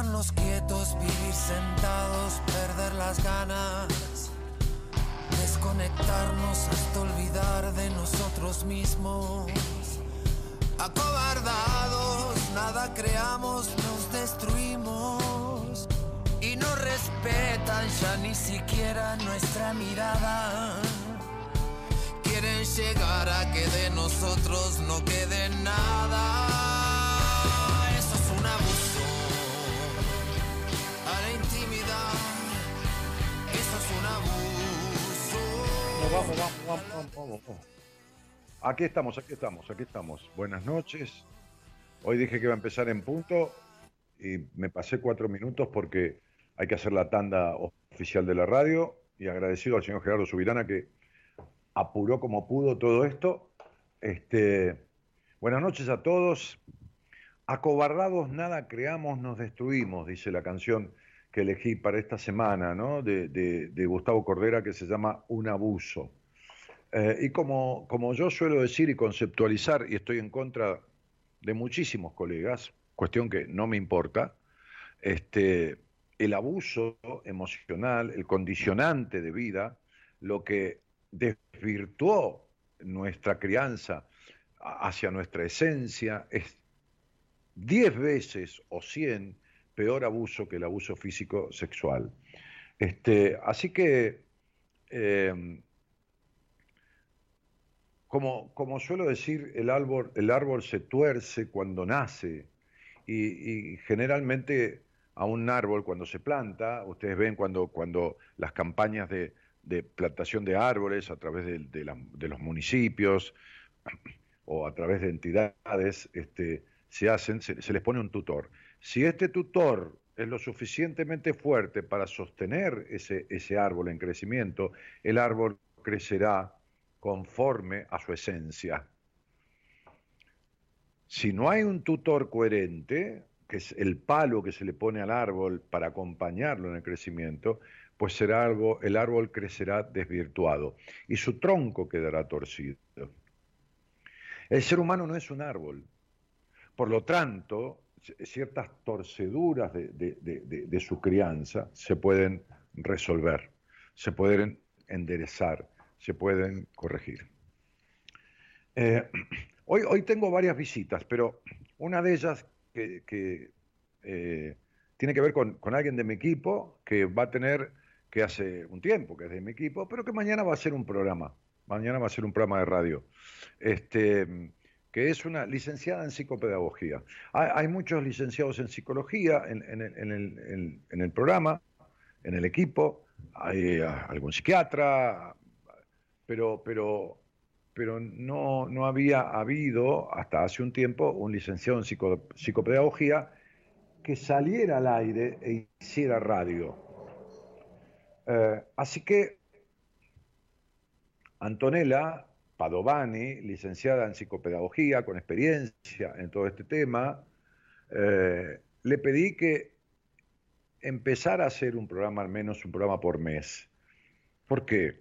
quedarnos quietos, vivir sentados, perder las ganas, desconectarnos hasta olvidar de nosotros mismos. Acobardados, nada creamos, nos destruimos y no respetan ya ni siquiera nuestra mirada. Quieren llegar a que de nosotros no quede nada. Vamos, vamos, vamos, vamos, vamos, vamos. Aquí estamos, aquí estamos, aquí estamos. Buenas noches. Hoy dije que iba a empezar en punto y me pasé cuatro minutos porque hay que hacer la tanda oficial de la radio y agradecido al señor Gerardo Subirana que apuró como pudo todo esto. Este, buenas noches a todos. Acobardados nada creamos, nos destruimos, dice la canción que elegí para esta semana, ¿no? De, Gustavo Cordera que se llama Un abuso. Eh, y como, como yo suelo decir y conceptualizar, y estoy en contra de muchísimos colegas, cuestión que no me importa, este, el abuso emocional, el condicionante de vida, lo que desvirtuó nuestra crianza hacia nuestra esencia, es diez veces o cien peor abuso que el abuso físico sexual. Este, así que, eh, como, como suelo decir, el árbol, el árbol se tuerce cuando nace y, generalmente a un árbol cuando se planta, ustedes ven cuando, cuando las campañas de, plantación de árboles a través de, los municipios o a través de entidades este, se hacen, se les pone un tutor. Si este tutor es lo suficientemente fuerte para sostener ese, ese árbol en crecimiento, el árbol crecerá conforme a su esencia. Si no hay un tutor coherente, que es el palo que se le pone al árbol para acompañarlo en el crecimiento, pues será algo, el árbol crecerá desvirtuado y su tronco quedará torcido. El ser humano no es un árbol. Por lo tanto, ciertas torceduras de, su crianza se pueden resolver, se pueden enderezar, se pueden corregir. Eh, hoy, hoy tengo varias visitas, pero una de ellas que, que, eh, tiene que ver con, con alguien de mi equipo que va a tener, que hace un tiempo que es de mi equipo, pero que mañana va a ser un programa, mañana va a ser un programa de radio, este, que es una licenciada en psicopedagogía. Hay, muchos licenciados en psicología en, el, programa, en el equipo, hay eh, algún psiquiatra, pero, pero, pero no, no había habido hasta hace un tiempo un licenciado en psico- psicopedagogía que saliera al aire e hiciera radio. Eh, así que Antonella Padovani, licenciada en psicopedagogía, con experiencia en todo este tema, eh, le pedí que empezara a hacer un programa, al menos un programa por mes. ¿Por qué?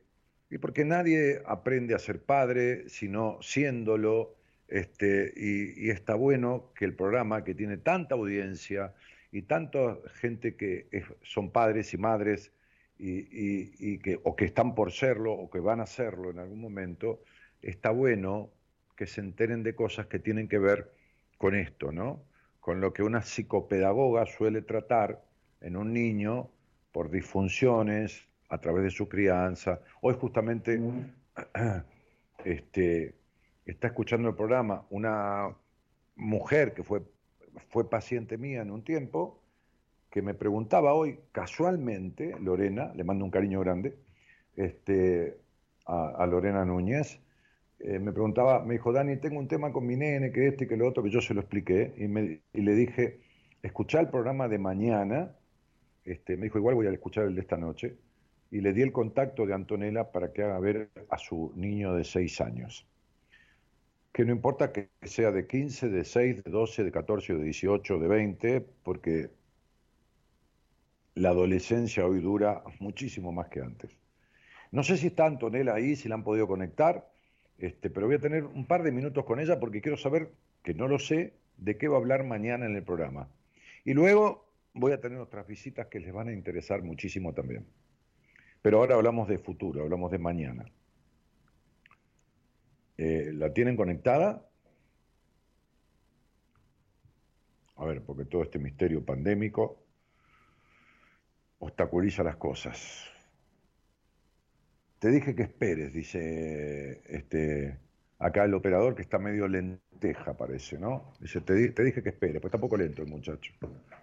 Y porque nadie aprende a ser padre sino siéndolo, este, y, está bueno que el programa que tiene tanta audiencia y tanta gente que son padres y madres y- y que, o que están por serlo o que van a serlo en algún momento, está bueno que se enteren de cosas que tienen que ver con esto, ¿no? Con lo que una psicopedagoga suele tratar en un niño por disfunciones a través de su crianza. Hoy justamente este, está escuchando el programa una mujer que fue, fue paciente mía en un tiempo, que me preguntaba hoy, casualmente, Lorena, le mando un cariño grande, este, a, a Lorena Núñez, eh, me preguntaba, me dijo, Dani, tengo un tema con mi nene, que este, que lo otro, que yo se lo expliqué, y, le dije, escuchá el programa de mañana, este, me dijo, igual voy a escuchar el de esta noche, y le di el contacto de Antonella para que haga ver a su niño de 6 años. Que no importa que sea de 15, de 6, de 12, de 14, de 18, de 20, porque la adolescencia hoy dura muchísimo más que antes. No sé si está Antonella ahí, si la han podido conectar, este, pero voy a tener un par de minutos con ella porque quiero saber, que no lo sé, de qué va a hablar mañana en el programa. Y luego voy a tener otras visitas que les van a interesar muchísimo también. Pero ahora hablamos de futuro, hablamos de mañana. Eh, ¿La tienen conectada? A ver, porque todo este misterio pandémico obstaculiza las cosas. Te dije que esperes, dice este, acá el operador, que está medio lenteja, parece, ¿no? Dice, te, dije que esperes, pues está poco lento el muchacho.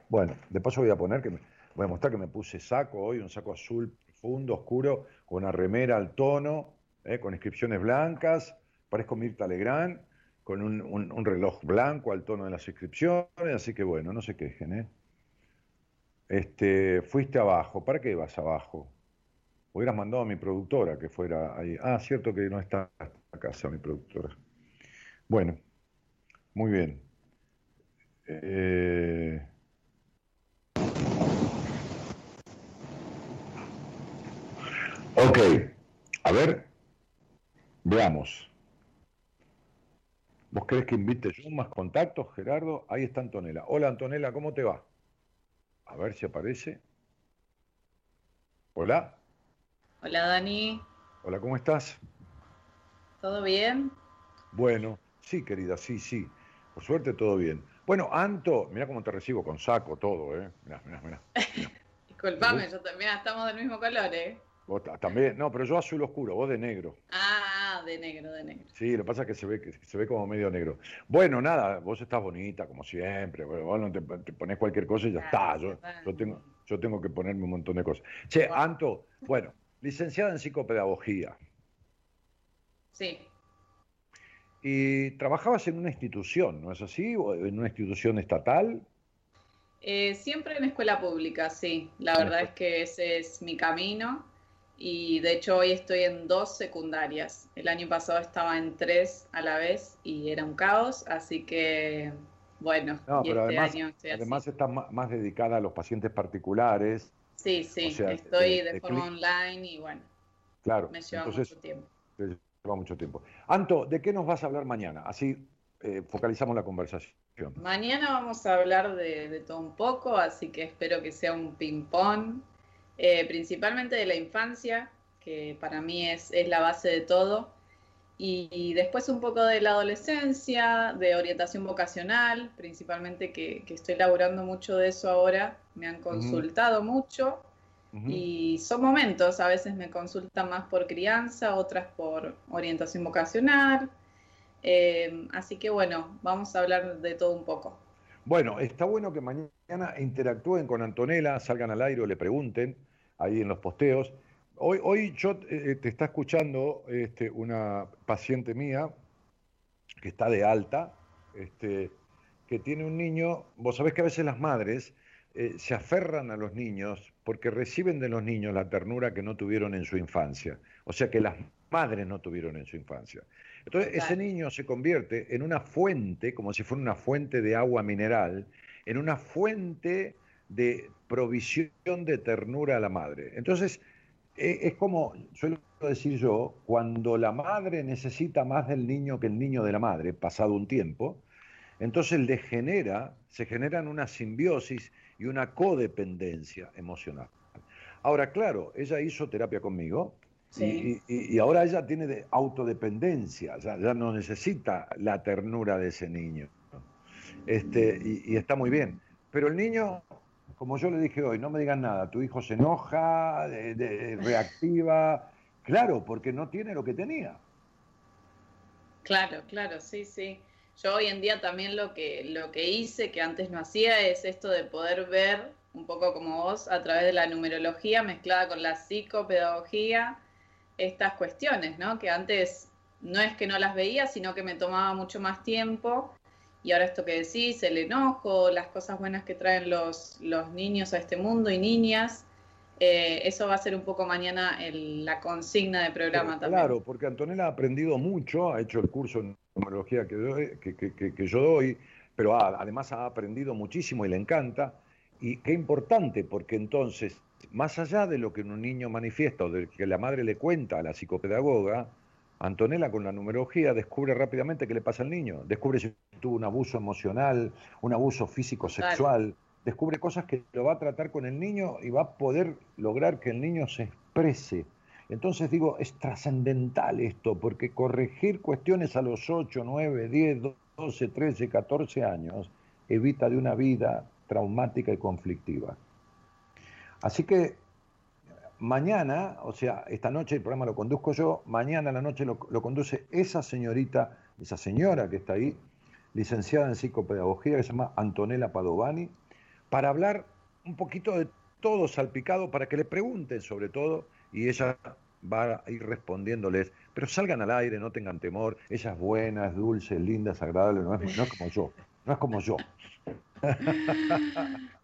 Bueno, de paso voy a poner que me, voy a mostrar que me puse saco hoy, un saco azul profundo, oscuro, con una remera al tono, ¿eh? con inscripciones blancas, parezco Mirta Legrand, con un, reloj blanco al tono de las inscripciones, así que bueno, no se quejen, ¿eh? Este, fuiste abajo, ¿para qué vas abajo? Hubieras mandado a mi productora que fuera ahí. Ah, cierto que no está a casa mi productora. Bueno, muy bien. Eh... Ok, a ver, veamos. ¿Vos querés que invite yo más contactos, Gerardo? Ahí está Antonella. Hola Antonella, ¿cómo te va? A ver si aparece. Hola. Hola Dani. Hola, ¿cómo estás? ¿Todo bien? Bueno, sí, querida, sí, sí. Por suerte todo bien. Bueno, Anto, mira cómo te recibo con saco, todo, ¿eh? Mira, mira, mira. Disculpame, yo también estamos del mismo color, ¿eh? Vos también, no, pero yo azul oscuro, vos de negro. Ah, de negro, de negro. Sí, lo que pasa es que se ve, que se ve como medio negro. Bueno, nada, vos estás bonita, como siempre. Vos no te, pones cualquier cosa y ya está. Yo, yo, tengo, yo tengo que ponerme un montón de cosas. Che, Anto, bueno, licenciada en psicopedagogía. Sí. Y trabajabas en una institución, ¿no es así? ¿O en una institución estatal? Eh, siempre en escuela pública, sí. La verdad es que ese es mi camino y de hecho hoy estoy en dos secundarias. El año pasado estaba en tres a la vez y era un caos, así que bueno, y este además, año además está más dedicada a los pacientes particulares. Sí, sí, estoy de, forma online y bueno, claro, me lleva mucho tiempo. lleva mucho tiempo. Anto, ¿de qué nos vas a hablar mañana? Así eh, focalizamos la conversación. Mañana vamos a hablar de, de todo un poco, así que espero que sea un ping-pong eh, principalmente de la infancia, que para mí es, la base de todo, y, después un poco de la adolescencia, de orientación vocacional, principalmente que, estoy laburando mucho de eso ahora, me han consultado mucho. Y son momentos, a veces me consultan más por crianza, otras por orientación vocacional. Eh, así que bueno, vamos a hablar de todo un poco. Bueno, está bueno que mañana interactúen con Antonella, salgan al aire o le pregunten ahí en los posteos. Hoy, hoy yo eh, te está escuchando este, una paciente mía que está de alta, este, que tiene un niño, vos sabés que a veces las madres eh, se aferran a los niños porque reciben de los niños la ternura que no tuvieron en su infancia, o sea que las madres no tuvieron en su infancia. Entonces, ese niño se convierte en una fuente, como si fuera una fuente de agua mineral, en una fuente de provisión de ternura a la madre. Entonces, es como suelo decir yo, cuando la madre necesita más del niño que el niño de la madre, pasado un tiempo, entonces le genera, se generan una simbiosis y una codependencia emocional. Ahora, claro, ella hizo terapia conmigo y, ahora ella tiene de autodependencia, ya, no necesita la ternura de ese niño. Este, y, está muy bien. Pero el niño, como yo le dije hoy, no me digan nada, tu hijo se enoja, reactiva, claro, porque no tiene lo que tenía. Claro, claro, sí, sí. Yo hoy en día también lo que, lo que hice, que antes no hacía, es esto de poder ver, un poco como vos, a través de la numerología mezclada con la psicopedagogía, estas cuestiones, ¿no? Que antes no es que no las veía, sino que me tomaba mucho más tiempo. Y ahora esto que decís, el enojo, las cosas buenas que traen los, los niños a este mundo y niñas, eh, eso va a ser un poco mañana la consigna de programa también. Claro, porque Antonella ha aprendido mucho, ha hecho el curso en numerología que, que, yo doy, pero además ha aprendido muchísimo y le encanta. Y qué importante, porque entonces más allá de lo que un niño manifiesta o de que la madre le cuenta a la psicopedagoga, Antonella con la numerología descubre rápidamente qué le pasa al niño, descubre si tuvo un abuso emocional, un abuso físico-sexual, descubre cosas que lo va a tratar con el niño y va a poder lograr que el niño se exprese. Entonces digo, es trascendental esto, porque corregir cuestiones a los 8, 9, 10, 12, 13, 14 años evita de una vida traumática y conflictiva. Así que mañana, o sea, esta noche el programa lo conduzco yo, mañana a la noche lo, conduce esa señorita, esa señora que está ahí, licenciada en psicopedagogía, que se llama Antonella Padovani, para hablar un poquito de todo salpicado, para que le pregunten sobre todo, y ella va a ir respondiéndoles, pero salgan al aire, no tengan temor, ella es buena, es dulce, linda, es agradable, no es, no es como yo, no es como yo.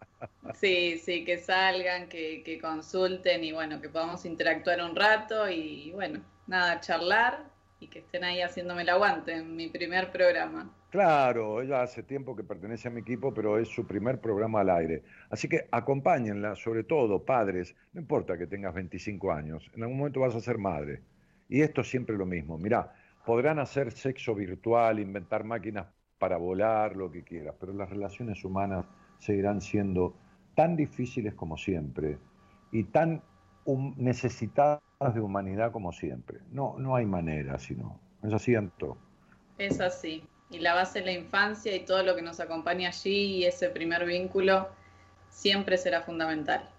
Sí, sí, que salgan, que, que, consulten y bueno, que podamos interactuar un rato y bueno, nada, charlar y que estén ahí haciéndome el aguante en mi primer programa. Claro, ella hace tiempo que pertenece a mi equipo, pero es su primer programa al aire. Así que acompáñenla, sobre todo padres, no importa que tengas 25 años, en algún momento vas a ser madre. Y esto es siempre lo mismo. Mirá, podrán hacer sexo virtual, inventar máquinas para volar, lo que quieras, pero las relaciones humanas seguirán siendo tan difíciles como siempre y tan necesitadas de humanidad como siempre. No, no hay manera, sino. Es así, Anto. Es así. Y la base de la infancia y todo lo que nos acompaña allí y ese primer vínculo siempre será fundamental.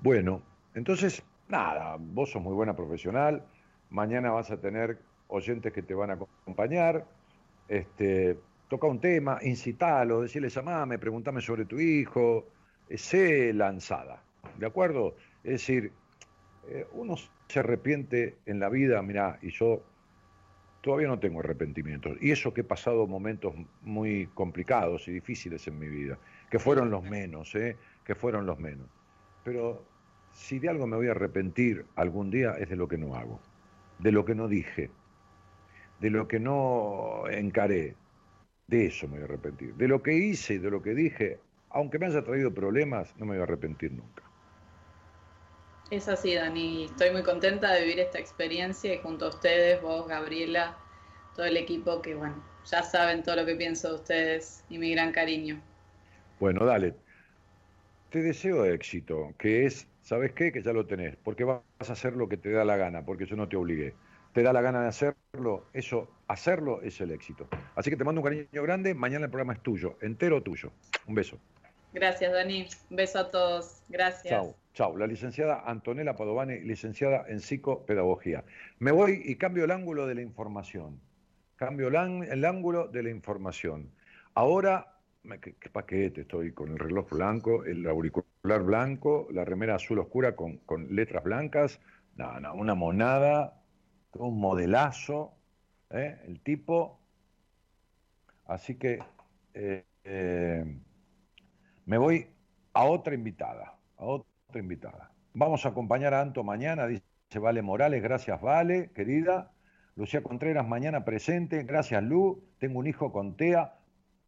Bueno, entonces, nada, vos sos muy buena profesional. Mañana vas a tener oyentes que te van a acompañar. Este, toca un tema, incitalo, decirle, llamame, pregúntame sobre tu hijo, sé lanzada, ¿de acuerdo? Es decir, eh, uno se arrepiente en la vida, mira, y yo todavía no tengo arrepentimientos, y eso que he pasado momentos muy complicados y difíciles en mi vida, que fueron los menos, ¿eh? que fueron los menos. Pero si de algo me voy a arrepentir algún día es de lo que no hago, de lo que no dije, de lo que no encaré, de eso me voy a arrepentir. De lo que hice y de lo que dije, aunque me haya traído problemas, no me voy a arrepentir nunca. Es así, Dani. Estoy muy contenta de vivir esta experiencia y junto a ustedes, vos, Gabriela, todo el equipo que, bueno, ya saben todo lo que pienso de ustedes y mi gran cariño. Bueno, dale. Te deseo éxito, que es, ¿sabes qué? Que ya lo tenés, porque vas a hacer lo que te da la gana, porque yo no te obligué te da la gana de hacerlo, eso, hacerlo es el éxito. Así que te mando un cariño grande, mañana el programa es tuyo, entero tuyo. Un beso. Gracias, Dani. Un beso a todos. Gracias. Chao, chao. La licenciada Antonella Padovani, licenciada en psicopedagogía. Me voy y cambio el ángulo de la información. Cambio el, ángulo de la información. Ahora, ¿qué, paquete estoy con el reloj blanco, el auricular blanco, la remera azul oscura con, con letras blancas? No, no, una monada un modelazo, ¿eh? el tipo. Así que eh, eh, me voy a otra invitada, a otra invitada. Vamos a acompañar a Anto mañana, dice Vale Morales, gracias Vale, querida. Lucía Contreras mañana presente, gracias Lu, tengo un hijo con TEA,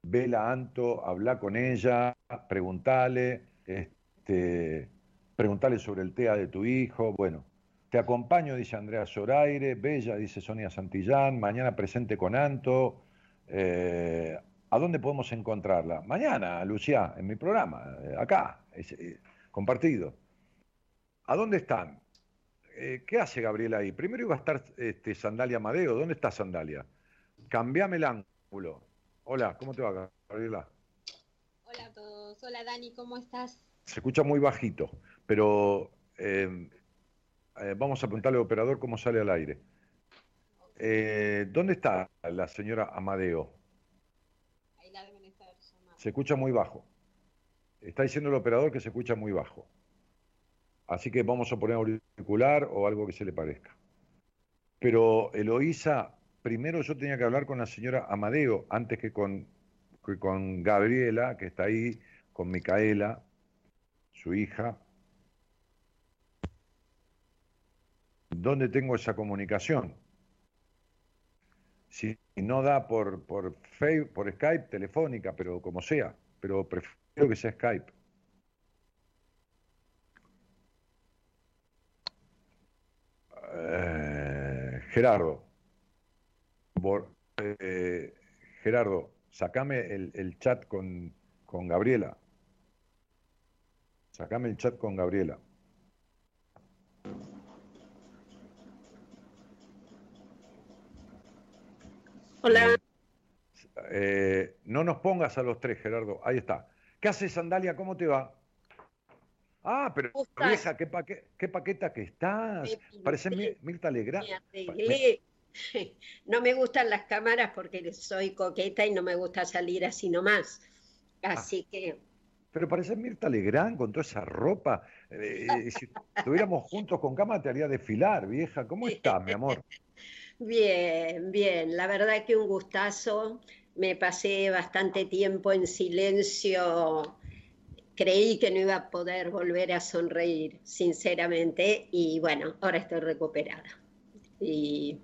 vela Anto, habla con ella, preguntale, este, preguntale sobre el TEA de tu hijo, bueno, te acompaño, dice Andrea Zoraire. Bella, dice Sonia Santillán. Mañana presente con Anto. Eh, ¿A dónde podemos encontrarla? Mañana, Lucía, en mi programa, eh, acá, eh, compartido. ¿A dónde están? ¿Qué hace Gabriela ahí? Primero iba a estar este, Sandalia Amadeo. ¿Dónde está Sandalia? Cambiame el ángulo. Hola, ¿cómo te va, Gabriela? Hola a todos. Hola, Dani, ¿cómo estás? Se escucha muy bajito, pero eh, vamos a preguntarle al operador cómo sale al aire. Eh, ¿Dónde está la señora Amadeo? Ahí la deben estar Se escucha muy bajo. Está diciendo el operador que se escucha muy bajo. Así que vamos a poner auricular o algo que se le parezca. Pero Eloísa, primero yo tenía que hablar con la señora Amadeo antes que con, que con Gabriela, que está ahí, con Micaela, su hija, ¿Dónde tengo esa comunicación? Si no da por, por, por Skype, telefónica, pero como sea, pero prefiero que sea Skype. Eh, Gerardo, eh, Gerardo, sacame el, chat con, con Gabriela. Sacame el chat con Gabriela. Hola. Eh, no nos pongas a los tres, Gerardo. Ahí está. ¿Qué haces, Sandalia? ¿Cómo te va? Ah, pero vieja, qué, qué paqueta que estás. Parece Mirta Legrand. No me gustan las cámaras porque soy coqueta y no me gusta salir así nomás. Ah. Así que. Pero parece Mirta Legrand con toda esa ropa. Eh, eh, si estuviéramos juntos con cámara te haría desfilar, vieja. ¿Cómo estás, mi amor? Bien, bien. La verdad que un gustazo. Me pasé bastante tiempo en silencio. Creí que no iba a poder volver a sonreír, sinceramente. Y bueno, ahora estoy recuperada. Y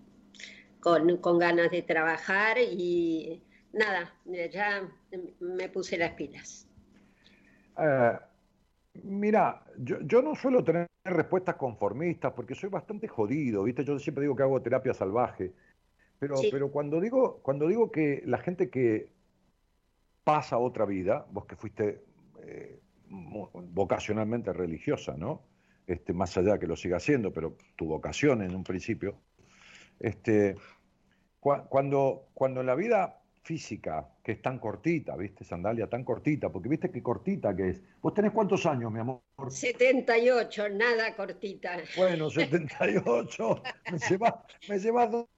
con, con ganas de trabajar y nada, ya me puse las pilas. Eh, mira, yo, yo, no suelo tener respuestas conformistas porque soy bastante jodido, ¿viste? Yo siempre digo que hago terapia salvaje, pero, pero cuando, digo, cuando digo que la gente que pasa otra vida, vos que fuiste eh, vocacionalmente religiosa, ¿no? Este, más allá que lo siga haciendo, pero tu vocación en un principio, este, cuando, cuando la vida física, que es tan cortita, ¿viste? Sandalia tan cortita, porque viste qué cortita que es. ¿Vos tenés cuántos años, mi amor? 78, nada cortita. Bueno, 78, me llevas, me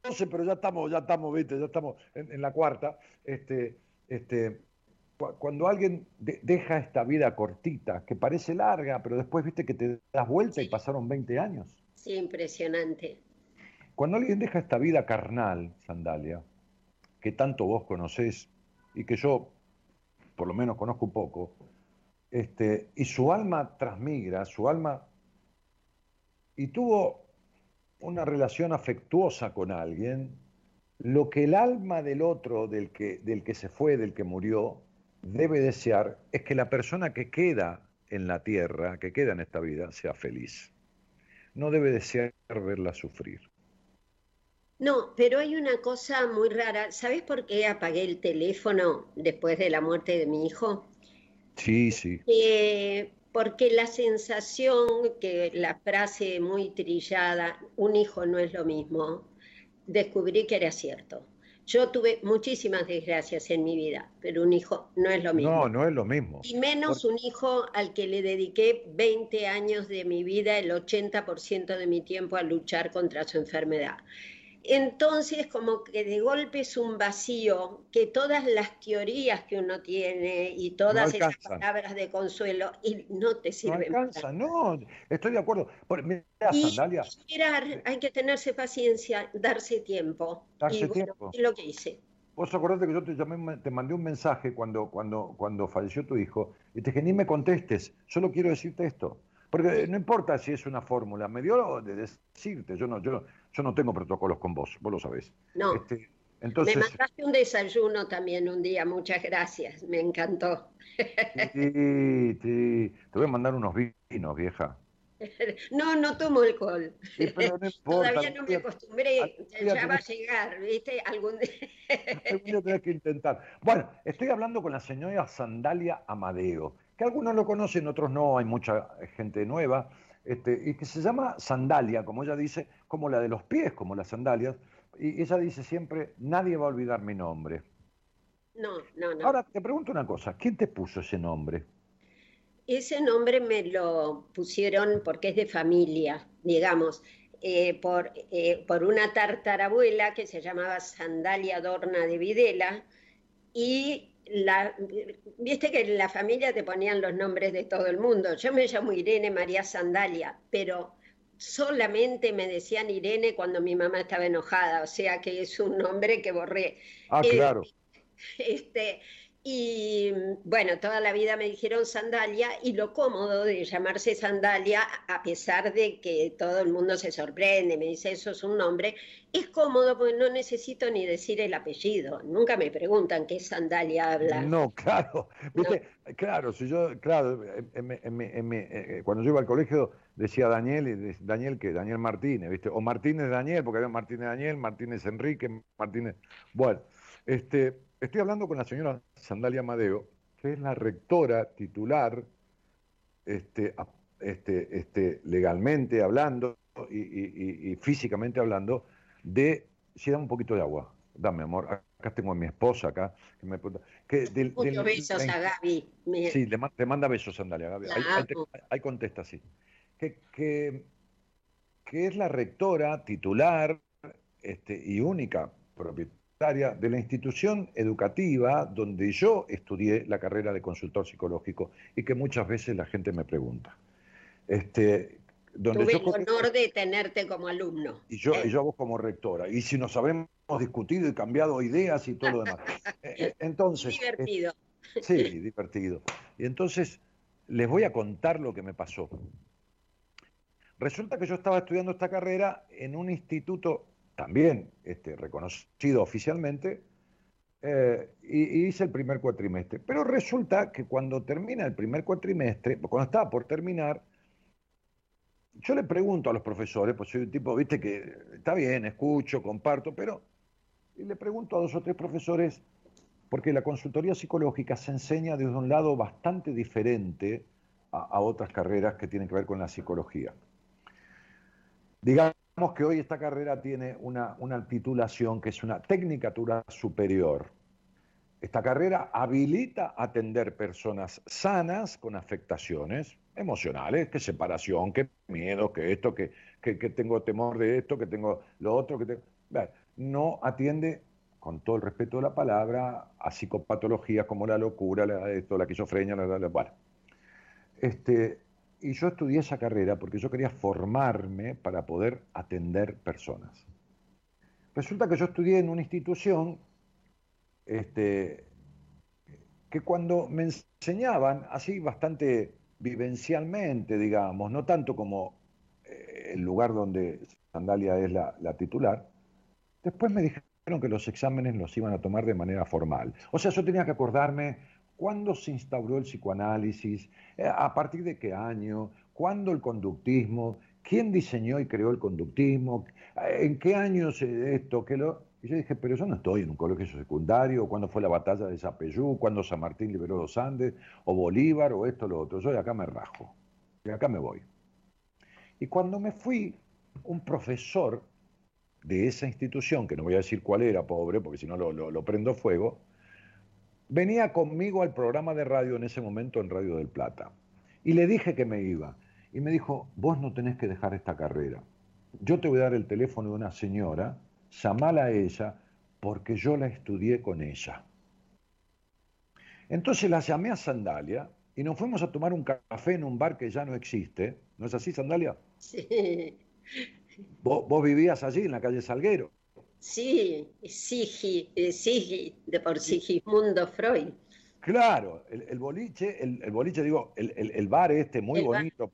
12, pero ya estamos, ya estamos, viste, ya estamos en, la cuarta. Este, este, cuando alguien deja esta vida cortita, que parece larga, pero después viste que te das vuelta y pasaron 20 años. Sí, impresionante. Cuando alguien deja esta vida carnal, Sandalia, que tanto vos conocés y que yo por lo menos conozco un poco, este, y su alma transmigra, su alma, y tuvo una relación afectuosa con alguien, lo que el alma del otro, del que, del que se fue, del que murió, debe desear es que la persona que queda en la tierra, que queda en esta vida, sea feliz. No debe desear verla sufrir. No, pero hay una cosa muy rara. ¿Sabes por qué apagué el teléfono después de la muerte de mi hijo? Sí, sí. porque la sensación que la frase muy trillada, un hijo no es lo mismo, descubrí que era cierto. Yo tuve muchísimas desgracias en mi vida, pero un hijo no es lo mismo. No, no es lo mismo. Y menos un hijo al que le dediqué 20 años de mi vida, el 80% de mi tiempo a luchar contra su enfermedad. Entonces, como que de golpe es un vacío que todas las teorías que uno tiene y todas esas palabras de consuelo y no te sirven. No alcanza, no, estoy de acuerdo. mira, y esperar, hay que tenerse paciencia, darse tiempo. Darse tiempo. Es lo que hice. Vos acordate que yo te, llamé, te mandé un mensaje cuando, cuando, cuando falleció tu hijo y te dije, ni me contestes, solo quiero decirte esto. Porque no importa si es una fórmula, me dio de decirte, yo no, yo, yo no tengo protocolos con vos, vos lo sabés. No. Este, entonces... Me mandaste un desayuno también un día, muchas gracias, me encantó. Sí, sí, te voy a mandar unos vinos, vieja. No, no tomo alcohol. Todavía no me acostumbré, ya va a llegar, ¿viste? Algún día. que intentar. Bueno, estoy hablando con la señora Sandalia Amadeo que algunos lo conocen, otros no, hay mucha gente nueva, este, y que se llama sandalia, como ella dice, como la de los pies, como las sandalias, y ella dice siempre, nadie va a olvidar mi nombre. No, no, no. Ahora te pregunto una cosa, ¿quién te puso ese nombre? Ese nombre me lo pusieron porque es de familia, digamos, eh, por, eh, por una tartarabuela que se llamaba Sandalia Dorna de Videla, y la, viste que en la familia te ponían los nombres de todo el mundo. Yo me llamo Irene María Sandalia, pero solamente me decían Irene cuando mi mamá estaba enojada, o sea que es un nombre que borré. Ah, claro. Este, y bueno, toda la vida me dijeron sandalia y lo cómodo de llamarse sandalia, a pesar de que todo el mundo se sorprende, me dice eso es un nombre, es cómodo porque no necesito ni decir el apellido. Nunca me preguntan qué sandalia habla. No, claro. Claro, si yo, claro, eh, cuando yo iba al colegio decía Daniel, y Daniel que Daniel Martínez, ¿viste? O Martínez Daniel, porque había Martínez Daniel, Martínez Enrique, Martínez. Bueno, este, estoy hablando con la señora Sandalia Amadeo, que es la rectora titular, este, este, este, legalmente hablando y, físicamente hablando, de, si da un poquito de agua, dame amor, acá tengo a mi esposa acá, que me que besos a Gaby. Sí, le, manda besos, Sandalia, Gaby. Ahí, contesta, sí. Que, que, que, es la rectora titular este, y única propietaria de la institución educativa donde yo estudié la carrera de consultor psicológico y que muchas veces la gente me pregunta. Este, donde Tuve el honor de tenerte como alumno. Y yo, y yo vos como rectora. Y si nos habemos discutido y cambiado ideas y todo lo demás. Eh, eh, entonces. divertido. sí, divertido. Y entonces les voy a contar lo que me pasó. Resulta que yo estaba estudiando esta carrera en un instituto también este, reconocido oficialmente, eh, y, hice el primer cuatrimestre. Pero resulta que cuando termina el primer cuatrimestre, cuando estaba por terminar, yo le pregunto a los profesores, pues soy un tipo, viste, que está bien, escucho, comparto, pero y le pregunto a dos o tres profesores, porque la consultoría psicológica se enseña desde un lado bastante diferente a, a otras carreras que tienen que ver con la psicología. Digamos, que hoy esta carrera tiene una, titulación que es una tecnicatura superior. Esta carrera habilita atender personas sanas con afectaciones emocionales, que separación, que miedo, que esto, que, que, tengo temor de esto, que tengo lo otro, que no atiende, con todo el respeto de la palabra, a psicopatologías como la locura, la, esto, la esquizofrenia, la, la, bueno. Este, y yo estudié esa carrera porque yo quería formarme para poder atender personas. Resulta que yo estudié en una institución este, que cuando me enseñaban, así bastante vivencialmente, digamos, no tanto como eh, el lugar donde Sandalia es la, la titular, después me dijeron que los exámenes los iban a tomar de manera formal. O sea, yo tenía que acordarme ¿Cuándo se instauró el psicoanálisis? Eh, ¿A partir de qué año? ¿Cuándo el conductismo? ¿Quién diseñó y creó el conductismo? Eh, ¿En qué año esto? Que lo... Y yo dije, pero yo no estoy en un colegio secundario, ¿cuándo fue la batalla de Zapeyú? ¿Cuándo San Martín liberó los Andes? ¿O Bolívar? ¿O esto, o lo otro? Yo de acá me rajo. De acá me voy. Y cuando me fui, un profesor de esa institución, que no voy a decir cuál era, pobre, porque si no lo, lo prendo fuego, venía conmigo al programa de radio en ese momento en Radio del Plata. Y le dije que me iba. Y me dijo, vos no tenés que dejar esta carrera. Yo te voy a dar el teléfono de una señora, llamala a ella, porque yo la estudié con ella. Entonces la llamé a Sandalia y nos fuimos a tomar un café en un bar que ya no existe. ¿No es así, Sandalia? Sí. Vos, vos vivías allí, en la calle Salguero. Sí, Sigi, Sigi, de por Sigismundo Freud. Claro, el, boliche, el, boliche, digo, el, bar este muy bonito,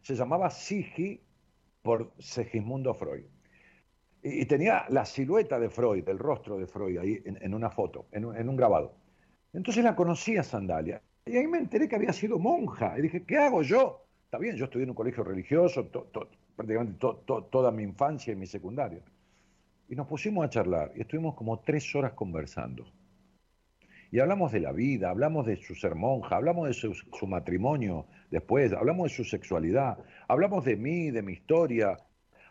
se llamaba Sigi por Sigismundo Freud. Y, tenía la silueta de Freud, el rostro de Freud ahí en, una foto, en, un grabado. Entonces la conocí a Sandalia. Y ahí me enteré que había sido monja. Y dije, ¿qué hago yo? Está bien, yo estudié en un colegio religioso prácticamente toda mi infancia y mi secundaria. Y nos pusimos a charlar y estuvimos como tres horas conversando. Y hablamos de la vida, hablamos de su ser monja, hablamos de su, matrimonio después, hablamos de su sexualidad, hablamos de mí, de mi historia,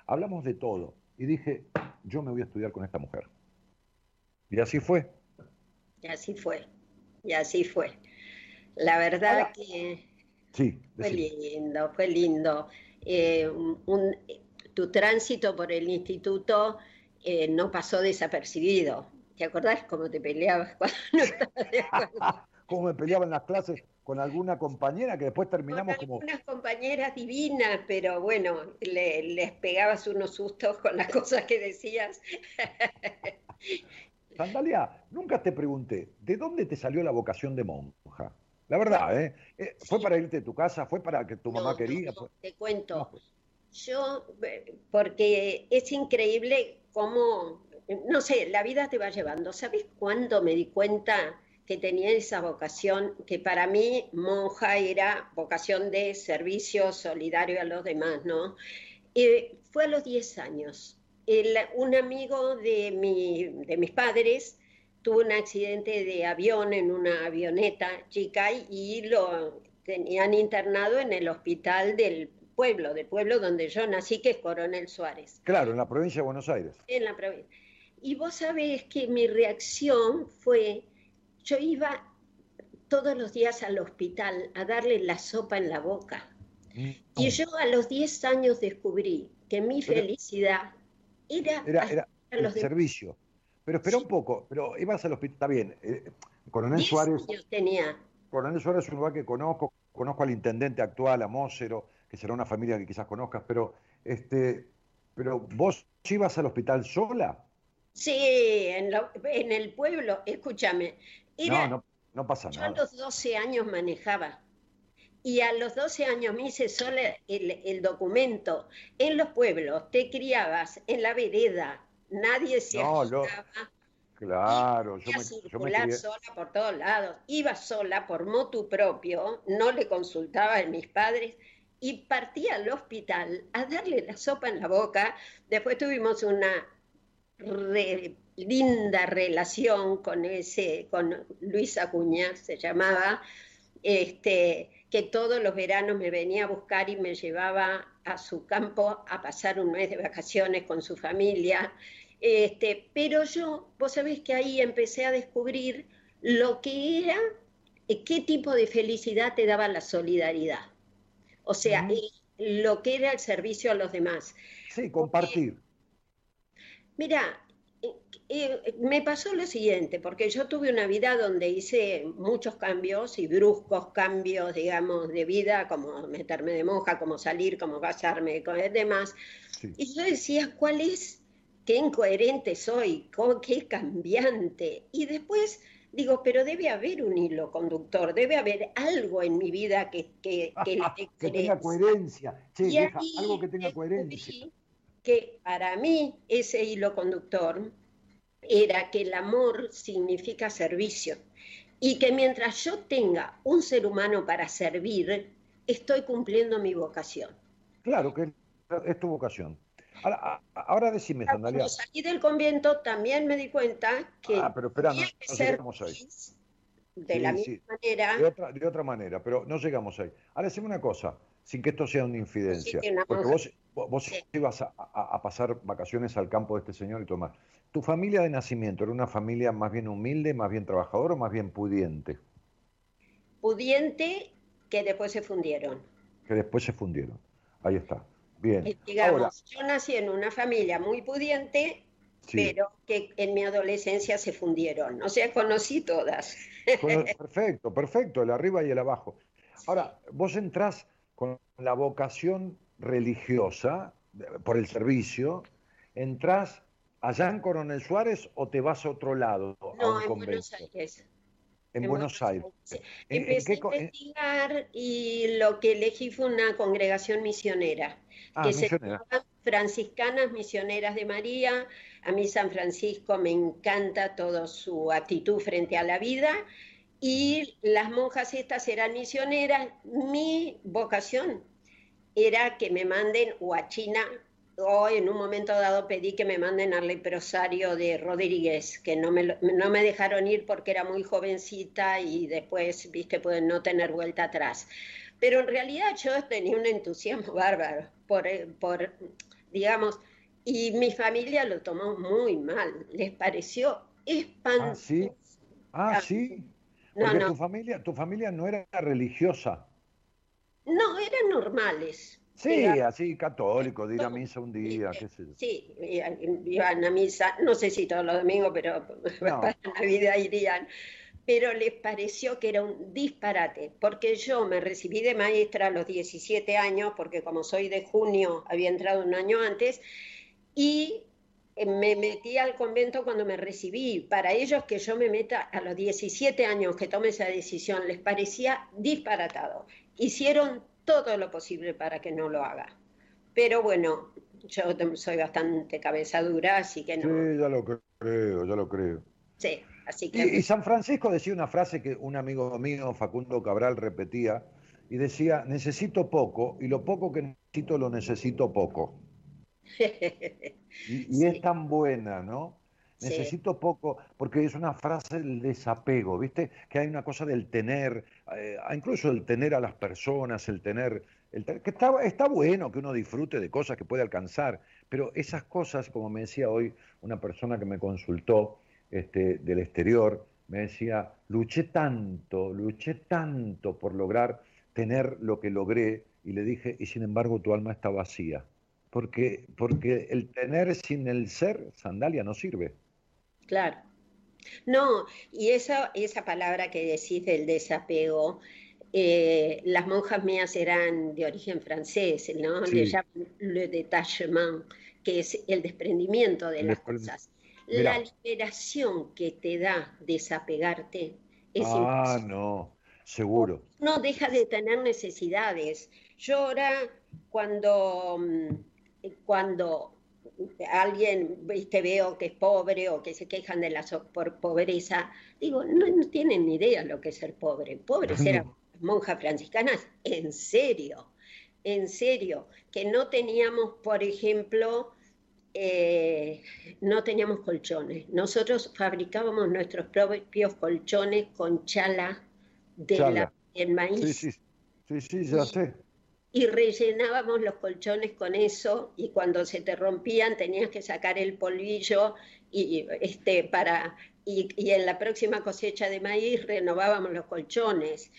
hablamos de todo. Y dije, yo me voy a estudiar con esta mujer. Y así fue. Y así fue. Y así fue. La verdad que sí, fue lindo, fue lindo. Eh, tu tránsito por el instituto eh, no pasó desapercibido. ¿Te acordás cómo te peleabas cuando no estabas de acuerdo? cómo me peleaba en las clases con alguna compañera que después terminamos con como... Unas compañeras divinas, pero bueno, les pegabas unos sustos con las cosas que decías. Sandalia, nunca te pregunté, ¿de dónde te salió la vocación de monja? La verdad, ¿eh? eh ¿Fue para irte de tu casa? ¿Fue para que tu mamá quería? te cuento. Pues. Yo, eh, porque es increíble cómo, no sé, la vida te va llevando. ¿Sabes cuándo me di cuenta que tenía esa vocación? Que para mí monja era vocación de servicio solidario a los demás, ¿no? fue a los 10 años. un amigo de, mi, de mis padres tuvo un accidente de avión en una avioneta chica y lo tenían internado en el hospital del pueblo, del pueblo donde yo nací, que es Coronel Suárez. Claro, en la provincia de Buenos Aires. En la provincia. Y vos sabés que mi reacción fue, yo iba todos los días al hospital a darle la sopa en la boca. Mm. Y yo a los 10 años descubrí que mi felicidad era, era, el servicio. Pero espera un poco, pero ibas al hospital, está bien. Eh, Coronel Suárez. tenía. Coronel Suárez es un lugar que conozco, conozco al intendente actual, a Mócero, que será una familia que quizás conozcas, pero este, pero vos ibas al hospital sola. Sí, en, el pueblo, escúchame. no, no, no pasa nada. Yo a los 12 años manejaba. Y a los 12 años me hice sola el, documento. En los pueblos te criabas en la vereda, nadie se no, Claro, yo me, circular sola por todos lados. Iba sola por motu propio, no le consultaba a mis padres y partía al hospital a darle la sopa en la boca. Después tuvimos una linda relación con ese, con Luis Acuña, se llamaba, este, que todos los veranos me venía a buscar y me llevaba a su campo a pasar un mes de vacaciones con su familia. Este, pero yo, vos sabés que ahí empecé a descubrir lo que era, eh, qué tipo de felicidad te daba la solidaridad. O sea, lo que era el servicio a los demás. Sí, compartir. mira, eh, eh, me pasó lo siguiente, porque yo tuve una vida donde hice muchos cambios y bruscos cambios, digamos, de vida, como meterme de monja, como salir, como casarme, con demás. Y yo decía, ¿cuál es qué incoherente soy, qué cambiante. Y después digo, pero debe haber un hilo conductor, debe haber algo en mi vida que, que, que, que tenga coherencia. Sí, algo que tenga coherencia. Que para mí ese hilo conductor era que el amor significa servicio y que mientras yo tenga un ser humano para servir, estoy cumpliendo mi vocación. Claro que es tu vocación. Ahora, ahora decime, Sandalia. Cuando salí del convento también me di cuenta que. Ah, pero espera, no, llegamos ahí. De la misma manera. De otra, de otra, manera, pero no llegamos ahí. Ahora decime una cosa, sin que esto sea una infidencia. porque vos, vos ibas a, pasar vacaciones al campo de este señor y tomar. ¿Tu familia de nacimiento era una familia más bien humilde, más bien trabajadora o más bien pudiente? Pudiente que después se fundieron. Que después se fundieron. Ahí está. Bien. Eh, digamos, yo nací en una familia muy pudiente, pero que en mi adolescencia se fundieron. O sea, conocí todas. Perfecto, perfecto, el arriba y el abajo. Ahora, vos entrás con la vocación religiosa por el servicio, entrás allá en Coronel Suárez o te vas a otro lado? No, en Buenos Aires. En, Buenos, Aires. Empecé a investigar y lo que elegí fue una congregación misionera, ah, que se llama Franciscanas Misioneras de María. A mí San Francisco me encanta toda su actitud frente a la vida y las monjas estas eran misioneras. Mi vocación era que me manden o a China Hoy en un momento dado pedí que me manden al leprosario de Rodríguez, que no me, no me dejaron ir porque era muy jovencita y después, viste, pueden no tener vuelta atrás. Pero en realidad yo tenía un entusiasmo bárbaro por, por digamos, y mi familia lo tomó muy mal, les pareció espantoso. Ah, sí. Ah, sí. Porque tu familia, tu familia no era religiosa. No, eran normales. Sí, así católico, de ir a misa un día, qué sé yo. Sí, iban a misa, no sé si todos los domingos, pero para Navidad irían. Pero les pareció que era un disparate, porque yo me recibí de maestra a los 17 años, porque como soy de junio, había entrado un año antes, y eh, me metí al convento cuando me recibí. Para ellos que yo me meta a los 17 años que tome esa decisión, les parecía disparatado. Hicieron todo lo posible para que no lo haga. Pero bueno, yo soy bastante cabeza dura, así que no. Sí, ya lo creo, ya lo creo. Sí, así que. Y, San Francisco decía una frase que un amigo mío, Facundo Cabral, repetía, y decía: Necesito poco, y lo poco que necesito lo necesito poco. y, es tan buena, ¿no? Necesito poco, porque es una frase del desapego, ¿viste? Que hay una cosa del tener, eh, incluso el tener a las personas, el tener, el que está, está bueno que uno disfrute de cosas que puede alcanzar, pero esas cosas, como me decía hoy una persona que me consultó este, del exterior, me decía, luché tanto, luché tanto por lograr tener lo que logré, y le dije, y sin embargo tu alma está vacía, porque, porque el tener sin el ser, sandalia, no sirve. Claro. No, y esa, esa palabra que decís del desapego, eh, las monjas mías eran de origen francés, ¿no? Le llaman le détachement, que es el desprendimiento de las cosas. La liberación que te da desapegarte es Ah, no, seguro. No deja de tener necesidades. Yo ahora, cuando, mm, cuando alguien viste, veo que es pobre o que se quejan de la por pobreza, digo, no, tienen ni idea lo que es ser pobre. Pobres eran monjas franciscanas, en serio, en serio, que no teníamos, por ejemplo, eh, no teníamos colchones. Nosotros fabricábamos nuestros propios colchones con chala de del maíz. Sí, sí, sí, ya sé. Y rellenábamos los colchones con eso y cuando se te rompían tenías que sacar el polvillo y, este, para, y, en la próxima cosecha de maíz renovábamos los colchones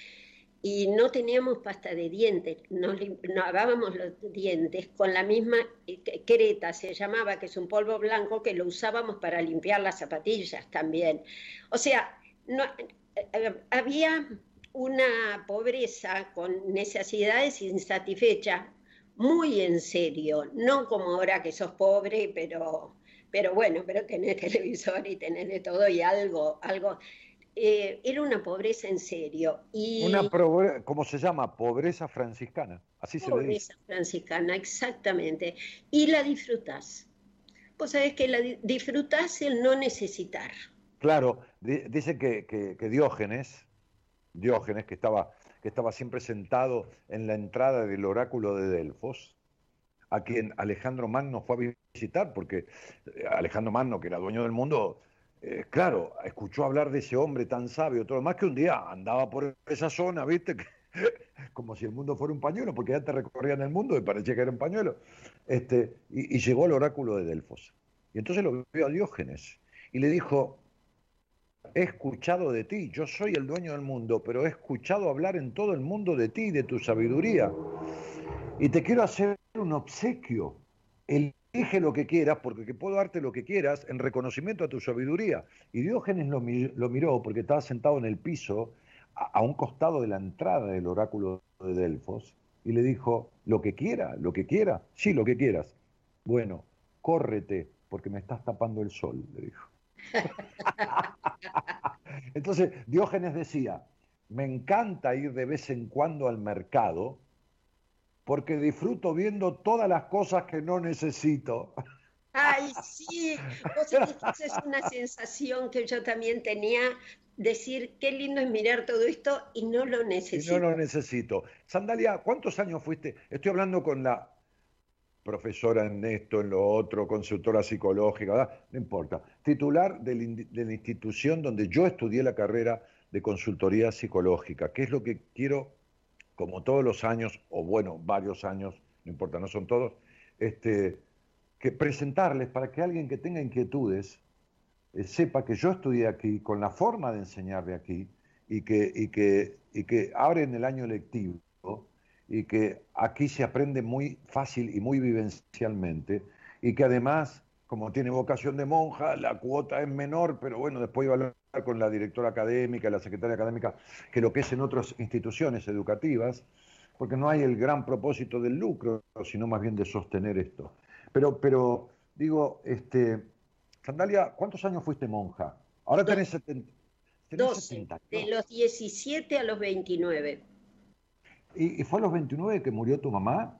y no teníamos pasta de dientes, nos, lavábamos los dientes con la misma eh, creta, se llamaba, que es un polvo blanco que lo usábamos para limpiar las zapatillas también. O sea, no, eh, había una pobreza con necesidades insatisfechas muy en serio, no como ahora que sos pobre, pero, pero bueno, pero tenés televisor y tenés de todo y algo, algo eh, era una pobreza en serio. Y una pobreza, ¿cómo se llama? Pobreza franciscana, así se le dice. Pobreza franciscana, exactamente. Y la disfrutás. Vos sabés que la disfrutás el no necesitar. Claro, dice que, que, Diógenes, Diógenes que estaba, que estaba siempre sentado en la entrada del oráculo de Delfos, a quien Alejandro Magno fue a visitar, porque eh, Alejandro Magno, que era dueño del mundo, eh, claro, escuchó hablar de ese hombre tan sabio, todo más que un día andaba por esa zona, ¿viste? Como si el mundo fuera un pañuelo, porque ya te recorrían el mundo y parecía que era un pañuelo. Este, y, llegó al oráculo de Delfos. Y entonces lo vio a Diógenes y le dijo, he escuchado de ti, yo soy el dueño del mundo, pero he escuchado hablar en todo el mundo de ti, de tu sabiduría. Y te quiero hacer un obsequio. El Elige lo que quieras, porque puedo darte lo que quieras en reconocimiento a tu sabiduría. Y Diógenes lo, miró porque estaba sentado en el piso, a, un costado de la entrada del oráculo de Delfos, y le dijo, lo que quiera, lo que quiera, sí, lo que quieras. Bueno, córrete, porque me estás tapando el sol, le dijo. Entonces, Diógenes decía, me encanta ir de vez en cuando al mercado, porque disfruto viendo todas las cosas que no necesito. Ay, sí, es una sensación que yo también tenía, decir, qué lindo es mirar todo esto y no lo necesito. Y no lo necesito. Sandalia, ¿cuántos años fuiste? Estoy hablando con la profesora en esto, en lo otro, consultora psicológica, ¿verdad? no importa. Titular de la institución donde yo estudié la carrera de consultoría psicológica, ¿Qué es lo que quiero como todos los años, o bueno, varios años, no importa, no son todos, este, que presentarles para que alguien que tenga inquietudes eh, sepa que yo estudié aquí, con la forma de enseñar de aquí, y que, y que, y que abren el año lectivo, y que aquí se aprende muy fácil y muy vivencialmente, y que además, como tiene vocación de monja, la cuota es menor, pero bueno, después iba a hablar con la directora académica, la secretaria académica, que lo que es en otras instituciones educativas, porque no hay el gran propósito del lucro, sino más bien de sostener esto. Pero, pero digo, este, Sandalia, ¿cuántos años fuiste monja? Ahora tenés, 70, de los 17 a los 29. ¿Y, ¿Y, fue a los 29 que murió tu mamá?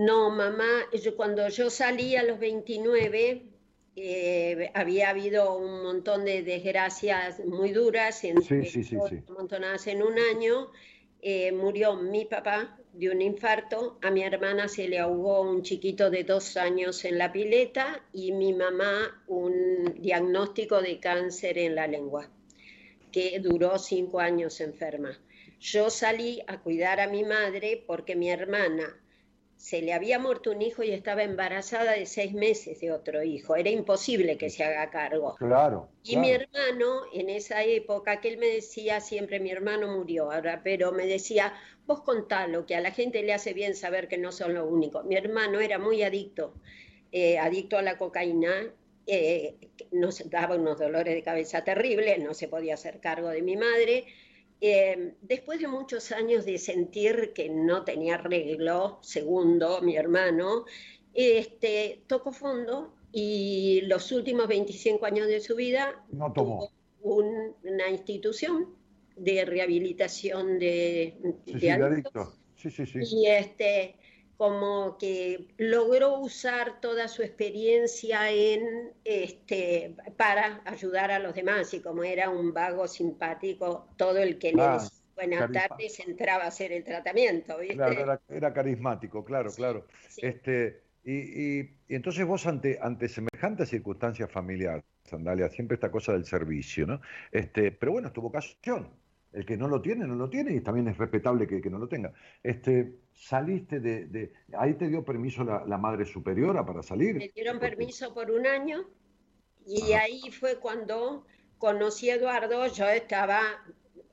No, mamá, yo, cuando yo salí a los 29, eh, había habido un montón de desgracias muy duras, en, sí, sí, sí, montonadas en un año, eh, murió mi papá de un infarto, a mi hermana se le ahogó un chiquito de dos años en la pileta y mi mamá un diagnóstico de cáncer en la lengua, que duró cinco años enferma. Yo salí a cuidar a mi madre porque mi hermana se le había muerto un hijo y estaba embarazada de seis meses de otro hijo. Era imposible que se haga cargo. Claro. Y mi hermano, en esa época, que él me decía siempre, mi hermano murió ahora, pero me decía, vos contalo, que a la gente le hace bien saber que no son lo único. Mi hermano era muy adicto, eh, adicto a la cocaína, eh, nos daba unos dolores de cabeza terribles, no se podía hacer cargo de mi madre eh, después de muchos años de sentir que no tenía arreglo, segundo, mi hermano, este, tocó fondo y los últimos 25 años de su vida no tomó. tuvo una institución de rehabilitación de, sí. Sí, sí, sí. Y este, como que logró usar toda su experiencia en, este, para ayudar a los demás y como era un vago simpático, todo el que le decía buenas tardes entraba a hacer el tratamiento. Claro, era, carismático, claro, claro. Este, y, y, entonces vos ante, ante semejantes circunstancias familiares, Sandalia, siempre esta cosa del servicio, ¿no? Este, pero bueno, es tu vocación. El que no lo tiene, no lo tiene y también es respetable que, que no lo tenga. Este, saliste de, Ahí te dio permiso la, Madre Superiora para salir. Me dieron permiso por un año y ahí fue cuando conocí a Eduardo, yo estaba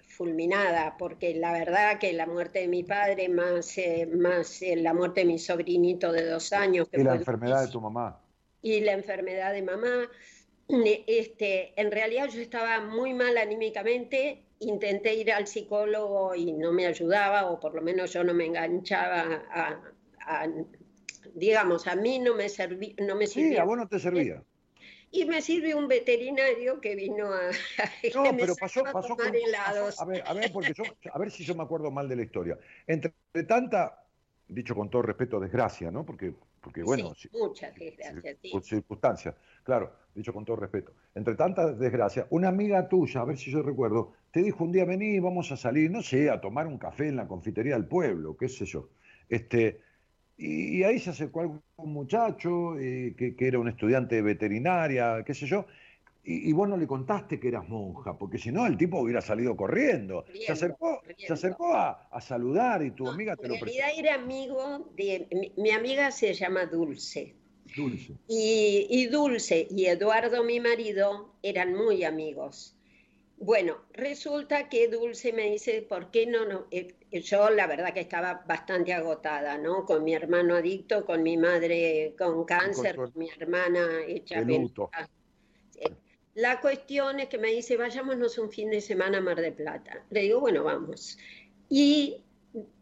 fulminada, porque la verdad que la muerte de mi padre, más, eh, más eh, la muerte de mi sobrinito de dos años. y la enfermedad de tu mamá. Y la enfermedad de mamá. Este, en realidad yo estaba muy mal anímicamente intenté ir al psicólogo y no me ayudaba, o por lo menos yo no me enganchaba a, digamos, a mí no me, serví, no me sirvió. Sí, a vos no te servía. Y me sirve un veterinario que vino a... No, pero pasó, pasó con... a ver, a ver, porque yo, a ver si yo me acuerdo mal de la historia. Entre tanta, dicho con todo respeto, desgracia, ¿no? Porque, porque bueno... Sí, muchas desgracias, sí. Circunstancias, claro, dicho con todo respeto. Entre tantas desgracias, una amiga tuya, a ver si yo recuerdo, te dijo un día, vení, vamos a salir, no sé, a tomar un café en la confitería del pueblo, qué sé yo. Este, y, ahí se acercó algún muchacho eh, que, era un estudiante de veterinaria, qué sé yo, y, vos no le contaste que eras monja, porque si no el tipo hubiera salido corriendo. se acercó, se acercó a, saludar y tu amiga te lo presentó. En realidad era amigo de... Mi, mi, amiga se llama Dulce. Dulce. Y, y Dulce y Eduardo, mi marido, eran muy amigos. Bueno, resulta que Dulce me dice, ¿por qué no? no? Eh, yo la verdad que estaba bastante agotada, ¿no? Con mi hermano adicto, con mi madre con cáncer, con, mi hermana hecha eh, La cuestión es que me dice, vayámonos un fin de semana a Mar de Plata. Le digo, bueno, vamos. Y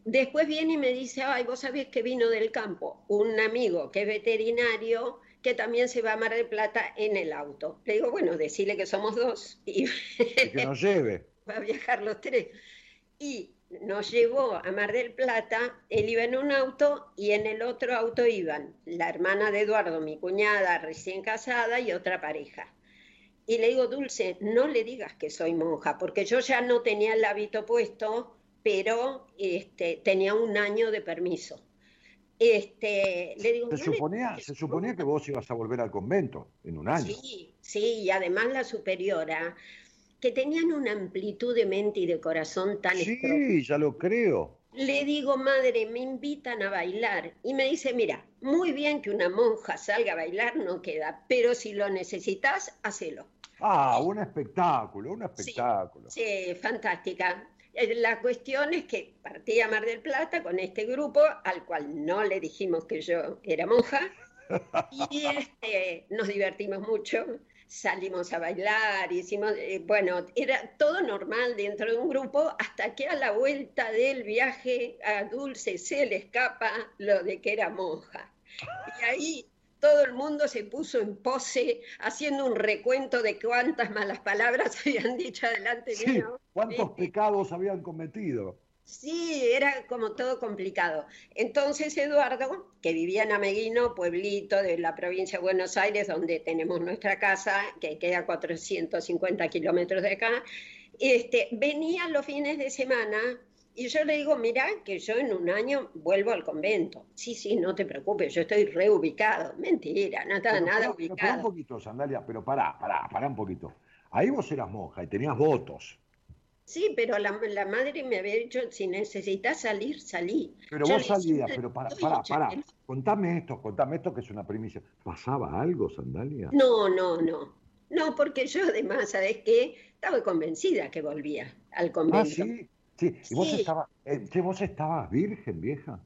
después viene y me dice, ay, vos sabés que vino del campo un amigo que es veterinario que también se va a Mar del Plata en el auto. Le digo, bueno, decirle que somos dos. Y, que nos lleve. Va a viajar los tres. Y nos llevó a Mar del Plata, él iba en un auto y en el otro auto iban la hermana de Eduardo, mi cuñada recién casada y otra pareja. Y le digo, Dulce, no le digas que soy monja, porque yo ya no tenía el hábito puesto, pero este, tenía un año de permiso. Este, le digo, se, suponía, se suponía que vos ibas a volver al convento en un año. Sí, sí, y además la superiora, que tenían una amplitud de mente y de corazón tan Sí, ya lo creo. Le digo, madre, me invitan a bailar. Y me dice, mira, muy bien que una monja salga a bailar, no queda, pero si lo necesitas, hacelo. Ah, un espectáculo, un espectáculo. sí fantástica. Eh, la cuestión es que partí a Mar del Plata con este grupo, al cual no le dijimos que yo era monja, y este, nos divertimos mucho, salimos a bailar, hicimos, eh, bueno, era todo normal dentro de un grupo, hasta que a la vuelta del viaje a Dulce se le escapa lo de que era monja. Y ahí todo el mundo se puso en pose haciendo un recuento de cuántas malas palabras habían dicho adelante mío. ¿Cuántos pecados habían cometido? Sí, era como todo complicado. Entonces Eduardo, que vivía en Ameguino, pueblito de la provincia de Buenos Aires, donde tenemos nuestra casa, que queda a 450 kilómetros de acá, este, venía los fines de semana Y yo le digo, mira, que yo en un año vuelvo al convento. Sí, sí, no te preocupes, yo estoy reubicado. Mentira, no estaba nada ubicado. Pero un poquito, Sandalia, pero pará, pará, pará un poquito. Ahí vos eras monja y tenías votos. Sí, pero la, madre me había dicho, si necesitas salir, salí. Pero vos salías, pero para, para, para. Contame esto, contame esto que es una primicia. ¿Pasaba algo, Sandalia? No, no, no. No, porque yo además, ¿sabes qué? Estaba convencida que volvía al convento. Ah, sí, sí. ¿Y vos, estabas, eh, vos estabas virgen, vieja?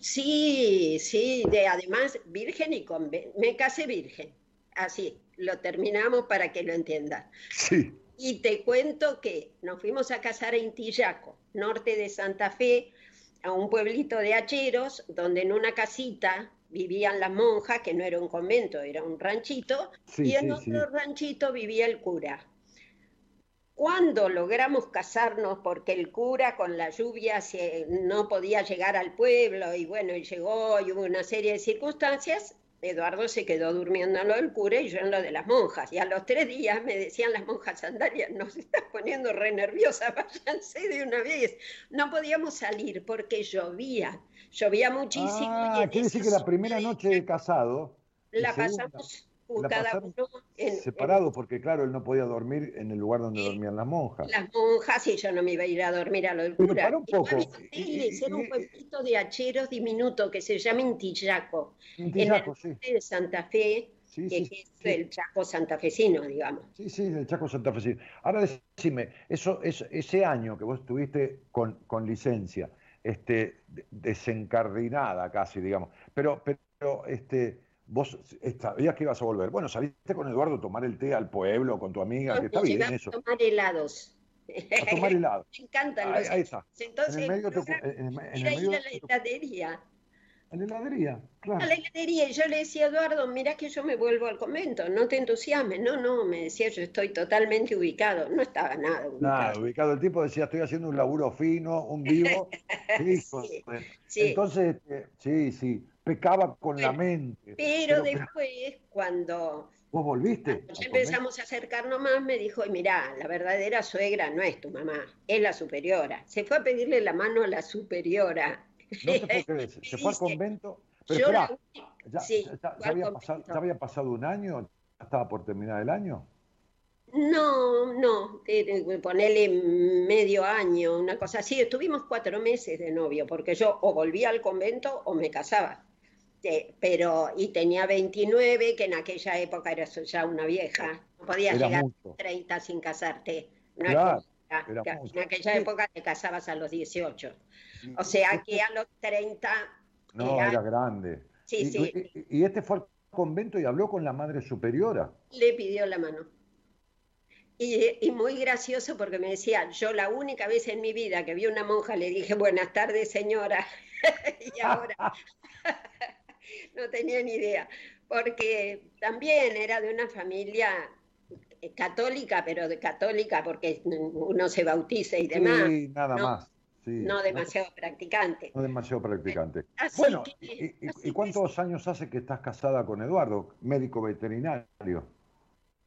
Sí, sí, de además virgen y convento. Me casé virgen. Así, lo terminamos para que lo entiendas. Sí. Y te cuento que nos fuimos a casar en Tillaco, norte de Santa Fe, a un pueblito de hacheros, donde en una casita vivían las monjas, que no era un convento, era un ranchito, y en otro ranchito vivía el cura. Cuando logramos casarnos, porque el cura con la lluvia no podía llegar al pueblo, y bueno, y llegó y hubo una serie de circunstancias, Eduardo se quedó durmiendo en lo del cura y yo en lo de las monjas. Y a los tres días me decían las monjas sandalias, nos estás poniendo re nerviosa, váyanse de una vez. No podíamos salir porque llovía, llovía muchísimo. Ah, quiere decir que la primera noche de casado... La pasamos cada uno separado, porque claro, él no podía dormir en el lugar donde dormían las monjas. Las monjas, y yo no me iba a ir a dormir a lo del cura. Pero un poco. Y, un pueblito de hacheros diminuto que se llama Intillaco, Intillaco en el de Santa Fe, que, es el Chaco santafesino, digamos. Sí, sí, el Chaco santafesino. Ahora decime, eso, ese año que vos estuviste con, con licencia, este, desencardinada casi, digamos, pero, pero este, vos sabías que ibas a volver. Bueno, saliste con Eduardo a tomar el té al pueblo, con tu amiga, que está bien eso. A tomar helados. A tomar helados. Me encantan los Ahí, está. Entonces, en el medio te, en, en el medio a la heladería. A la heladería, claro. A la heladería. Y yo le decía a Eduardo, mira que yo me vuelvo al convento, no te entusiasmes. No, no, me decía, yo estoy totalmente ubicado. No estaba nada ubicado. Nada, ubicado. El tipo decía, estoy haciendo un laburo fino, un vivo. sí, sí. Entonces, este, sí, sí pecaba con la mente. Pero, después, cuando... ¿Vos volviste? ya empezamos a acercarnos más, me dijo, mira, la verdadera suegra no es tu mamá, es la superiora. Se fue a pedirle la mano a la superiora. No te puedo se fue al convento. Pero ya, había pasado, ya había pasado un año, estaba por terminar el año. No, no, ponele medio año, una cosa así. Estuvimos cuatro meses de novio, porque yo o volvía al convento o me casaba pero, y tenía 29, que en aquella época era ya una vieja, no podías llegar a 30 sin casarte. claro, en aquella época te casabas a los 18. O sea que a los 30... No, era, grande. Sí, y, sí. Y, este fue al convento y habló con la madre superiora. Le pidió la mano. Y, y, muy gracioso porque me decía, yo la única vez en mi vida que vi una monja le dije, buenas tardes señora, y ahora no tenía ni idea, porque también era de una familia eh, católica, pero de católica porque uno se bautiza y demás. Sí, nada más. No demasiado practicante. No demasiado practicante. bueno, y, cuántos años hace que estás casada con Eduardo, médico veterinario?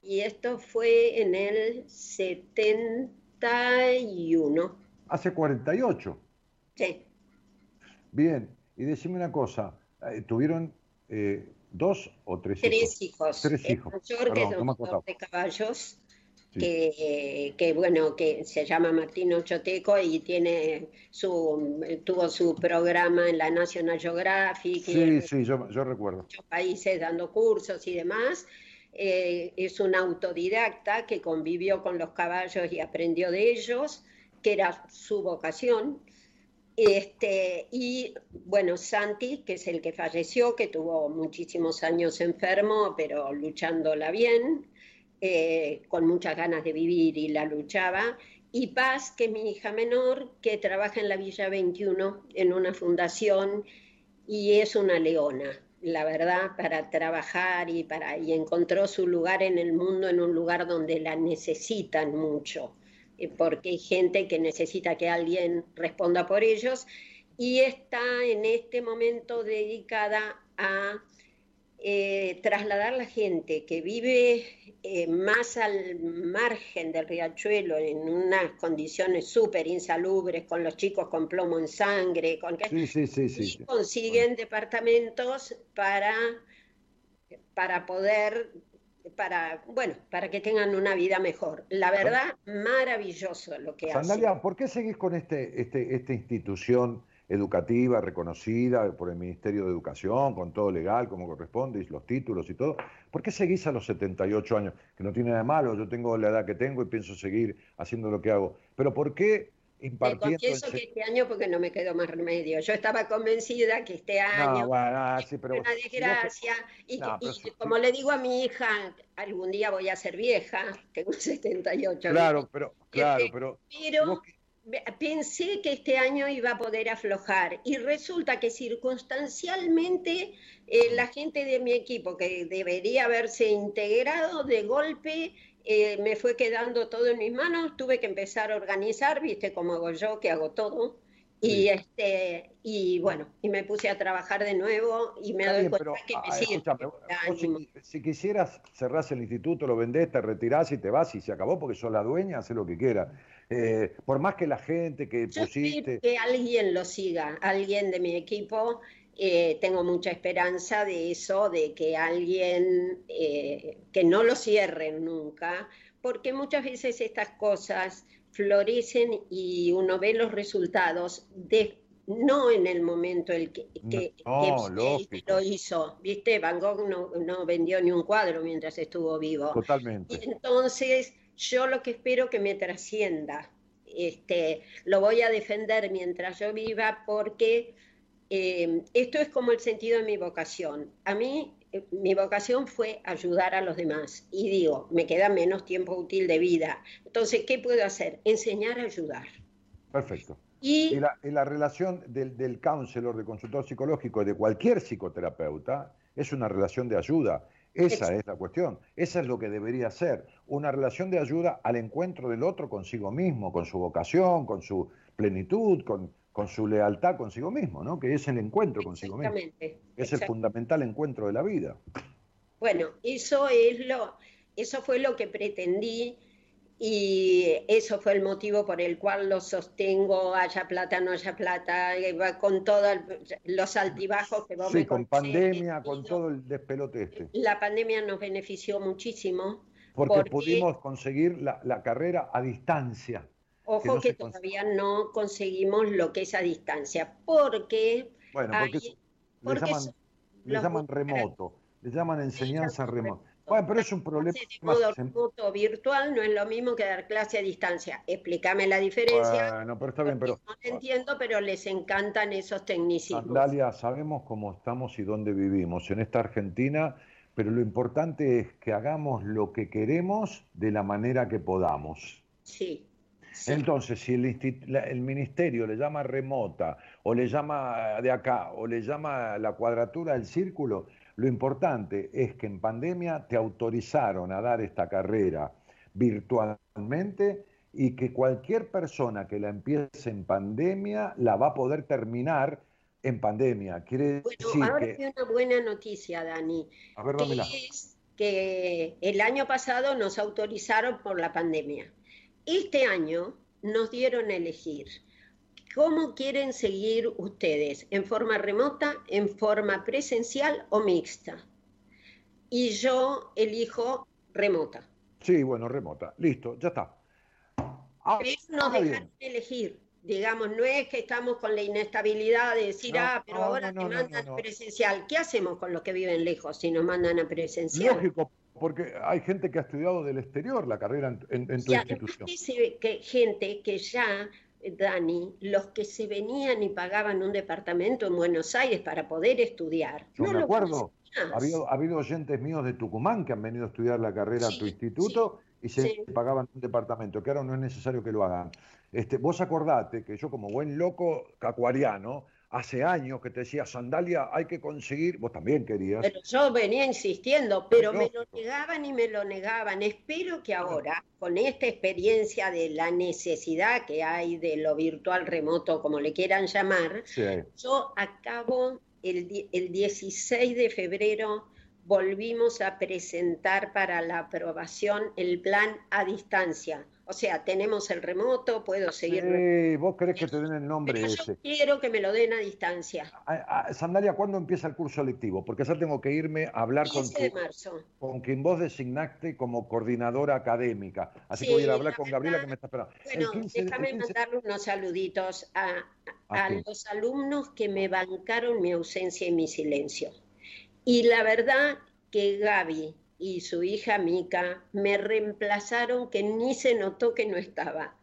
Y esto fue en el 71. Hace 48. Sí. Bien, y decime una cosa, eh, ¿Tuvieron eh, dos o tres, tres hijos? Tres hijos. mayor, que es doctor de caballos, que, bueno, que se llama Martino Choteco y tiene su, tuvo su programa en la National Geographic. Sí, sí, yo, recuerdo. Muchos países dando cursos y demás. Eh, es un autodidacta que convivió con los caballos y aprendió de ellos, que era su vocación este, y bueno, Santi, que es el que falleció, que tuvo muchísimos años enfermo, pero luchándola bien, eh, con muchas ganas de vivir y la luchaba. Y Paz, que es mi hija menor, que trabaja en la Villa 21 en una fundación y es una leona, la verdad, para trabajar y, para, y encontró su lugar en el mundo, en un lugar donde la necesitan mucho porque hay gente que necesita que alguien responda por ellos y está en este momento dedicada a eh, trasladar la gente que vive eh, más al margen del riachuelo, en unas condiciones súper insalubres, con los chicos con plomo en sangre, con que y consiguen departamentos para, para poder para, bueno, para que tengan una vida mejor. La verdad, maravilloso lo que Sandalia, ¿por qué seguís con este, este, esta institución educativa reconocida por el Ministerio de Educación, con todo legal, como corresponde, y los títulos y todo. ¿Por qué seguís a los 78 años? Que no tiene nada de malo, yo tengo la edad que tengo y pienso seguir haciendo lo que hago. Pero ¿por qué impartiendo... Te confieso que este año porque no me quedó más remedio. Yo estaba convencida que este año... No, sí, pero... Una desgracia. y, como le digo a mi hija, algún día voy a ser vieja, tengo 78 Claro, pero... Claro, pero... pero pensé que este año iba a poder aflojar y resulta que circunstancialmente eh, la gente de mi equipo que debería haberse integrado de golpe eh, me fue quedando todo en mis manos, tuve que empezar a organizar, viste cómo hago yo, que hago todo. Y, este, y bueno, y me puse a trabajar de nuevo y me doy cuenta que me ah, sigue. Si, quisieras, cerrás el instituto, lo vendés, te retirás y te vas y se acabó porque sos la dueña, hace lo que quieras. Eh, por más que la gente que Yo pusiste... que alguien lo siga, alguien de mi equipo, eh, tengo mucha esperanza de eso, de que alguien, eh, que no lo cierren nunca, porque muchas veces estas cosas florecen y uno ve los resultados de no en el momento el que, que, lo hizo, ¿viste? Van Gogh no, no, vendió ni un cuadro mientras estuvo vivo. Totalmente. Y entonces yo lo que espero que me trascienda. Este, lo voy a defender mientras yo viva porque eh, esto es como el sentido de mi vocación. A mí, eh, mi vocación fue ayudar a los demás. Y digo, me queda menos tiempo útil de vida. Entonces, ¿qué puedo hacer? Enseñar a ayudar. Perfecto. Y, la, relación del, del counselor, del consultor psicológico, de cualquier psicoterapeuta, es una relación de ayuda. Esa es la cuestión. Esa es lo que debería ser. Una relación de ayuda al encuentro del otro consigo mismo, con su vocación, con su plenitud, con, con su lealtad consigo mismo, ¿no? Que es el encuentro consigo mismo. Es el fundamental encuentro de la vida. Bueno, eso es lo, eso fue lo que pretendí y eso fue el motivo por el cual lo sostengo, haya plata, no haya plata, con todos los altibajos que vos sí, con pandemia, con todo el despelote este. La pandemia nos benefició muchísimo. Porque, pudimos conseguir la, carrera a distancia. Ojo que, todavía no conseguimos lo que es a distancia, porque... Bueno, porque, le llaman, remoto, le llaman enseñanza remota. Bueno, pero es un problema. De modo remoto virtual no es lo mismo que dar clase a distancia. Explícame la diferencia. Bueno, pero está bien, pero. No entiendo, pero les encantan esos tecnicismos. Dalia, sabemos cómo estamos y dónde vivimos en esta Argentina, pero lo importante es que hagamos lo que queremos de la manera que podamos. Sí. Entonces, si el, el, ministerio le llama remota, o le llama de acá, o le llama la cuadratura del círculo, lo importante es que en pandemia te autorizaron a dar esta carrera virtualmente y que cualquier persona que la empiece en pandemia la va a poder terminar en pandemia. Quiere bueno, ahora hay una buena noticia, Dani. A ver, que es que el año pasado nos autorizaron por la pandemia. Este año nos dieron a elegir ¿Cómo quieren seguir ustedes? ¿En forma remota, en forma presencial o mixta? Y yo elijo remota. Sí, bueno, remota. Listo, ya está. Ah, pero nos dejan elegir. Digamos, no es que estamos con la inestabilidad de decir, ah, pero ahora te mandan presencial. ¿Qué hacemos con los que viven lejos si nos mandan a presencial? Lógico, porque hay gente que ha estudiado del exterior la carrera en, tu institución. Que gente que ya Dani, los que se venían y pagaban un departamento en Buenos Aires para poder estudiar. Yo no me acuerdo. Ha habido, ha habido, oyentes míos de Tucumán que han venido a estudiar la carrera en tu instituto y se pagaban un departamento, que ahora no es necesario que lo hagan. Este, vos acordate que yo como buen loco cacuariano, hace años que te decía, sandalia hay que conseguir, vos también querías. Pero yo venía insistiendo, pero me lo negaban y me lo negaban. Espero que ahora, con esta experiencia de la necesidad que hay de lo virtual remoto, como le quieran llamar, yo acabo el, el 16 de febrero volvimos a presentar para la aprobación el plan a distancia. O sea, tenemos el remoto, puedo seguir. Sí, vos querés que te den el nombre Pero ese. yo quiero que me lo den a distancia. A- a- Sandalia, ¿cuándo empieza el curso lectivo? Porque ya tengo que irme a hablar con, 15 de tu- marzo. con quien vos designaste como coordinadora académica. Así Sí, que voy a ir a hablar la con Gabriela que me está esperando. Bueno, 15 el déjame 15 mandarle unos saluditos a, ¿A los alumnos que me bancaron mi ausencia y mi silencio. Y la verdad que Gaby y su hija Mica me reemplazaron que ni se notó que no estaba.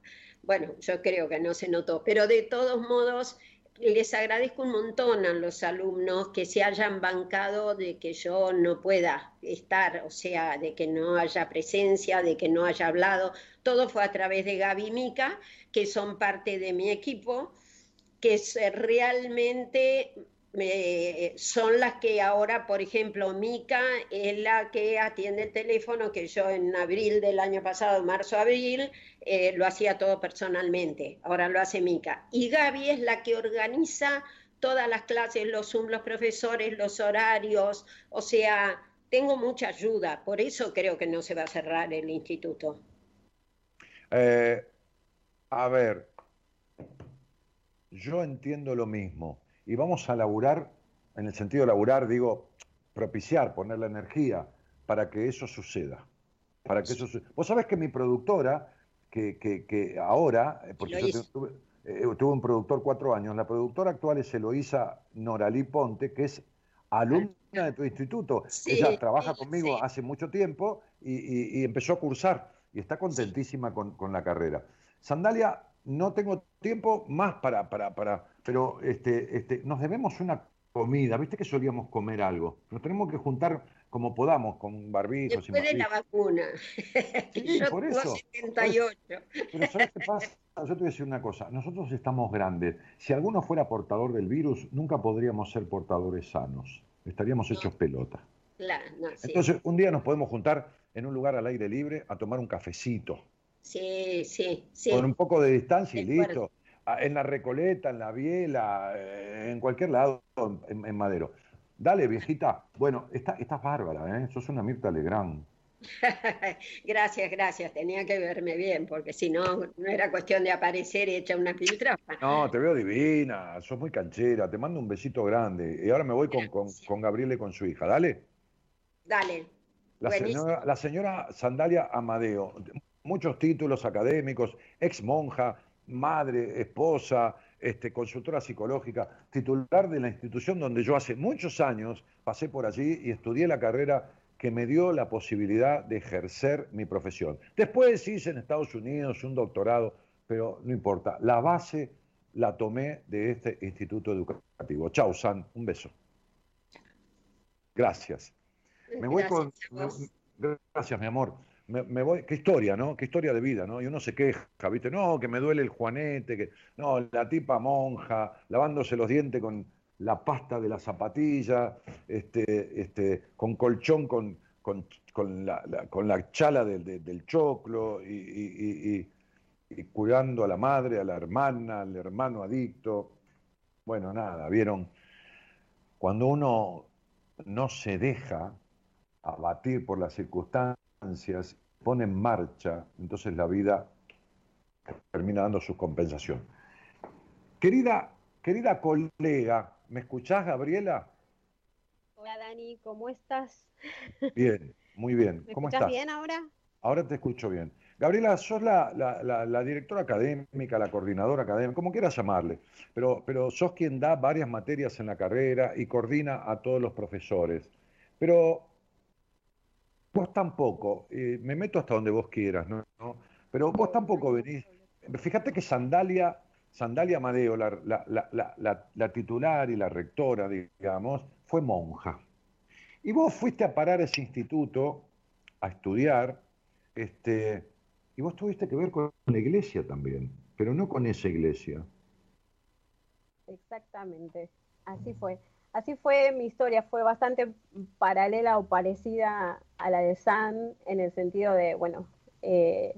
Bueno, yo creo que no se notó, pero de todos modos les agradezco un montón a los alumnos que se hayan bancado de que yo no pueda estar, o sea, de que no haya presencia, de que no haya hablado. Todo fue a través de Gaby y Mica, que son parte de mi equipo, que es, eh, realmente son las que ahora, por ejemplo, Mica es la que atiende el teléfono, que yo en abril del año pasado, marzo-abril, eh, lo hacía todo personalmente, ahora lo hace Mica. Y Gaby es la que organiza todas las clases, los Zoom, los profesores, los horarios, o sea, tengo mucha ayuda, por eso creo que no se va a cerrar el instituto. Eh, a ver, yo entiendo lo mismo y vamos a laburar, en el sentido de laburar, digo, propiciar, poner la energía para que eso suceda. Para que eso Vos sabés que mi productora, que, que- que ahora, eh, porque yo tuve, eh, tuve un productor cuatro años, la productora actual es Eloísa Noralí Ponte, que es alumna de tu instituto. Sí, Ella trabaja conmigo sí. hace mucho tiempo y, y- y empezó a cursar y está contentísima con, con la carrera. Sandalia, no tengo tiempo más para, para, para pero este, este, nos debemos una comida, viste que solíamos comer algo. Nos tenemos que juntar como podamos, con barbijos y Después de la vacuna. Sí, Yo por eso. 78. Pero ¿sabes qué pasa? Yo te voy a decir una cosa, nosotros estamos grandes. Si alguno fuera portador del virus, nunca podríamos ser portadores sanos. Estaríamos hechos pelota. Claro, no, sí. Entonces, un día nos podemos juntar en un lugar al aire libre a tomar un cafecito, sí, sí, sí. con un poco de distancia y listo. Ah, En la Recoleta, en la Biela, eh, en cualquier lado, en, en Madero. Dale, viejita. Bueno, está, estás bárbara, ¿eh? Sos una Mirta Legrand. gracias, gracias. Tenía que verme bien, porque si no, no era cuestión de aparecer hecha una piltrafa. No, te veo divina, sos muy canchera, te mando un besito grande. Y ahora me voy con, con, con Gabriela y con su hija, dale. Dale. La Buenísimo. señora, la señora Sandalia Amadeo, muchos títulos académicos, ex monja, madre, esposa, este, consultora psicológica, titular de la institución donde yo hace muchos años pasé por allí y estudié la carrera que me dio la posibilidad de ejercer mi profesión. Después hice en Estados Unidos un doctorado, pero no importa, la base la tomé de este instituto educativo. Chau, San, un beso. Gracias. Me voy Gracias con. gracias, mi amor. Me, voy. Qué historia, ¿no? Qué historia de vida, ¿no? Y uno se queja, ¿viste? No, que me duele el juanete, que. No, la tipa monja, lavándose los dientes con la pasta de la zapatilla, este, este, con colchón, con, con, con la, con la chala del, del- choclo, y- y- y- y curando a la madre, a la hermana, al hermano adicto. Bueno, nada, vieron. Cuando uno no se deja abatir por las circunstancias, pone en marcha, entonces la vida termina dando su compensación. Querida, querida colega, ¿me escuchás, Gabriela? Hola Dani, ¿cómo estás? Bien, muy bien. ¿Me ¿Cómo estás? bien ahora? Ahora te escucho bien. Gabriela, sos la, la- la- la directora académica, la coordinadora académica, como quieras llamarle, pero, pero sos quien da varias materias en la carrera y coordina a todos los profesores. Pero vos tampoco, eh, me meto hasta donde vos quieras, ¿no? ¿No? Pero vos tampoco venís. Fíjate que Sandalia, Sandalia Amadeo, la, la- la- la- la- la titular y la rectora, digamos, fue monja. Y vos fuiste a parar a ese instituto a estudiar, este, y vos tuviste que ver con la iglesia también, pero no con esa iglesia. Exactamente, así fue. Así fue mi historia, fue bastante paralela o parecida a la de San en el sentido de, bueno, eh,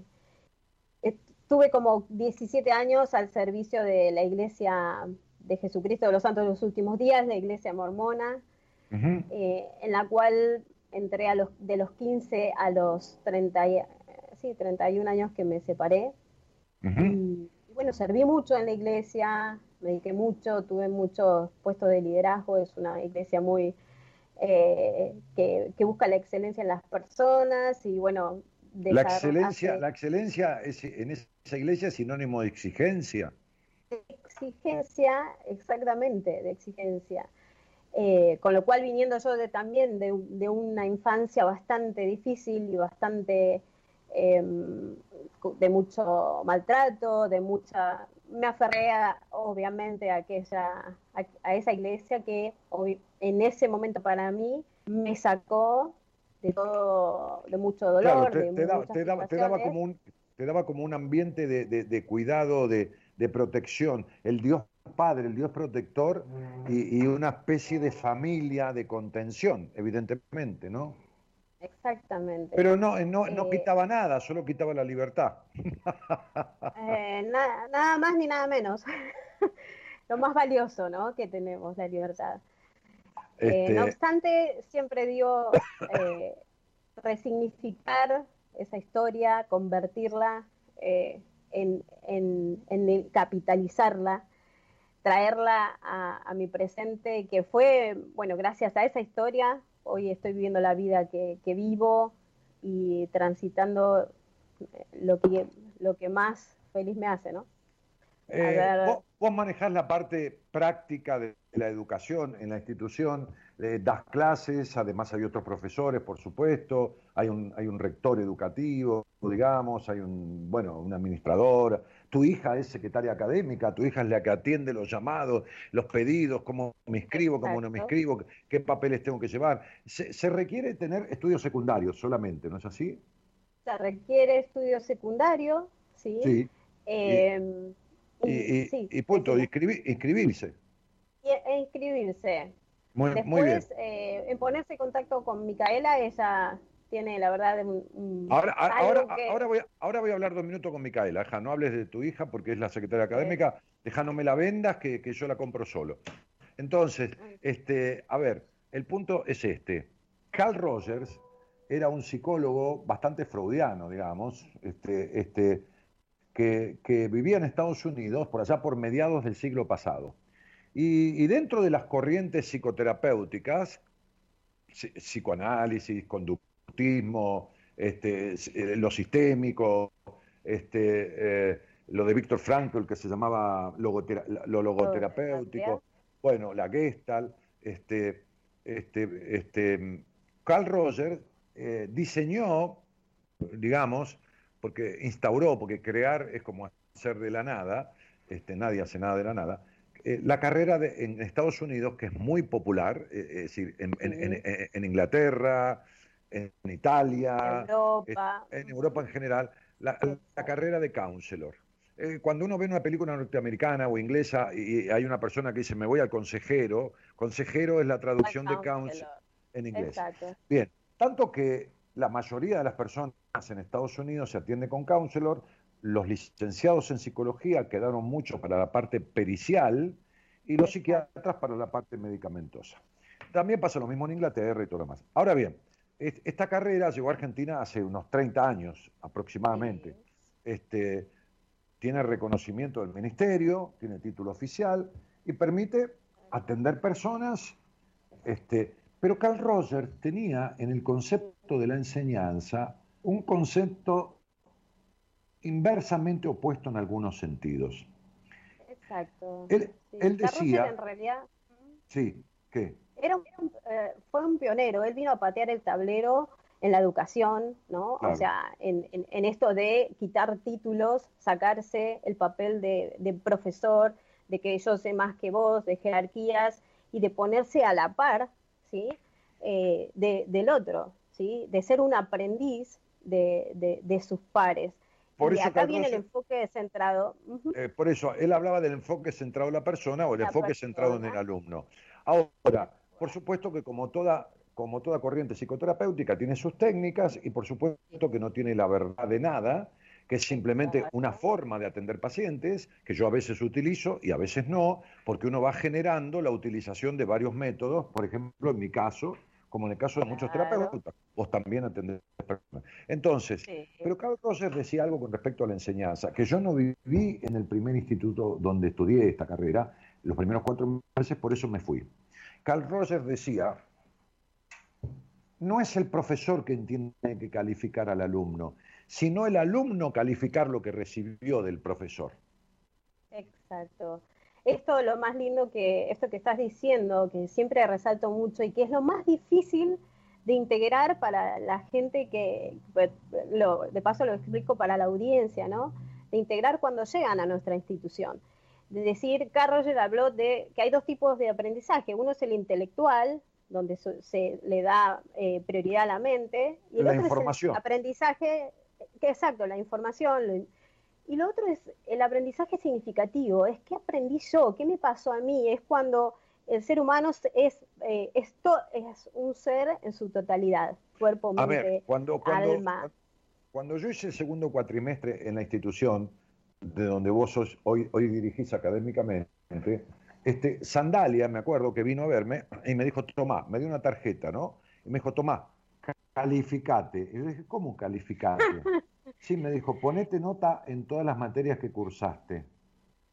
estuve como 17 años al servicio de la Iglesia de Jesucristo de los Santos de los Últimos Días, la Iglesia Mormona, eh, en la cual entré a los, de los 15 a los 30, sí, 31 años que me separé. y, bueno, serví mucho en la iglesia, me dediqué mucho, tuve muchos puestos de liderazgo, es una iglesia muy eh, que, busca la excelencia en las personas y bueno... La excelencia, la excelencia es, en esa iglesia es sinónimo de exigencia. Exigencia, exactamente, de exigencia. Eh, con lo cual, viniendo yo de, también de, una infancia bastante difícil y bastante em, de mucho maltrato, de mucha... Me aferré obviamente a, aquella, a, esa iglesia que en ese momento para mí me sacó de todo, de mucho dolor. te, daba, como un, te daba como un ambiente de, cuidado, de, de protección. El Dios padre, el Dios protector y, una especie de familia de contención, evidentemente, ¿no? Exactamente. Pero no, no, no eh, quitaba nada, solo quitaba la libertad. Eh, nada, más ni nada menos. Lo más valioso, ¿no? Que tenemos, la libertad. Eh, no este obstante, siempre dio resignificar esa historia, convertirla en, en, capitalizarla traerla a, mi presente, que fue, bueno, gracias a esa historia, hoy estoy viviendo la vida que, vivo y transitando lo que, lo que más feliz me hace, ¿no? Eh, vos, vos, manejás la parte práctica de la educación en la institución, eh, das clases, además hay otros profesores, por supuesto, hay un, hay un rector educativo, digamos, hay un, bueno, un administrador, tu hija es secretaria académica, tu hija es la que atiende los llamados, los pedidos, cómo me inscribo, cómo no me inscribo, qué papeles tengo que llevar. Se, requiere tener estudios secundarios solamente, ¿no es así? Se requiere estudios secundarios, sí. Sí. Em, y, punto, inscribirse. E inscribirse. Muy, Después, muy bien. Eh, en ponerse en contacto con Micaela, ella tiene la verdad ahora, ahora, ahora, voy ahora voy a hablar dos minutos con Micaela, no hables de tu hija porque es la secretaria académica, me la vendas que, yo la compro solo. Entonces, este, a ver, el punto es este. Carl Rogers era un psicólogo bastante freudiano, digamos, este, este, que, que, vivía en Estados Unidos por allá por mediados del siglo pasado. Y, y dentro de las corrientes psicoterapéuticas, psicoanálisis, conducta, este, eh, lo sistémico, este, eh, lo de Víctor Frankl que se llamaba lo logoterapéutico, bueno, la Gestalt, este, este, este, Carl Rogers eh, diseñó, digamos, porque instauró, porque crear es como hacer de la nada, este, nadie hace nada de la nada, la carrera de, en Estados Unidos, que es muy popular, es decir, en Inglaterra, en Italia, en Europa en general, la, carrera de counselor. Eh, cuando uno ve una película norteamericana o inglesa y hay una persona que dice me voy al consejero, consejero es la traducción de counselor en inglés. Bien, tanto que la mayoría de las personas en Estados Unidos se atiende con counselor, los licenciados en psicología quedaron mucho para la parte pericial y los psiquiatras para la parte medicamentosa. También pasa lo mismo en Inglaterra y todo lo demás. Ahora bien, esta carrera llegó a Argentina hace unos 30 años aproximadamente. Este, tiene reconocimiento del ministerio, tiene título oficial y permite atender personas. Este, pero Carl Rogers tenía en el concepto de la enseñanza un concepto inversamente opuesto en algunos sentidos. Exacto. Él, decía... en realidad... Sí, ¿qué? era eh, fue un pionero, él vino a patear el tablero en la educación, ¿no? O sea, en, esto de quitar títulos, sacarse el papel de, profesor, de que yo sé más que vos, de jerarquías, y de ponerse a la par, ¿sí? Eh, del otro, ¿sí? De ser un aprendiz de, sus pares. Y acá viene el enfoque centrado. Eh, por eso, él hablaba del enfoque centrado en la persona o el enfoque centrado en el alumno. Ahora, por supuesto que como toda, como toda corriente psicoterapéutica tiene sus técnicas y por supuesto que no tiene la verdad de nada, que es simplemente una forma de atender pacientes que yo a veces utilizo y a veces no, porque uno va generando la utilización de varios métodos, por ejemplo, en mi caso, como en el caso de muchos terapeutas, vos también atendés personas. Entonces, pero Carl Rogers decía algo con respecto a la enseñanza, que yo no viví en el primer instituto donde estudié esta carrera, los primeros cuatro meses, por eso me fui. Carl Rogers decía, no es el profesor que tiene que calificar al alumno, sino el alumno calificar lo que recibió del profesor. Exacto. Esto lo más lindo que, esto que estás diciendo, que siempre resalto mucho y que es lo más difícil de integrar para la gente que, pues, de paso lo explico para la audiencia, ¿no? De integrar cuando llegan a nuestra institución. De decir, Carl Roger habló de que hay dos tipos de aprendizaje. Uno es el intelectual, donde se le da eh, prioridad a la mente, y el otro es el aprendizaje, que exacto, la información, y lo otro es el aprendizaje significativo, es qué aprendí yo, qué me pasó a mí, es cuando el ser humano es, eh, es un ser en su totalidad, cuerpo, mente, cuando, cuando, alma. Cuando yo hice el segundo cuatrimestre en la institución, de donde vos hoy, hoy dirigís académicamente, este, Sandalia, me acuerdo que vino a verme y me dijo, Tomás, me dio una tarjeta, ¿no? Y me dijo, Tomás, calificate. Y yo dije, ¿cómo calificate? Sí, me dijo, ponete nota en todas las materias que cursaste.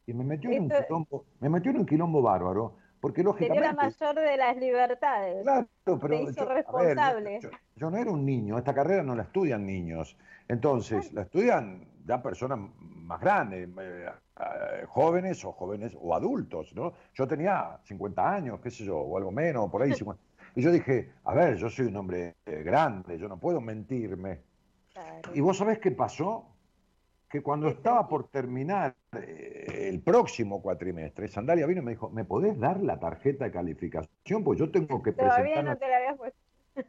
Y me metió en un quilombo, me metió en un quilombo bárbaro, porque lógicamente... Sería la mayor de las libertades. Claro, pero... hizo yo, responsable. yo, no era un niño, esta carrera no la estudian niños. Entonces, la estudian ya personas más grandes, eh, eh, jóvenes o jóvenes o adultos, ¿no? Yo tenía 50 años, qué sé yo, o algo menos, por ahí 50. Y yo dije, a ver, yo soy un hombre eh, grande, yo no puedo mentirme. Y vos sabés qué pasó? Que cuando estaba por terminar el próximo cuatrimestre, Sandalia vino y me dijo, ¿me podés dar la tarjeta de calificación? Pues yo tengo que Todavía no te la habías puesto.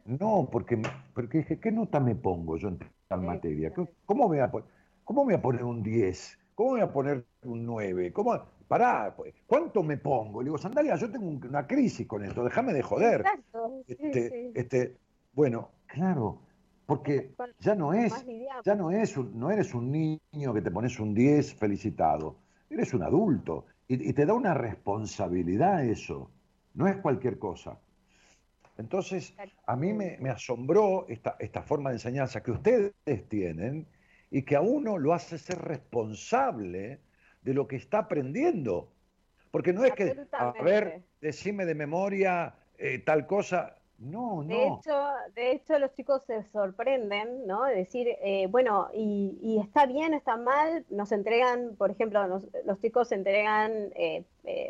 No, porque, porque dije, ¿qué nota me pongo yo en tal materia? ¿Cómo me voy a poner? ¿Cómo voy a poner un 10? ¿Cómo voy a poner un 9? ¿Cómo? Pará, pues, ¿cuánto me pongo? Le digo, Sandalia, yo tengo una crisis con esto, déjame de joder. Exacto, este, este, bueno, claro, porque ya no es, ya no es no eres un niño que te pones un 10 felicitado, eres un adulto y, te da una responsabilidad eso, no es cualquier cosa. Entonces, a mí me, me asombró esta, esta forma de enseñanza que ustedes tienen, y que a uno lo hace ser responsable de lo que está aprendiendo. Porque no es que, a ver, decime de memoria eh, tal cosa. No, no. De hecho, de hecho, los chicos se sorprenden, ¿no? De decir, eh, bueno, y, está bien, está mal. Nos entregan, por ejemplo, los chicos se entregan eh,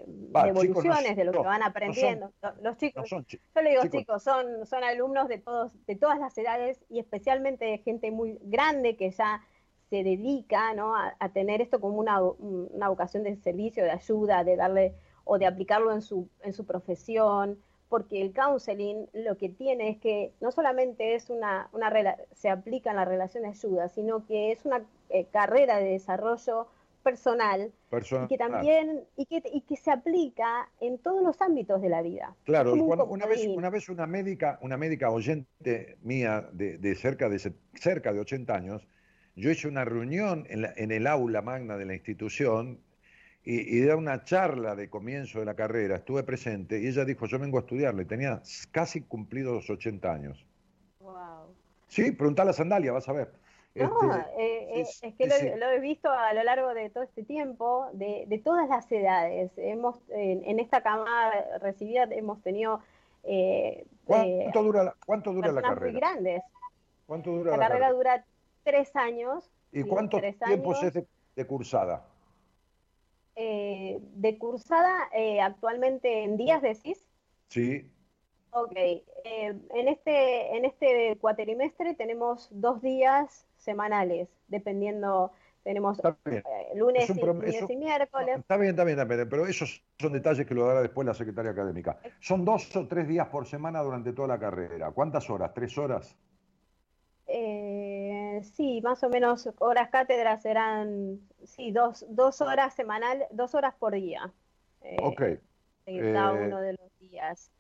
devoluciones de lo que van aprendiendo. los chicos, yo le digo chicos, son, son alumnos de todos, de todas las edades y especialmente de gente muy grande que ya se dedica a, tener esto como una, vocación de servicio, de ayuda, de darle o de aplicarlo en su, en su profesión, porque el counseling lo que tiene es que no solamente es una, una se aplica en la relación de ayuda, sino que es una eh, carrera de desarrollo personal, y que también y que, y que se aplica en todos los ámbitos de la vida. Claro, una vez una vez una médica una médica oyente mía de, de cerca de cerca de 80 años yo hice una reunión en, el aula magna de la institución y, y una charla de comienzo de la carrera, estuve presente y ella dijo, yo vengo a estudiarle, tenía casi cumplidos los 80 años. Wow. Sí, preguntale a Sandalia, vas a ver. No, este, eh, eh, es que lo, he visto a lo largo de todo este tiempo, de, todas las edades. Hemos en, esta camada recibida hemos tenido eh, ¿Cuánto, dura la, ¿Cuánto dura la carrera? Muy grandes. ¿Cuánto dura la, la carrera? dura tres años. ¿Y cuántos tiempos es de, cursada? Eh, de cursada eh, actualmente en días decís? Sí. Ok, eh, en, este, en este cuatrimestre tenemos dos días semanales, dependiendo, tenemos lunes, y, miércoles. está bien, está bien, está bien, pero esos son detalles que lo dará después la secretaria académica. Son dos o tres días por semana durante toda la carrera. ¿Cuántas horas? ¿Tres horas? Eh, sí, más o menos horas cátedras serán, sí, dos, dos horas semanal, dos horas por día. Eh, ok. cada eh, uno de los días.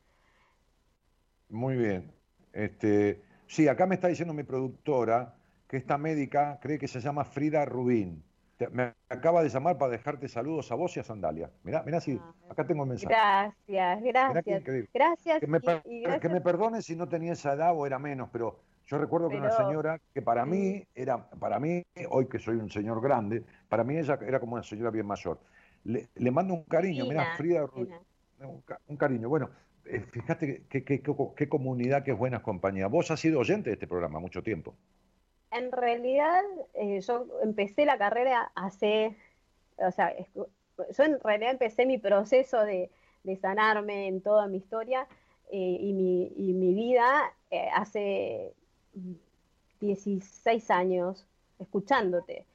Muy bien. Este, sí, acá me está diciendo mi productora que esta médica cree que se llama Frida Rubín. me acaba de llamar para dejarte saludos a vos y a Sandalia. Mirá, mirá si ah, acá tengo el mensaje. Gracias, gracias. Gracias. Que me, que me perdone si no tenía esa edad o era menos, pero yo recuerdo que una señora que para mí era, para mí, hoy que soy un señor grande, para mí ella era como una señora bien mayor. Le, mando un cariño, mira, Frida, un, cariño. Bueno, eh, fíjate qué comunidad, qué buenas compañías. Vos has sido oyente de este programa mucho tiempo. En realidad, eh, yo empecé la carrera hace, o sea, yo en realidad empecé mi proceso de, sanarme en toda mi historia eh, y, mi, y, mi, vida hace 16 años escuchándote.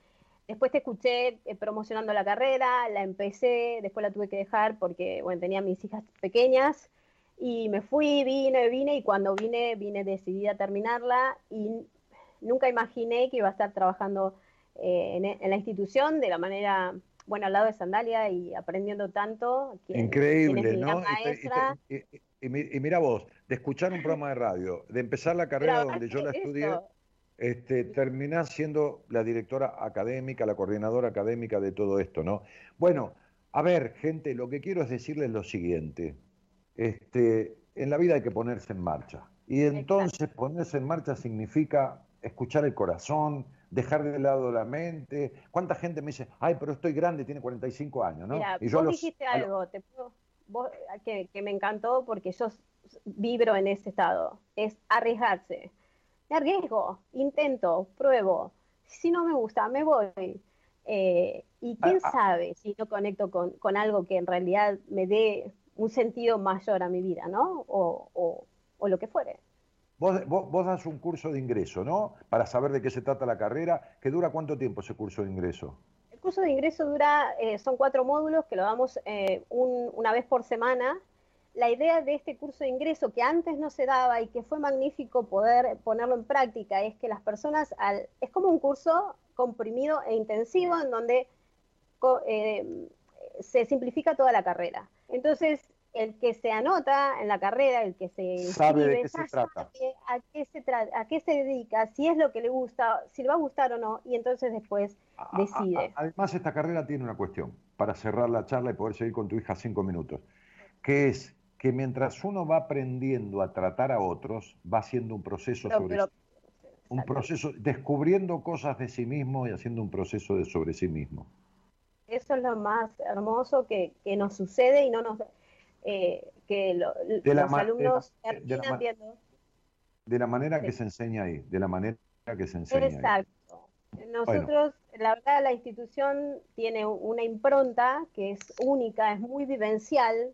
Después te escuché eh, promocionando la carrera, la empecé, después la tuve que dejar porque, bueno, tenía mis hijas pequeñas y me fui, vine, vine y cuando vine, vine decidida a terminarla y nunca imaginé que iba a estar trabajando eh, e, en, la institución de la manera, bueno, al lado de Sandalia y aprendiendo tanto. Increíble, ¿no? Y, mira vos, de escuchar un programa de radio, de empezar la carrera donde yo la estudié este, terminás siendo la directora académica, la coordinadora académica de todo esto, ¿no? Bueno, a ver, gente, lo que quiero es decirles lo siguiente. Este, en la vida hay que ponerse en marcha. Y entonces ponerse en marcha significa escuchar el corazón, dejar de lado la mente. ¿Cuánta gente me dice, ay, pero estoy grande, tiene 45 años, ¿no? y yo vos dijiste algo que, que me encantó porque yo vibro en ese estado, es arriesgarse me arriesgo, intento, pruebo. Si no me gusta, me voy. Eh, y quién ah, ah. sabe si no conecto con, algo que en realidad me dé un sentido mayor a mi vida, ¿no? O, lo que fuere. Vos, vos, das un curso de ingreso, ¿no? Para saber de qué se trata la carrera. ¿Que dura cuánto tiempo ese curso de ingreso? El curso de ingreso dura, eh, son cuatro módulos que lo damos eh, una vez por semana la idea de este curso de ingreso que antes no se daba y que fue magnífico poder ponerlo en práctica es que las personas, al, es como un curso comprimido e intensivo en donde eh, se simplifica toda la carrera. Entonces, el que se anota en la carrera, el que se sabe de qué se trata. a qué se a qué se dedica, si es lo que le gusta, si le va a gustar o no, y entonces después decide. además, esta carrera tiene una cuestión, para cerrar la charla y poder seguir con tu hija cinco minutos, que es que mientras uno va aprendiendo a tratar a otros, va haciendo un proceso sobre un proceso, descubriendo cosas de sí mismo y haciendo un proceso de sobre sí mismo. Eso es lo más hermoso que, nos sucede y no nos eh, que los alumnos de la, viendo. De la manera que se enseña ahí, de la manera que se enseña. Exacto. Nosotros, la verdad, la institución tiene una impronta que es única, es muy vivencial,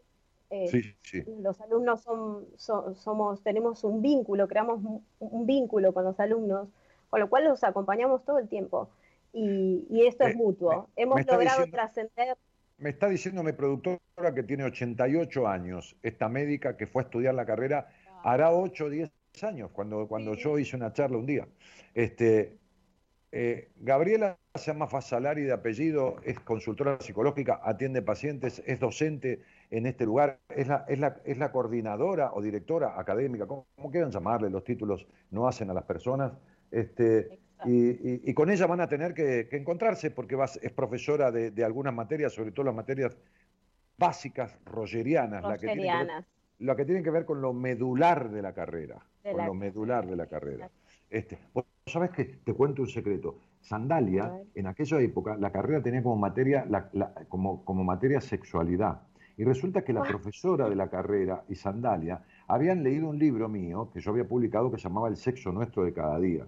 eh, los alumnos son, somos, tenemos un vínculo, creamos un, vínculo con los alumnos, con lo cual los acompañamos todo el tiempo. Y, esto es mutuo. Hemos logrado trascender. Me está diciendo mi productora que tiene 88 años, esta médica que fue a estudiar la carrera, hará 8 o 10 años, cuando, cuando yo hice una charla un día. Este, eh, Gabriela se llama Fasalari de apellido, es consultora psicológica, atiende pacientes, es docente en este lugar, es la, es la, es la coordinadora o directora académica, como, quieran llamarle, los títulos no hacen a las personas. Este, y, con ella van a tener que, encontrarse porque es profesora de, algunas materias, sobre todo las materias básicas rogerianas, La, que tienen que ver, con lo medular de la carrera, con lo medular de la carrera. Este, vos sabés que te cuento un secreto. Sandalia, en aquella época, la carrera tenía como materia, como, como materia sexualidad. Y resulta que la ah. profesora de la carrera y Sandalia habían leído un libro mío que yo había publicado que se llamaba El sexo nuestro de cada día.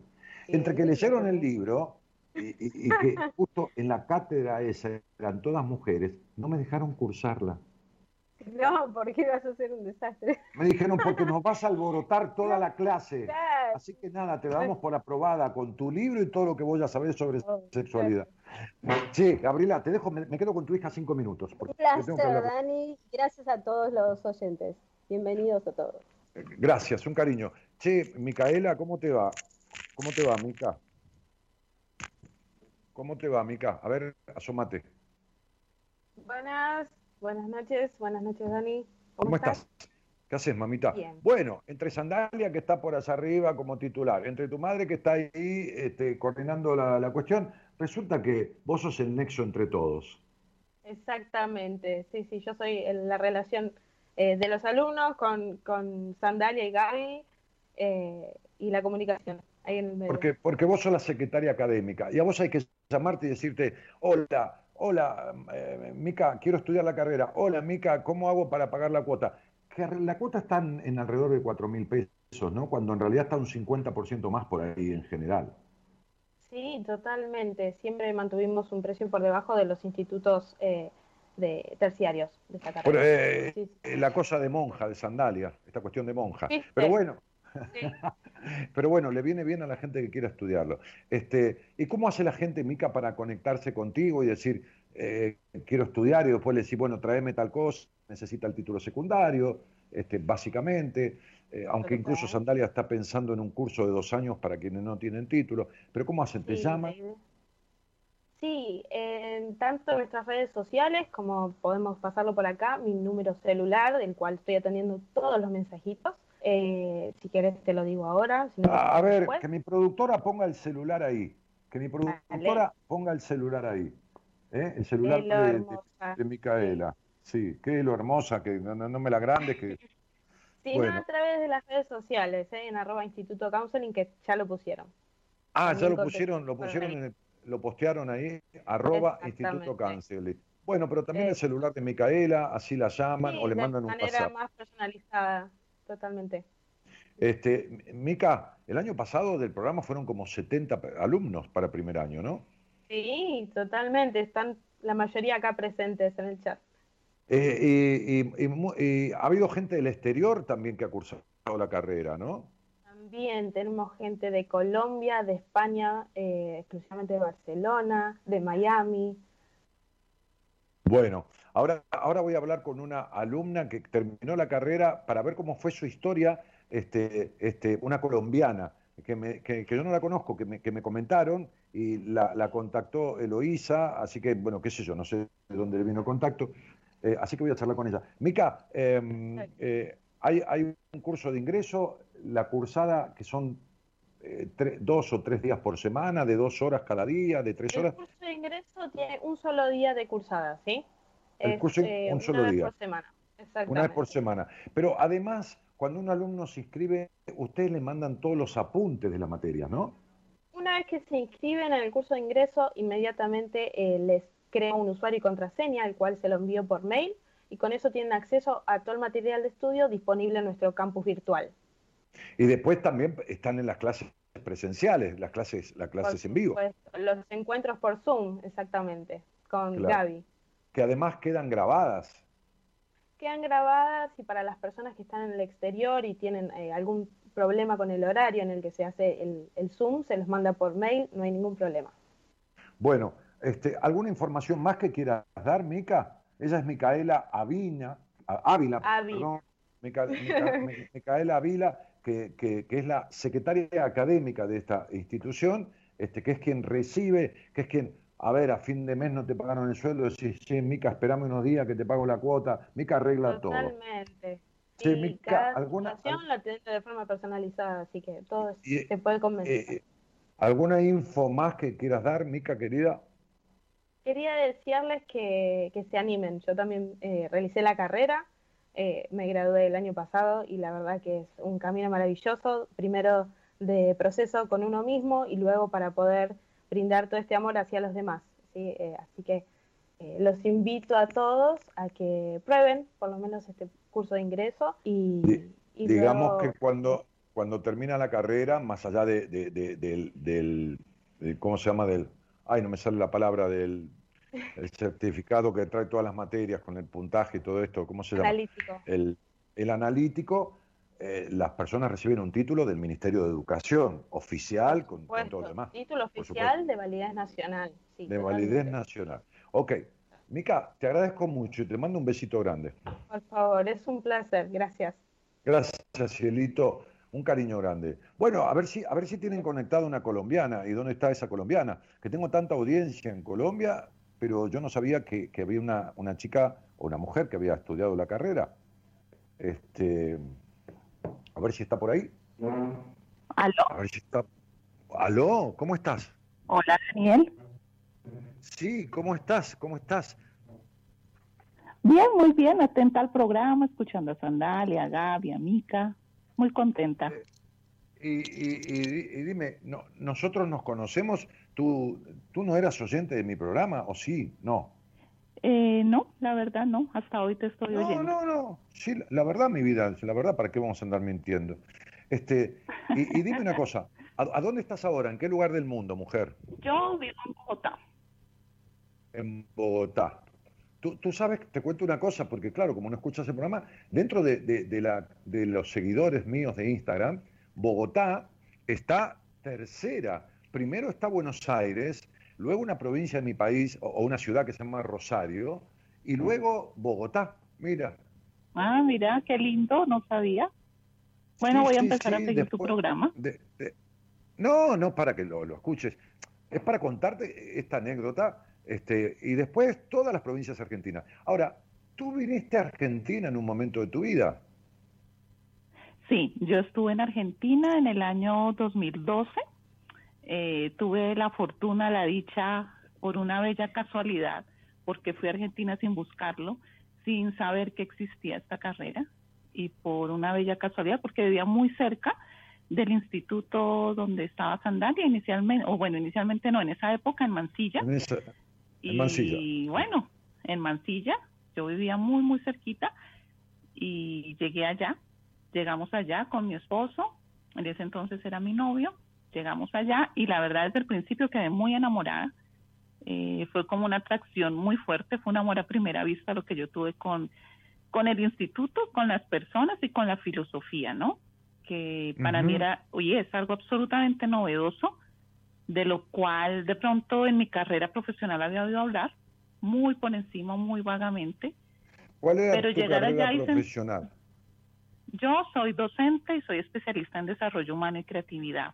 Entre que leyeron el libro y, que justo en la cátedra esa eran todas mujeres, no me dejaron cursarla. No, porque vas a ser un desastre. Me dijeron, porque nos vas a alborotar toda la clase. Así que nada, te damos por aprobada con tu libro y todo lo que voy a saber sobre oh, sexualidad. Sí, Gabriela, te dejo, me, quedo con tu hija cinco minutos. Un placer, Dani. Gracias a todos los oyentes. Bienvenidos a todos. Gracias, un cariño. Che, Micaela, ¿cómo te va? ¿Cómo te va, Mica? ¿Cómo te va, Mica? A ver, asómate. Buenas, buenas noches, buenas noches, Dani. ¿Cómo, estás? ¿Qué haces, mamita? Bueno, entre Sandalia, que está por allá arriba como titular, entre tu madre, que está ahí este, coordinando la, cuestión, resulta que vos sos el nexo entre todos. Exactamente, sí, sí, yo soy la relación eh, de los alumnos con, con, Sandalia y Gaby eh, y la comunicación. Ahí en el medio. Porque, porque vos sos la secretaria académica y a vos hay que llamarte y decirte, hola, hola, eh, Mica, quiero estudiar la carrera, hola, Mica, ¿cómo hago para pagar la cuota? Que la cuota está en, alrededor de 4 mil pesos, ¿no? Cuando en realidad está un 50% más por ahí en general. Sí, totalmente. Siempre mantuvimos un precio por debajo de los institutos eh, de terciarios de esta carrera. Eh, la cosa de monja, de sandalia, esta cuestión de monja. Pero bueno, pero bueno, le viene bien a la gente que quiera estudiarlo. Este, ¿Y cómo hace la gente, Mica, para conectarse contigo y decir, eh, quiero estudiar y después le decir, bueno, tráeme tal cosa, necesita el título secundario, este, básicamente? Eh, aunque incluso Sandalia está pensando en un curso de dos años para quienes no tienen título. Pero ¿cómo hacen? ¿Te llaman? Sí, tanto en nuestras redes sociales como podemos pasarlo por acá, mi número celular, del cual estoy atendiendo todos los mensajitos. Eh, si quieres te lo digo ahora. a ver, que mi productora ponga el celular ahí. Que mi productora ponga el celular ahí. ¿eh? El celular de, Micaela. Sí, qué lo hermosa, que no, no, me la grande, que Sí, no a través de las redes sociales, ¿eh? en arroba Instituto Counseling, que ya lo pusieron. Ah, ya lo pusieron, lo pusieron, lo postearon ahí, arroba Instituto Counseling. Bueno, pero también el celular de Micaela, así la llaman o le mandan un WhatsApp. De manera más personalizada, totalmente. Este, Mica, el año pasado del programa fueron como 70 alumnos para primer año, ¿no? Sí, totalmente. Están la mayoría acá presentes en el chat. Eh, y, ha habido gente del exterior también que ha cursado la carrera, ¿no? También tenemos gente de Colombia, de España, eh, exclusivamente de Barcelona, de Miami. Bueno, ahora, ahora voy a hablar con una alumna que terminó la carrera para ver cómo fue su historia, este, este, una colombiana, que, que, yo no la conozco, que me, que me comentaron y la, la, contactó Eloísa, así que, bueno, qué sé yo, no sé de dónde le vino el contacto, eh, así que voy a charlar con ella. Mica, em, eh, hay, un curso de ingreso, la cursada que son eh, dos o tres días por semana, de dos horas cada día, de tres horas. Ingreso tiene un solo día de cursada, ¿sí? El curso un solo una día. Vez por semana. Una vez por semana. Pero además, cuando un alumno se inscribe, ustedes le mandan todos los apuntes de la materia, ¿no? Una vez que se inscriben en el curso de ingreso, inmediatamente les creo un usuario y contraseña, el cual se lo envío por mail, y con eso tienen acceso a todo el material de estudio disponible en nuestro campus virtual. Y después también están en las clases presenciales, las clases, las clases en vivo. Los encuentros por Zoom, exactamente, con Gaby. Que además quedan grabadas. Quedan grabadas y para las personas que están en el exterior y tienen eh, algún problema con el horario en el que se hace el, el Zoom, se los manda por mail, no hay ningún problema. Bueno, este, ¿Alguna información más que quieras dar, Mica? Ella es Micaela Avina, Ávila, perdón, Micaela Ávila, que, que, es la secretaria académica de esta institución, este, que es quien recibe, que es quien, a ver, a fin de mes no te pagaron el sueldo, decís, sí, Mica, esperame unos días que te pago la cuota, Mica arregla todo. Totalmente. Sí, Mica, cada ¿alguna, la tiene de forma personalizada, así que todo se puede convencer. Eh, ¿Alguna info más que quieras dar, Mica, querida? quería decirles que, se animen. Yo también eh, realicé la carrera, eh, me gradué el año pasado y la verdad que es un camino maravilloso, primero de proceso con uno mismo y luego para poder brindar todo este amor hacia los demás. Eh, así que los invito a todos a que prueben por lo menos este curso de ingreso y... digamos que cuando, cuando termina la carrera, más allá de, del, del, ¿cómo se llama? Del, ay, no me sale la palabra del el certificado que trae todas las materias con el puntaje y todo esto, ¿cómo se llama? Analítico. El, el analítico, eh, las personas reciben un título del Ministerio de Educación, oficial, con, todo lo demás. Título oficial de validez nacional. de validez nacional. Ok. Mica, te agradezco mucho y te mando un besito grande. Por favor, es un placer. Gracias. Gracias, Cielito. Un cariño grande. Bueno, a ver si, a ver si tienen conectada una colombiana. ¿Y dónde está esa colombiana? Que tengo tanta audiencia en Colombia pero yo no sabía que, había una, una, chica o una mujer que había estudiado la carrera. Este, a ver si está por ahí. ¿Aló? A ver si está. ¿Aló? ¿Cómo estás? Hola, Daniel. Sí, ¿cómo estás? ¿Cómo estás? Bien, muy bien, atenta al programa, escuchando a Sandalia, a Gaby, a Mica, muy contenta. Eh, y, dime, no, ¿nosotros nos conocemos? ¿Tú, ¿Tú no eras oyente de mi programa o sí? No. Eh, no, la verdad no, hasta hoy te estoy oyendo. No, no, no, sí, la verdad mi vida, la verdad, ¿para qué vamos a andar mintiendo? Este, y, dime una cosa, ¿a, dónde estás ahora? ¿En qué lugar del mundo, mujer? Yo vivo en Bogotá. En Bogotá. Tú, sabes, te cuento una cosa, porque claro, como no escuchas el programa, dentro de, de, la, de los seguidores míos de Instagram, Bogotá está tercera. Primero está Buenos Aires, luego una provincia de mi país o, una ciudad que se llama Rosario, y luego Bogotá. Mira. Ah, mira, qué lindo, no sabía. Bueno, voy a empezar a seguir tu programa. no, no para que lo, lo, escuches. Es para contarte esta anécdota este, y después todas las provincias argentinas. Ahora, ¿tú viniste a Argentina en un momento de tu vida? Sí, yo estuve en Argentina en el año 2012. Eh, tuve la fortuna, la dicha, por una bella casualidad, porque fui a Argentina sin buscarlo, sin saber que existía esta carrera, y por una bella casualidad, porque vivía muy cerca del instituto donde estaba Sandalia inicialmente, o bueno, inicialmente no, en esa época en Mansilla. Y bueno, en Mansilla, yo vivía muy, muy cerquita y llegué allá. Llegamos allá con mi esposo, en ese entonces era mi novio. Llegamos allá y la verdad desde el principio quedé muy enamorada. Eh, fue como una atracción muy fuerte, fue un amor a primera vista lo que yo tuve con, con el instituto, con las personas y con la filosofía, ¿no? Que para mí era, oye, es algo absolutamente novedoso de lo cual de pronto en mi carrera profesional había oído hablar, muy por encima, muy vagamente. ¿Cuál era pero tu llegar carrera allá profesional? Yo soy docente y soy especialista en desarrollo humano y creatividad.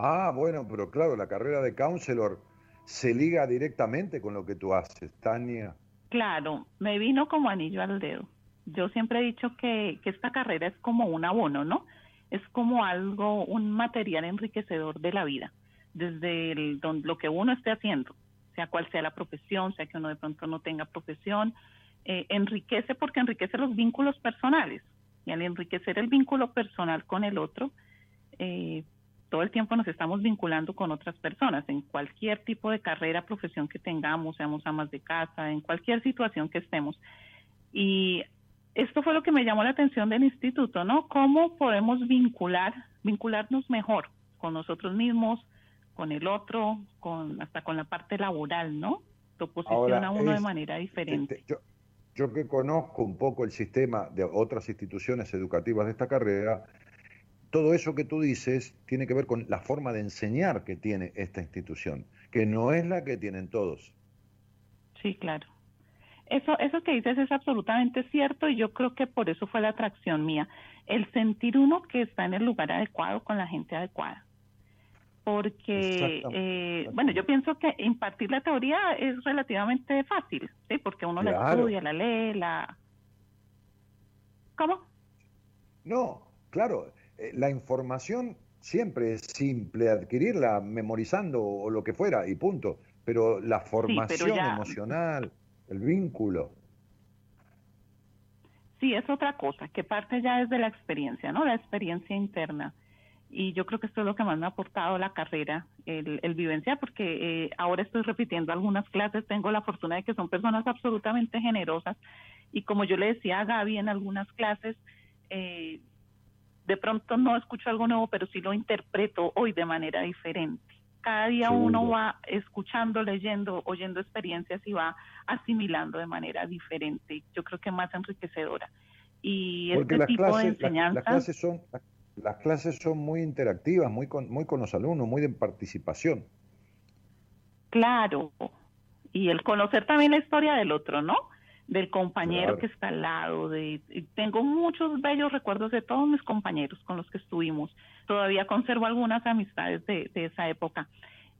Ah, bueno, pero claro, la carrera de counselor se liga directamente con lo que tú haces, Tania. Claro, me vino como anillo al dedo. Yo siempre he dicho que, que esta carrera es como un abono, ¿no? Es como algo, un material enriquecedor de la vida desde el, lo que uno esté haciendo, sea cual sea la profesión, sea que uno de pronto no tenga profesión, eh, enriquece porque enriquece los vínculos personales. Y al enriquecer el vínculo personal con el otro, eh, todo el tiempo nos estamos vinculando con otras personas, en cualquier tipo de carrera, profesión que tengamos, seamos amas de casa, en cualquier situación que estemos. Y esto fue lo que me llamó la atención del instituto, ¿no? ¿Cómo podemos vincular, vincularnos mejor con nosotros mismos, con el otro, con hasta con la parte laboral, ¿no? Lo posiciona uno de manera diferente. Yo, yo que conozco un poco el sistema de otras instituciones educativas de esta carrera, todo eso que tú dices tiene que ver con la forma de enseñar que tiene esta institución, que no es la que tienen todos. Sí, claro. Eso, eso que dices es absolutamente cierto y yo creo que por eso fue la atracción mía, el sentir uno que está en el lugar adecuado con la gente adecuada porque, eh, bueno, yo pienso que impartir la teoría es relativamente fácil, ¿sí? Porque uno la estudia, la lee, la... ¿Cómo? No, claro, la información siempre es simple, adquirirla memorizando o lo que fuera y punto, pero la formación emocional, el vínculo. Sí, es otra cosa, que parte ya es de la experiencia, ¿no? La experiencia interna y yo creo que esto es lo que más me ha aportado la carrera, el, el vivenciar, porque eh, ahora estoy repitiendo algunas clases, tengo la fortuna de que son personas absolutamente generosas y como yo le decía a Gaby en algunas clases, eh, de pronto no escucho algo nuevo, pero sí lo interpreto hoy de manera diferente. Cada día uno va escuchando, leyendo, oyendo experiencias y va asimilando de manera diferente. Yo creo que más enriquecedora. Y este tipo de enseñanza... las clases son las clases son muy interactivas, muy con, muy con los alumnos, muy de participación. Claro, y el conocer también la historia del otro, ¿no? Del compañero que está al lado. De, tengo muchos bellos recuerdos de todos mis compañeros con los que estuvimos. Todavía conservo algunas amistades de, de esa época.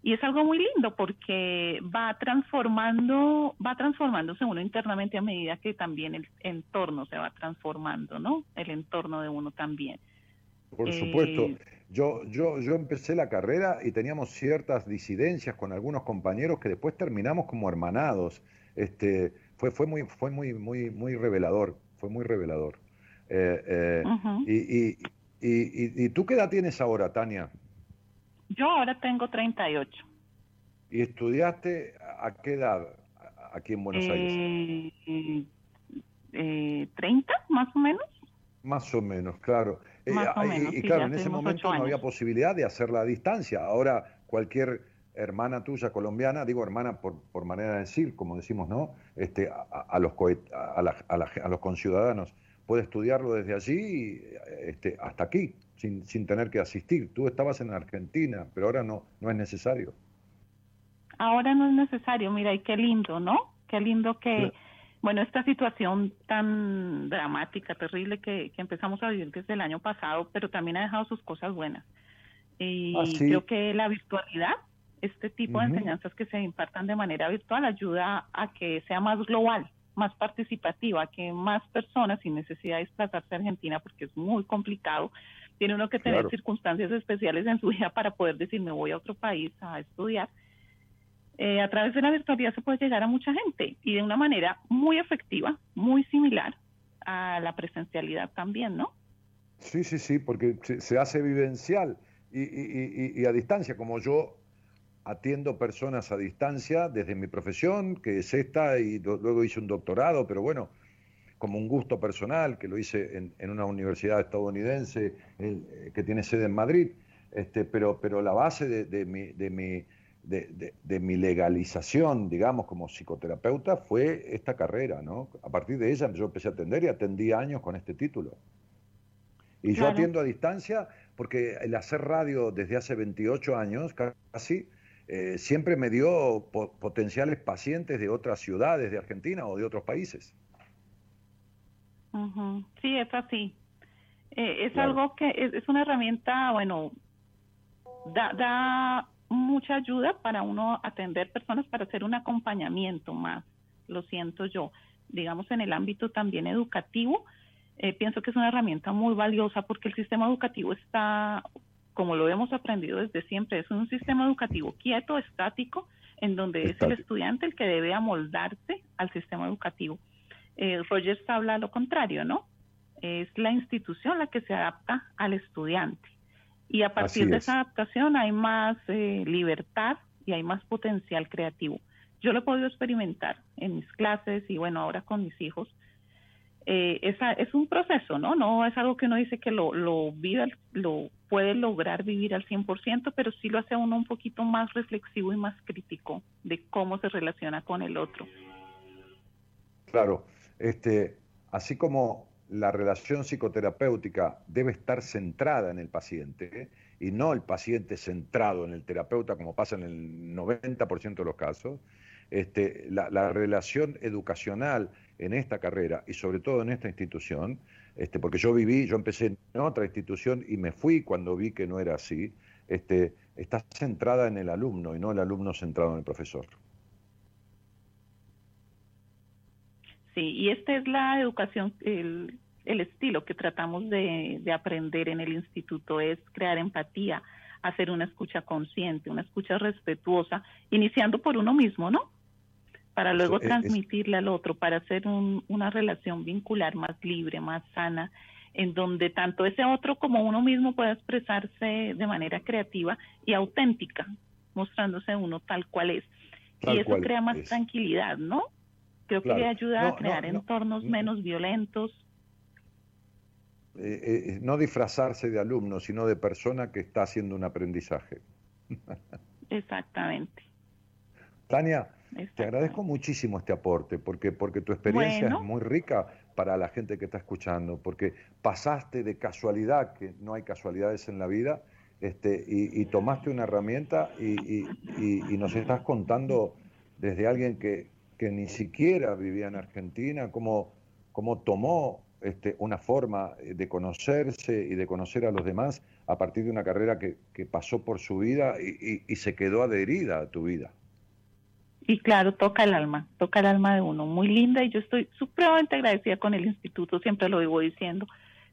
Y es algo muy lindo porque va transformando, va transformándose uno internamente a medida que también el entorno se va transformando, ¿no? El entorno de uno también. Por supuesto. Yo, yo, yo empecé la carrera y teníamos ciertas disidencias con algunos compañeros que después terminamos como hermanados. Este, fue, fue muy, fue muy, muy, muy revelador, fue muy revelador. Eh, eh, y, y, y, y, tú qué edad tienes ahora, Tania? Yo ahora tengo 38. ¿Y estudiaste a qué edad aquí en Buenos Aires? Eh, 30, más o menos. Más o menos, claro. Eh, ah, y, claro, en ese momento no había posibilidad de hacerla a distancia. Ahora cualquier hermana tuya colombiana, digo hermana por, por manera de decir, como decimos, ¿no? Este, a, los, a, a, los conciudadanos, puede estudiarlo desde allí este, hasta aquí, sin, sin tener que asistir. Tú estabas en Argentina, pero ahora no, no es necesario. Ahora no es necesario, mira, y qué lindo, ¿no? Qué lindo que bueno, esta situación tan dramática, terrible que, empezamos a vivir desde el año pasado, pero también ha dejado sus cosas buenas. Y ah, creo que la virtualidad, este tipo de enseñanzas que se impartan de manera virtual, ayuda a que sea más global, más participativa, que más personas sin necesidad de desplazarse a Argentina, porque es muy complicado, tiene uno que tener circunstancias especiales en su vida para poder decir me voy a otro país a estudiar eh, a través de la virtualidad se puede llegar a mucha gente y de una manera muy efectiva, muy similar a la presencialidad también, ¿no? Sí, sí, sí, porque se, hace vivencial y, a distancia, como yo atiendo personas a distancia desde mi profesión, que es esta, y luego hice un doctorado, pero bueno, como un gusto personal, que lo hice en, una universidad estadounidense eh, que tiene sede en Madrid, este, pero, pero la base de, mi, de mi de, mi legalización, digamos, como psicoterapeuta fue esta carrera, ¿no? A partir de ella yo empecé a atender y atendí años con este título. Y yo atiendo a distancia porque el hacer radio desde hace 28 años casi, eh, siempre me dio potenciales pacientes de otras ciudades de Argentina o de otros países. Sí, es así. Eh, es algo que es, es, una herramienta, bueno, da, da mucha ayuda para uno atender personas, para hacer un acompañamiento más, lo siento yo. Digamos, en el ámbito también educativo, eh, pienso que es una herramienta muy valiosa porque el sistema educativo está, como lo hemos aprendido desde siempre, es un sistema educativo quieto, estático, en donde es el estudiante el que debe amoldarse al sistema educativo. Eh, Rogers habla lo contrario, ¿no? Es la institución la que se adapta al estudiante. Y a partir de esa adaptación hay más eh, libertad y hay más potencial creativo. Yo lo he podido experimentar en mis clases y bueno, ahora con mis hijos. Eh, esa, es un proceso, ¿no? No es algo que uno dice que lo, lo vive, lo puede lograr vivir al 100%, pero sí lo hace uno un poquito más reflexivo y más crítico de cómo se relaciona con el otro. Claro, este, así como la relación psicoterapéutica debe estar centrada en el paciente y no el paciente centrado en el terapeuta como pasa en el 90% de los casos. Este, la, relación educacional en esta carrera y sobre todo en esta institución, este, porque yo viví, yo empecé en otra institución y me fui cuando vi que no era así, este, está centrada en el alumno y no el alumno centrado en el profesor. y esta es la educación, el, estilo que tratamos de, aprender en el instituto, es crear empatía, hacer una escucha consciente, una escucha respetuosa, iniciando por uno mismo, ¿no? Para luego transmitirle al otro, para hacer una relación vincular más libre, más sana, en donde tanto ese otro como uno mismo pueda expresarse de manera creativa y auténtica, mostrándose uno tal cual es. y eso crea más tranquilidad, ¿no? Creo que ayuda a crear entornos menos violentos. Eh, eh, no disfrazarse de alumno, sino de persona que está haciendo un aprendizaje. Exactamente. Tania, te agradezco muchísimo este aporte, porque, porque tu experiencia es muy rica para la gente que está escuchando, porque pasaste de casualidad, que no hay casualidades en la vida, este, y, tomaste una herramienta y, y, nos estás contando desde alguien que, que ni siquiera vivía en Argentina, cómo, cómo tomó este, una forma de conocerse y de conocer a los demás a partir de una carrera que, pasó por su vida y, se quedó adherida a tu vida. Y claro, toca el alma, toca el alma de uno, muy linda y yo estoy supremamente agradecida con el instituto, siempre lo vivo diciendo,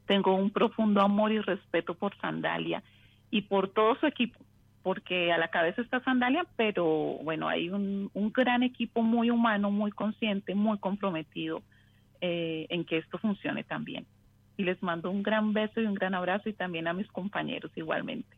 tengo un profundo amor y respeto por Sandalia y por todo su equipo, porque a la cabeza está Sandalia, pero bueno, hay un, un gran equipo muy humano, muy consciente, muy comprometido eh, en que esto funcione también. Y les mando un gran beso y un gran abrazo y también a mis compañeros igualmente.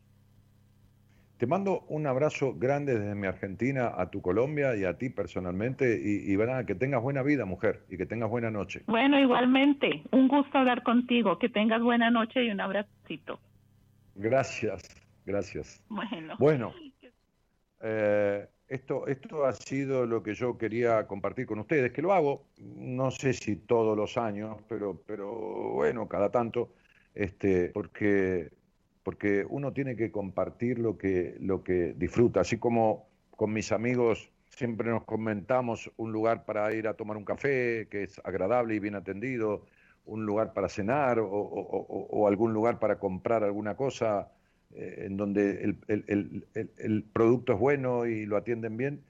Te mando un abrazo grande desde mi Argentina a tu Colombia y a ti personalmente y, y que tengas buena vida, mujer, y que tengas buena noche. Bueno, igualmente, un gusto hablar contigo, que tengas buena noche y un abracito. Gracias, gracias. Bueno. Bueno, eh, esto, esto ha sido lo que yo quería compartir con ustedes, que lo hago, no sé si todos los años, pero, pero bueno, cada tanto, este, porque porque uno tiene que compartir lo que, lo que disfruta, así como con mis amigos siempre nos comentamos un lugar para ir a tomar un café, que es agradable y bien atendido, un lugar para cenar o, algún lugar para comprar alguna cosa eh, en donde el, producto es bueno y lo atienden bien.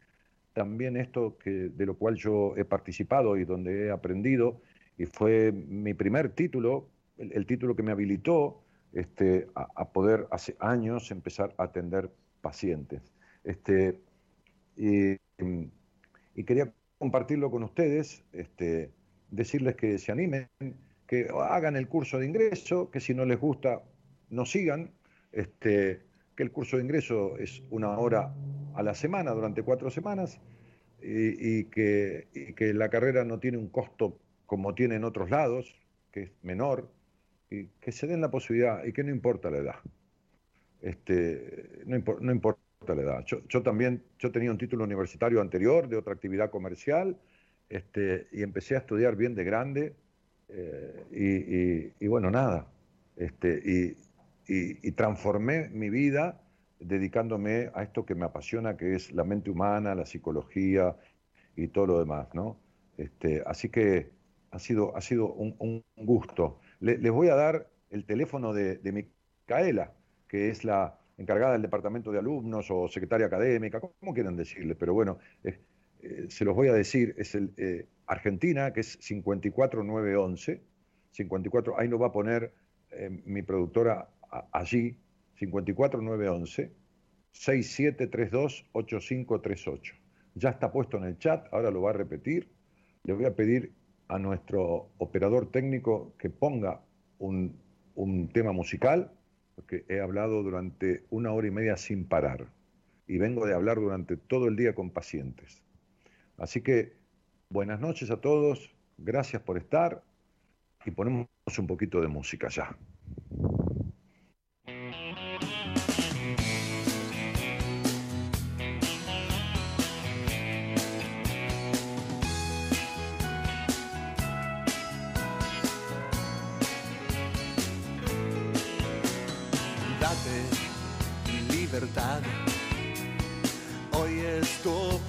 También esto que, de lo cual yo he participado y donde he aprendido, y fue mi primer título, el título que me habilitó este, a, poder hace años empezar a atender pacientes. Este, y, quería compartirlo con ustedes, este, decirles que se animen, que hagan el curso de ingreso, que si no les gusta, no sigan, este, que el curso de ingreso es una hora a la semana durante cuatro semanas y, que, y que la carrera no tiene un costo como tiene en otros lados, que es menor, y que se den la posibilidad y que no importa la edad. Este, no, importa la edad. Yo, también, yo tenía un título universitario anterior de otra actividad comercial este, y empecé a estudiar bien de grande eh, y, bueno, nada. Este, y, y, transformé mi vida dedicándome a esto que me apasiona, que es la mente humana, la psicología y todo lo demás, ¿no? Este, así que ha sido, ha sido un, un gusto les voy a dar el teléfono de, Micaela, que es la encargada del departamento de alumnos o secretaria académica, como quieran decirle, pero bueno, eh, se los voy a decir, es el eh, Argentina, que es 54911, 54, ahí lo va a poner eh, mi productora allí, 54911, 6732-8538. Ya está puesto en el chat, ahora lo va a repetir. Le voy a pedir a nuestro operador técnico que ponga un, tema musical, porque he hablado durante una hora y media sin parar y vengo de hablar durante todo el día con pacientes. Así que buenas noches a todos, gracias por estar y ponemos un poquito de música ya.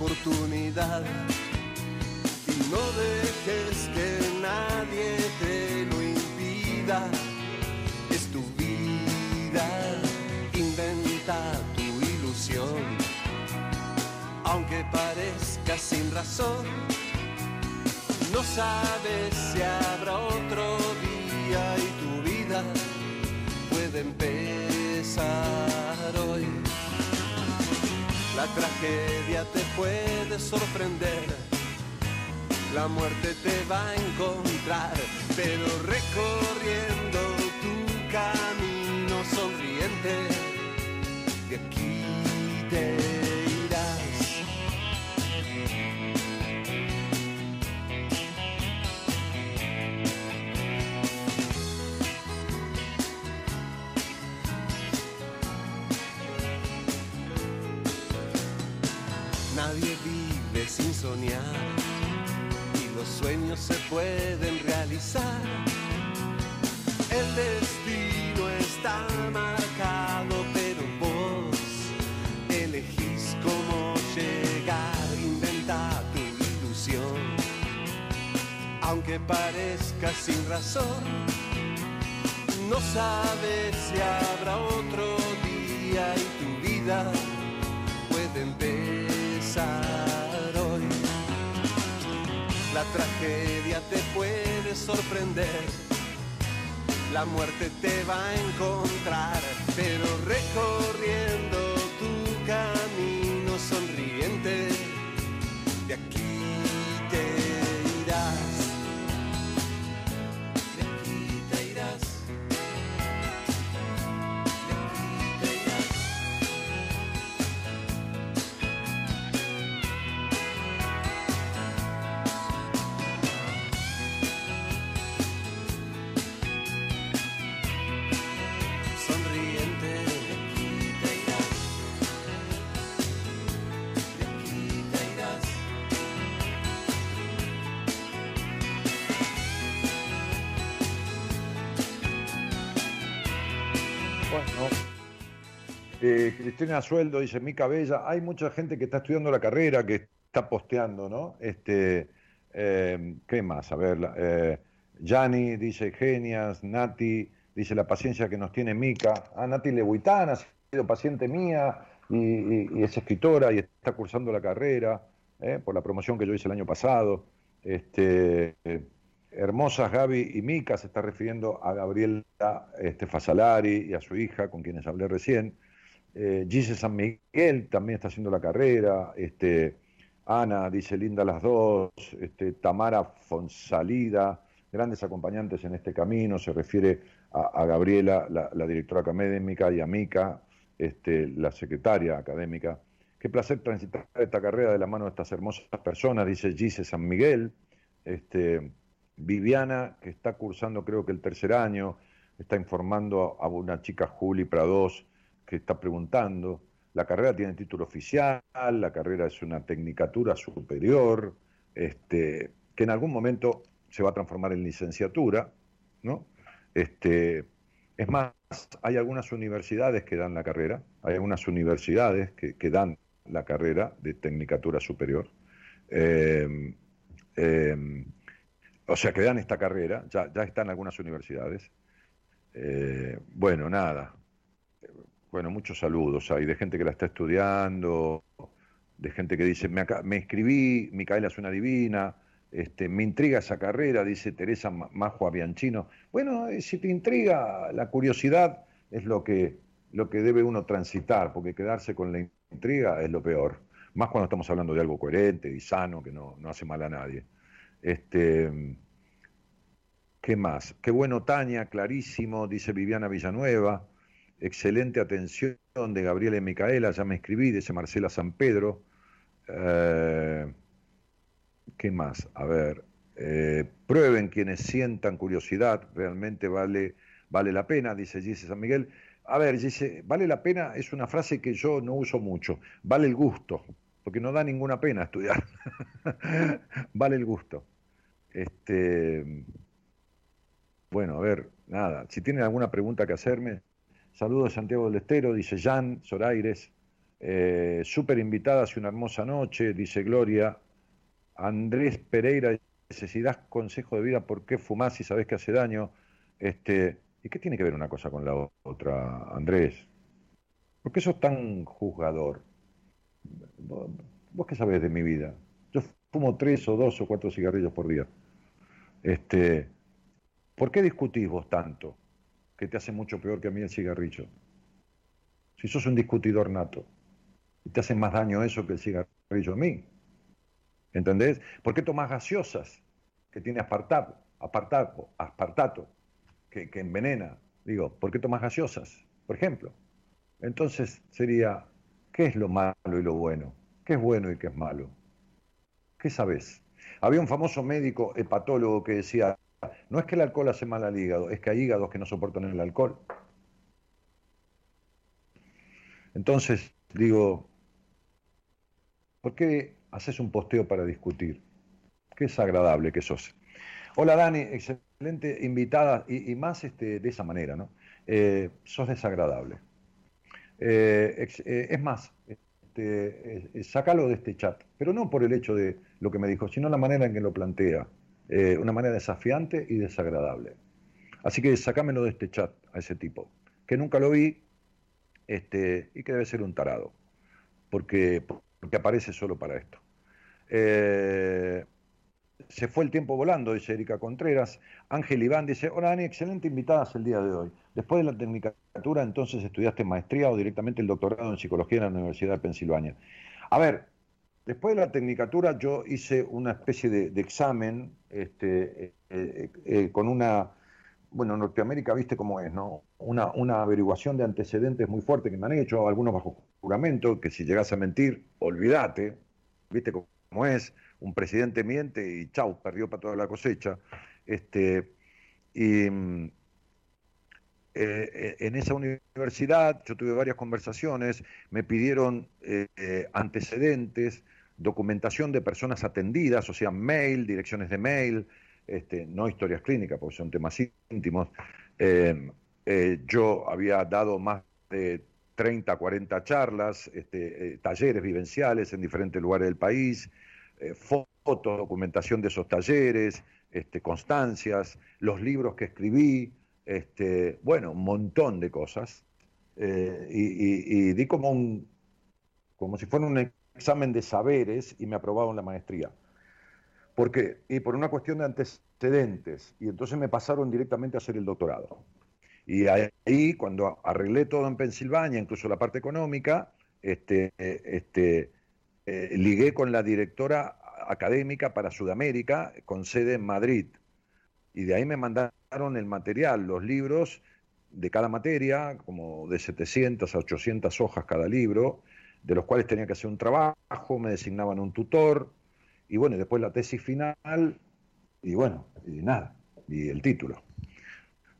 Oportunidad y no dejes que nadie te lo impida. Es tu vida, inventa tu ilusión, aunque parezca sin razón. No sabes si habrá otro día y tu vida puede empezar. La tragedia te puede sorprender, la muerte te va a encontrar, pero recorriendo tu camino sonriente, soñar y los sueños se pueden realizar. El destino está marcado, pero vos elegís cómo llegar, inventa tu ilusión. Aunque parezca sin razón, no sabes si habrá otro día y tu vida puede empezar. La tragedia te puede sorprender, la muerte te va a encontrar, pero recorriendo tu camino eh, Cristina Sueldo dice, Mica Bella, hay mucha gente que está estudiando la carrera, que está posteando, ¿no? Este, eh, ¿Qué más? A ver, eh, Gianni dice, genias, Nati dice, la paciencia que nos tiene Mica. Ah, Nati Lebuitana ha sido paciente mía y, es escritora y está cursando la carrera ¿eh? por la promoción que yo hice el año pasado. Este, Hermosas Gaby y Mica se está refiriendo a Gabriela este, Fasalari y a su hija, con quienes hablé recién. Eh, Gise San Miguel también está haciendo la carrera. Este, Ana dice linda las dos. Este, Tamara Fonsalida, grandes acompañantes en este camino. Se refiere a, Gabriela, la, la directora académica, y a Mica, este, la secretaria académica. Qué placer transitar esta carrera de la mano de estas hermosas personas, dice Gise San Miguel. Este, Viviana, que está cursando creo que el tercer año, está informando a, a una chica Juli Prados que está preguntando. La carrera tiene título oficial, la carrera es una tecnicatura superior, este, que en algún momento se va a transformar en licenciatura, ¿no? Este, es más, hay algunas universidades que dan la carrera, hay algunas universidades que, que dan la carrera de tecnicatura superior. Eh, eh, o sea, que dan esta carrera, ya, ya está en algunas universidades. Eh, bueno, nada. Bueno, muchos saludos hay de gente que la está estudiando, de gente que dice, me, me inscribí, Micaela es una divina, este, me intriga esa carrera, dice Teresa Ma- Majo Bianchino. Bueno, eh, si te intriga, la curiosidad es lo que, lo que debe uno transitar, porque quedarse con la intriga es lo peor. Más cuando estamos hablando de algo coherente y sano, que no, no hace mal a nadie. Este, ¿Qué más? Qué bueno, Tania, clarísimo, dice Viviana Villanueva. Excelente atención de Gabriela y Micaela, ya me escribí, dice Marcela San Pedro. Eh, ¿Qué más? A ver, eh, prueben quienes sientan curiosidad, realmente vale, vale la pena, dice Gise San Miguel. A ver, dice, vale la pena es una frase que yo no uso mucho, vale el gusto, porque no da ninguna pena estudiar. vale el gusto. Este, bueno, a ver, nada, si tienen alguna pregunta que hacerme, saludos Santiago del Estero, dice Jan Zoraires, eh, súper invitada hace una hermosa noche, dice Gloria, Andrés Pereira dice, si das consejo de vida, ¿por qué fumás si sabés que hace daño? Este, ¿Y qué tiene que ver una cosa con la otra, Andrés? ¿Por qué sos tan juzgador? ¿Vos, vos qué sabés de mi vida? Yo fumo tres o dos o cuatro cigarrillos por día. Este, ¿Por qué discutís vos tanto? Que te hace mucho peor que a mí el cigarrillo. Si sos un discutidor nato, y te hace más daño eso que el cigarrillo a mí. ¿Entendés? ¿Por qué tomás gaseosas que tiene aspartato, aspartato, aspartato que, que envenena? Digo, ¿por qué tomás gaseosas? Por ejemplo. Entonces sería, ¿qué es lo malo y lo bueno? ¿Qué es bueno y qué es malo? ¿Qué sabés? Había un famoso médico hepatólogo que decía, no es que el alcohol hace mal al hígado, es que hay hígados que no soportan el alcohol. Entonces, digo, ¿por qué haces un posteo para discutir? Qué desagradable que sos. Hola Dani, excelente invitada y, más este, de esa manera, ¿no? Eh, sos desagradable. Eh, eh, es más, este, sacalo de este chat, pero no por el hecho de lo que me dijo, sino la manera en que lo plantea, eh, una manera desafiante y desagradable. Así que sacámelo de este chat a ese tipo, que nunca lo vi este, y que debe ser un tarado, porque, porque aparece solo para esto. Eh, se fue el tiempo volando, dice Erika Contreras. Ángel Iván dice, hola Dani, excelente invitadas el día de hoy. Después de la tecnicatura, entonces estudiaste maestría o directamente el doctorado en psicología en la Universidad de Pensilvania. A ver, después de la tecnicatura yo hice una especie de, examen este, eh, eh, con una, bueno, Norteamérica viste cómo es, ¿no? Una, averiguación de antecedentes muy fuerte que me han hecho, algunos bajo juramento, que si llegas a mentir, olvídate, viste cómo es, un presidente miente y chau, perdió para toda la cosecha. Este, y mm, eh, en esa universidad yo tuve varias conversaciones, me pidieron antecedentes, documentación de personas atendidas, o sea, mail, direcciones de mail, este, no historias clínicas, porque son temas íntimos. yo había dado más de 30, 40 charlas, este, talleres vivenciales en diferentes lugares del país, fotos, documentación de esos talleres, este, constancias, los libros que escribí, bueno, un montón de cosas. Eh, y, di como un, como si fuera un examen de saberes y me aprobaron la maestría. ¿Por qué? Y por una cuestión de antecedentes. Y entonces me pasaron directamente a hacer el doctorado. Y ahí, cuando arreglé todo en Pensilvania, incluso la parte económica, este, este, eh, ligué con la directora académica para Sudamérica, con sede en Madrid. Y de ahí me mandaron el material, los libros de cada materia, como de 700 a 800 hojas cada libro, de los cuales tenía que hacer un trabajo, me designaban un tutor, y bueno, después la tesis final, y bueno, y nada, y el título.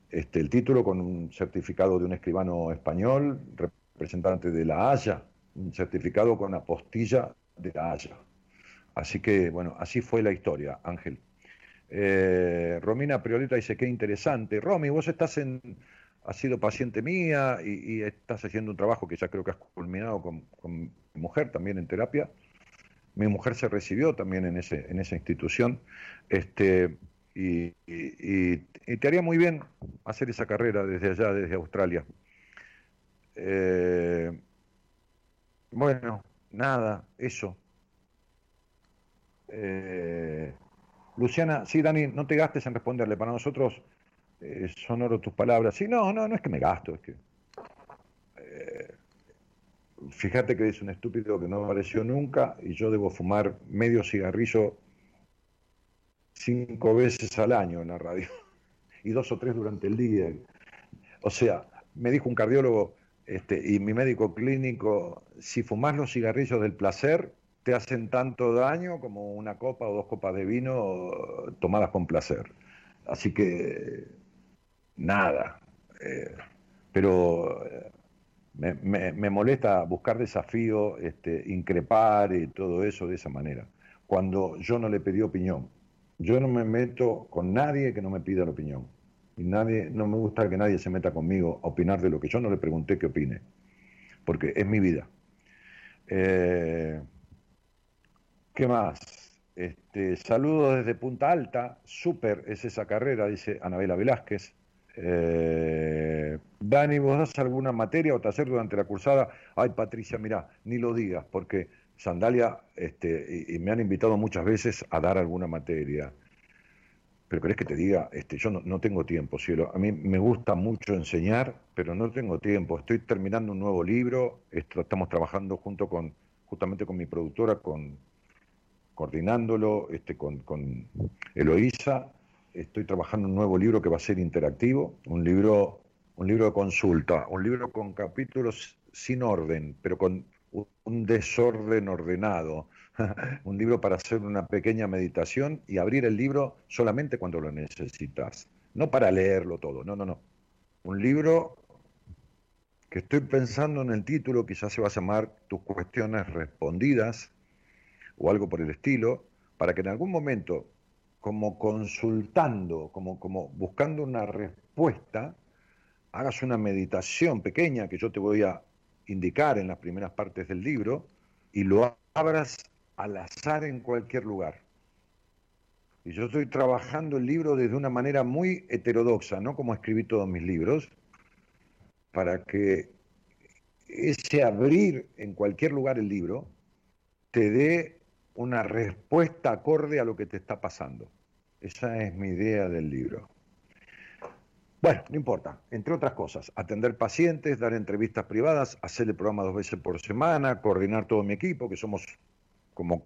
Este, el título con un certificado de un escribano español, representante de la Haya, un certificado con apostilla de la Haya. Así que, bueno, así fue la historia, Ángel. Eh, Romina Prioleta dice, qué interesante. Romy, vos estás en, has sido paciente mía y, estás haciendo un trabajo que ya creo que has culminado con, mi mujer también en terapia. Mi mujer se recibió también en, ese, en esa institución. Este, y, te haría muy bien hacer esa carrera desde allá, desde Australia. Eh, bueno, nada, eso. Eh, Luciana, sí, Dani, no te gastes en responderle. Para nosotros eh, son oro tus palabras. Sí, no, no, no es que me gasto, es que. Eh, fíjate que es un estúpido que no apareció nunca y yo debo fumar medio cigarrillo cinco veces al año en la radio y dos o tres durante el día. O sea, me dijo un cardiólogo este, y mi médico clínico, si fumas los cigarrillos del placer, te hacen tanto daño como una copa o dos copas de vino tomadas con placer. Así que nada. Eh, pero eh, me, molesta buscar desafío, este, increpar y todo eso de esa manera. Cuando yo no le pedí opinión. Yo no me meto con nadie que no me pida la opinión. Y nadie, no me gusta que nadie se meta conmigo a opinar de lo que yo no le pregunté que opine. Porque es mi vida. Eh, ¿Qué más? Este, saludos desde Punta Alta, súper es esa carrera, dice Anabela Velázquez. Eh, Dani, ¿vos das alguna materia o taller durante la cursada? Ay, Patricia, mira, ni lo digas, porque Sandalia, este, y, me han invitado muchas veces a dar alguna materia. Pero querés que te diga, este, yo no, tengo tiempo, cielo. A mí me gusta mucho enseñar, pero no tengo tiempo. Estoy terminando un nuevo libro, estamos trabajando junto con, justamente con mi productora, con coordinándolo este, con, con Eloísa. Estoy trabajando un nuevo libro que va a ser interactivo, un libro, un libro de consulta, un libro con capítulos sin orden, pero con un desorden ordenado. un libro para hacer una pequeña meditación y abrir el libro solamente cuando lo necesitas, no para leerlo todo, no, no, no. Un libro que estoy pensando en el título, quizás se va a llamar Tus cuestiones respondidas, o algo por el estilo, para que en algún momento, como consultando, como, como buscando una respuesta, hagas una meditación pequeña que yo te voy a indicar en las primeras partes del libro y lo abras al azar en cualquier lugar. Y yo estoy trabajando el libro desde una manera muy heterodoxa, no como escribí todos mis libros, para que ese abrir en cualquier lugar el libro te dé una respuesta acorde a lo que te está pasando. Esa es mi idea del libro. Bueno, no importa, entre otras cosas, atender pacientes, dar entrevistas privadas, hacer el programa dos veces por semana, coordinar todo mi equipo, que somos como,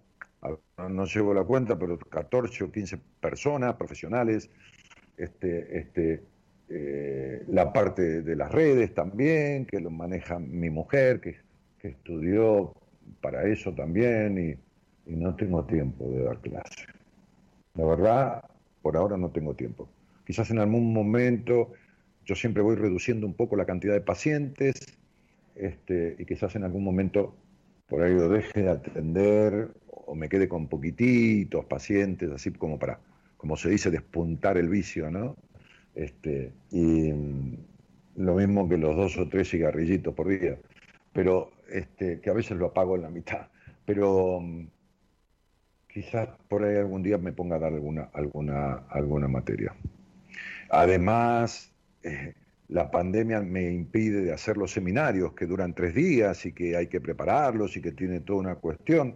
no llevo la cuenta, pero 14 o 15 personas, profesionales, este, este, eh, la parte de las redes también, que lo maneja mi mujer, que, estudió para eso también, y, y no tengo tiempo de dar clase. La verdad, por ahora no tengo tiempo. Quizás en algún momento yo siempre voy reduciendo un poco la cantidad de pacientes este, y quizás en algún momento por ahí lo deje de atender o me quede con poquititos pacientes, así como para, como se dice, despuntar el vicio, ¿no? Este, y mm, lo mismo que los dos o tres cigarrillitos por día, pero este, que a veces lo apago en la mitad. Pero mm, quizás por ahí algún día me ponga a dar alguna, alguna, alguna materia. Además, eh, la pandemia me impide de hacer los seminarios que duran tres días y que hay que prepararlos y que tiene toda una cuestión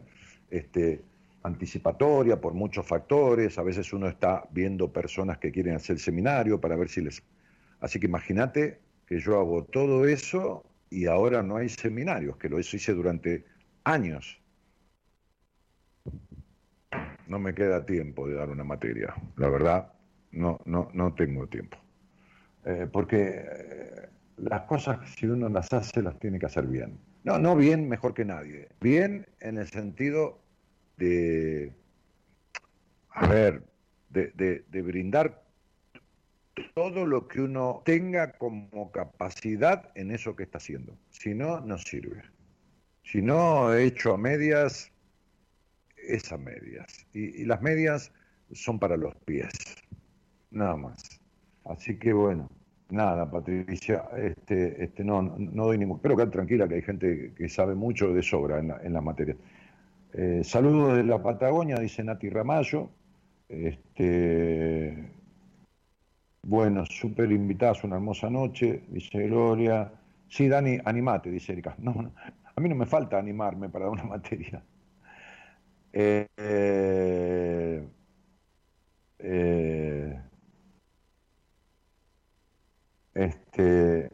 este, anticipatoria por muchos factores. A veces uno está viendo personas que quieren hacer el seminario para ver si les... Así que imagínate que yo hago todo eso y ahora no hay seminarios, que lo hice durante años. No me queda tiempo de dar una materia, la verdad no, no, no tengo tiempo. Eh, porque eh, las cosas, si uno las hace, las tiene que hacer bien. No, no bien mejor que nadie. Bien en el sentido de, a ver, de, de brindar todo lo que uno tenga como capacidad en eso que está haciendo. Si no, no sirve. Si no, hecho a medias, es a medias. Y, las medias son para los pies nada más. Así que bueno, nada, Patricia, este, este, no, no doy ningún. Pero quedar tranquila que hay gente que sabe mucho de sobra en la, en materia. Eh, saludos de la Patagonia, dice Nati Ramallo. Este, bueno, súper invitadas, una hermosa noche, dice Gloria. Sí, Dani, animate, dice Erika. No, a mí no me falta animarme para una materia. Eh, eh este,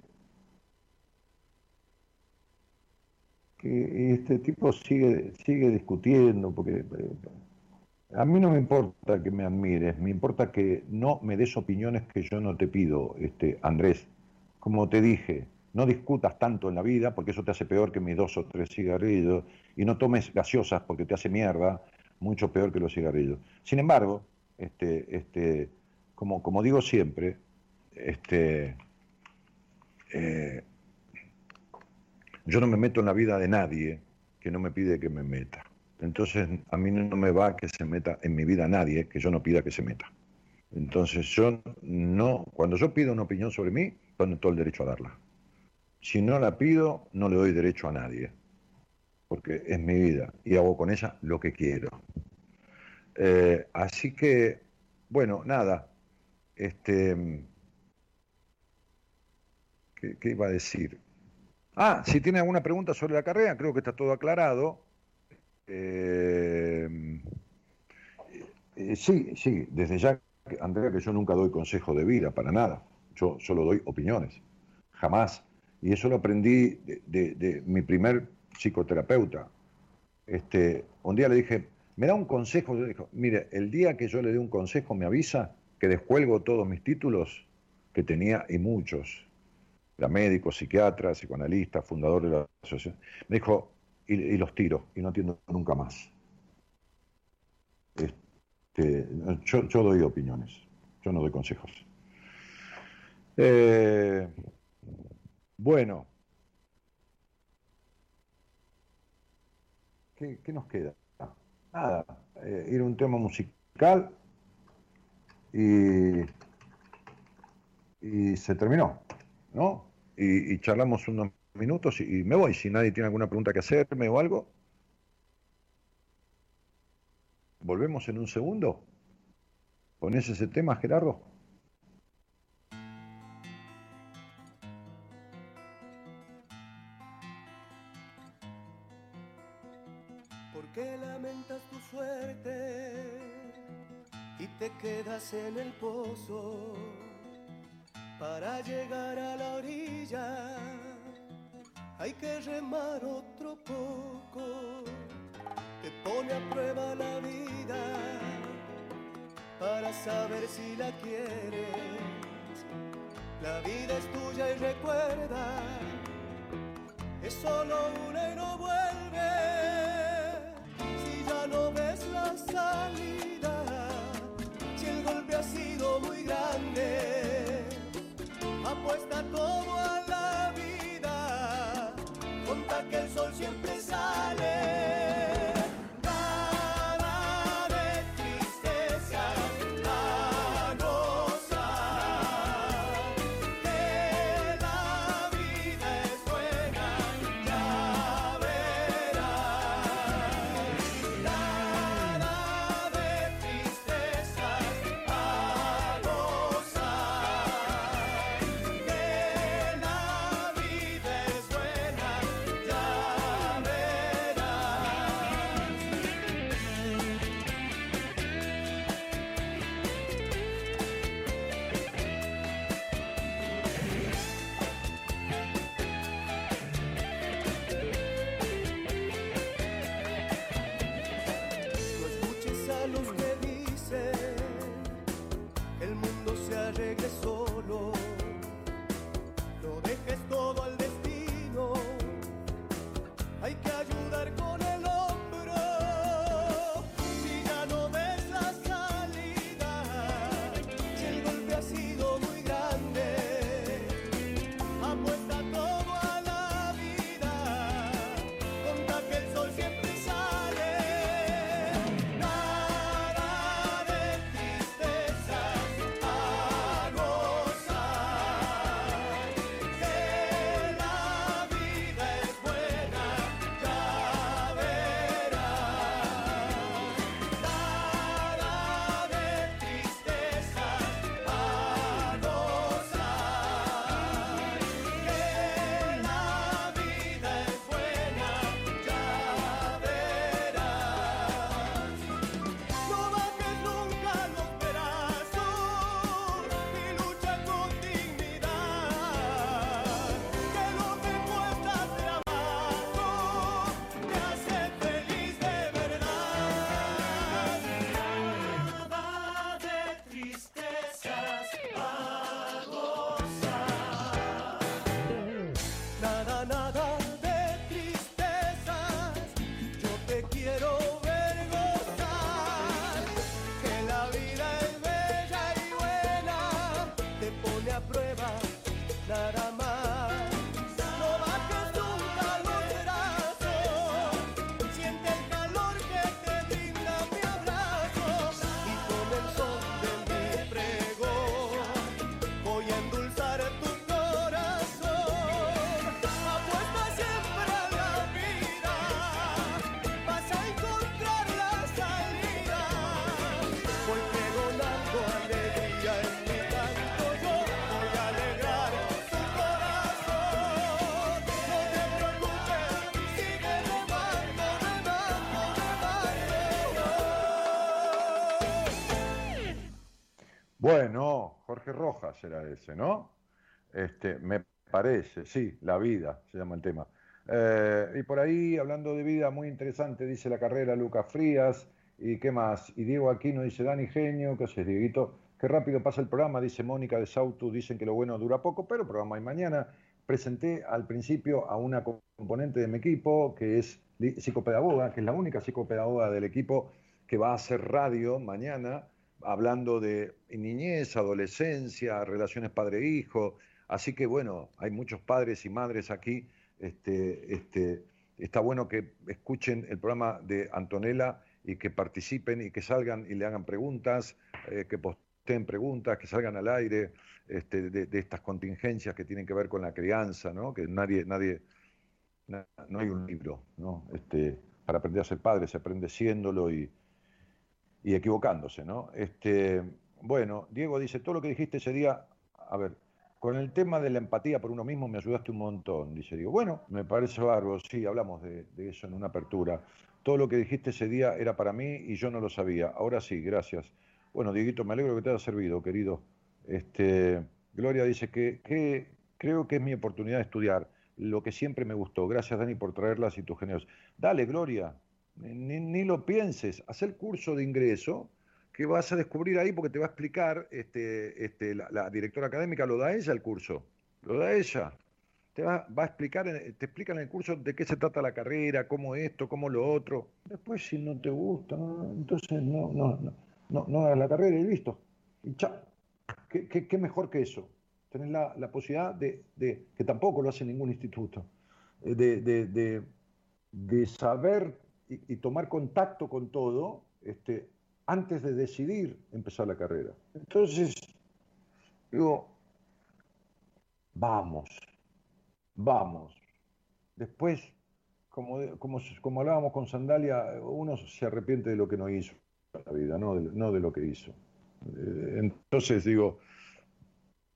que este tipo sigue, sigue discutiendo, porque eh, a mí no me importa que me admires, me importa que no me des opiniones que yo no te pido, este, Andrés. Como te dije, no discutas tanto en la vida, porque eso te hace peor que mis dos o tres cigarrillos, y no tomes gaseosas porque te hace mierda, mucho peor que los cigarrillos. Sin embargo, este, este, como, como digo siempre, este, eh, yo no me meto en la vida de nadie que no me pide que me meta. Entonces a mí no me va que se meta en mi vida nadie que yo no pida que se meta. Entonces yo no, cuando yo pido una opinión sobre mí, tengo todo el derecho a darla. Si no la pido, no le doy derecho a nadie, porque es mi vida y hago con ella lo que quiero. Eh, así que, bueno, nada, este, ¿Qué, iba a decir? Ah, si tiene alguna pregunta sobre la carrera, creo que está todo aclarado. Eh, eh, sí, sí, desde ya, Andrea, que yo nunca doy consejo de vida, para nada. Yo solo doy opiniones, jamás. Y eso lo aprendí de, mi primer psicoterapeuta. Este, un día le dije, me da un consejo. Yo dije, mire, el día que yo le dé un consejo me avisa que descuelgo todos mis títulos que tenía y muchos era médico, psiquiatra, psicoanalista, fundador de la asociación, me dijo, y, los tiro, y no entiendo nunca más. Este, yo, doy opiniones, yo no doy consejos. Eh, bueno, ¿qué, nos queda? Nada, eh, ir a un tema musical y, y se terminó. ¿no? Y, charlamos unos minutos y, me voy. Si nadie tiene alguna pregunta que hacerme o algo. ¿Volvemos en un segundo? ¿Pones ese tema, Gerardo? En el pozo para llegar a la orilla. Hay que remar otro poco, te pone a prueba la vida para saber si la quieres. La vida es tuya y recuerda, es solo una y no vuelve. Si ya no ves la salida, sido muy grande, apuesta todo a la vida, conta que el sol siempre sale. Bueno, Jorge Rojas era ese, ¿no? Este, me parece, sí, la vida se llama el tema. Eh, y por ahí, hablando de vida, muy interesante, dice la carrera Lucas Frías, y qué más. Y Diego Aquino dice, Dani Genio, ¿qué haces, Dieguito? Qué rápido pasa el programa, dice Mónica de Sautu, dicen que lo bueno dura poco, pero programa hay mañana. Presenté al principio a una componente de mi equipo, que es psicopedagoga, que es la única psicopedagoga del equipo que va a hacer radio mañana, hablando de niñez, adolescencia, relaciones padre-hijo. Así que bueno, hay muchos padres y madres aquí. Este, este, está bueno que escuchen el programa de Antonella y que participen y que salgan y le hagan preguntas, eh, que posteen preguntas, que salgan al aire este, de, estas contingencias que tienen que ver con la crianza, ¿no? Que nadie, nadie, na- no hay un libro, ¿no? Este, para aprender a ser padre, se aprende siéndolo y, y equivocándose, ¿no? Este, bueno, Diego dice, todo lo que dijiste ese día, a ver, con el tema de la empatía por uno mismo me ayudaste un montón, dice Diego. Bueno, me parece bárbaro, sí, hablamos de, eso en una apertura. Todo lo que dijiste ese día era para mí y yo no lo sabía. Ahora sí, gracias. Bueno, Dieguito, me alegro que te haya servido, querido. Este, Gloria dice que, que creo que es mi oportunidad de estudiar lo que siempre me gustó. Gracias, Dani, por traerlas y tus genios. Dale, Gloria, ni, ni lo pienses. Haz el curso de ingreso que vas a descubrir ahí porque te va a explicar este, este, la, directora académica, lo da ella el curso, lo da ella. Te va, va, a explicar, te explica en el curso de qué se trata la carrera, cómo esto, cómo lo otro. Después, si no te gusta, entonces no, no, no, no, no hagas la carrera y listo. Y chao. ¿Qué, qué, mejor que eso? Tener la, la posibilidad de, de, que tampoco lo hace ningún instituto, eh, de, de, de saber y, tomar contacto con todo este, antes de decidir empezar la carrera. Entonces, digo, vamos, vamos. Después, como, como, como hablábamos con Sandalia, uno se arrepiente de lo que no hizo en la vida, no de, no de lo que hizo. Eh, entonces digo,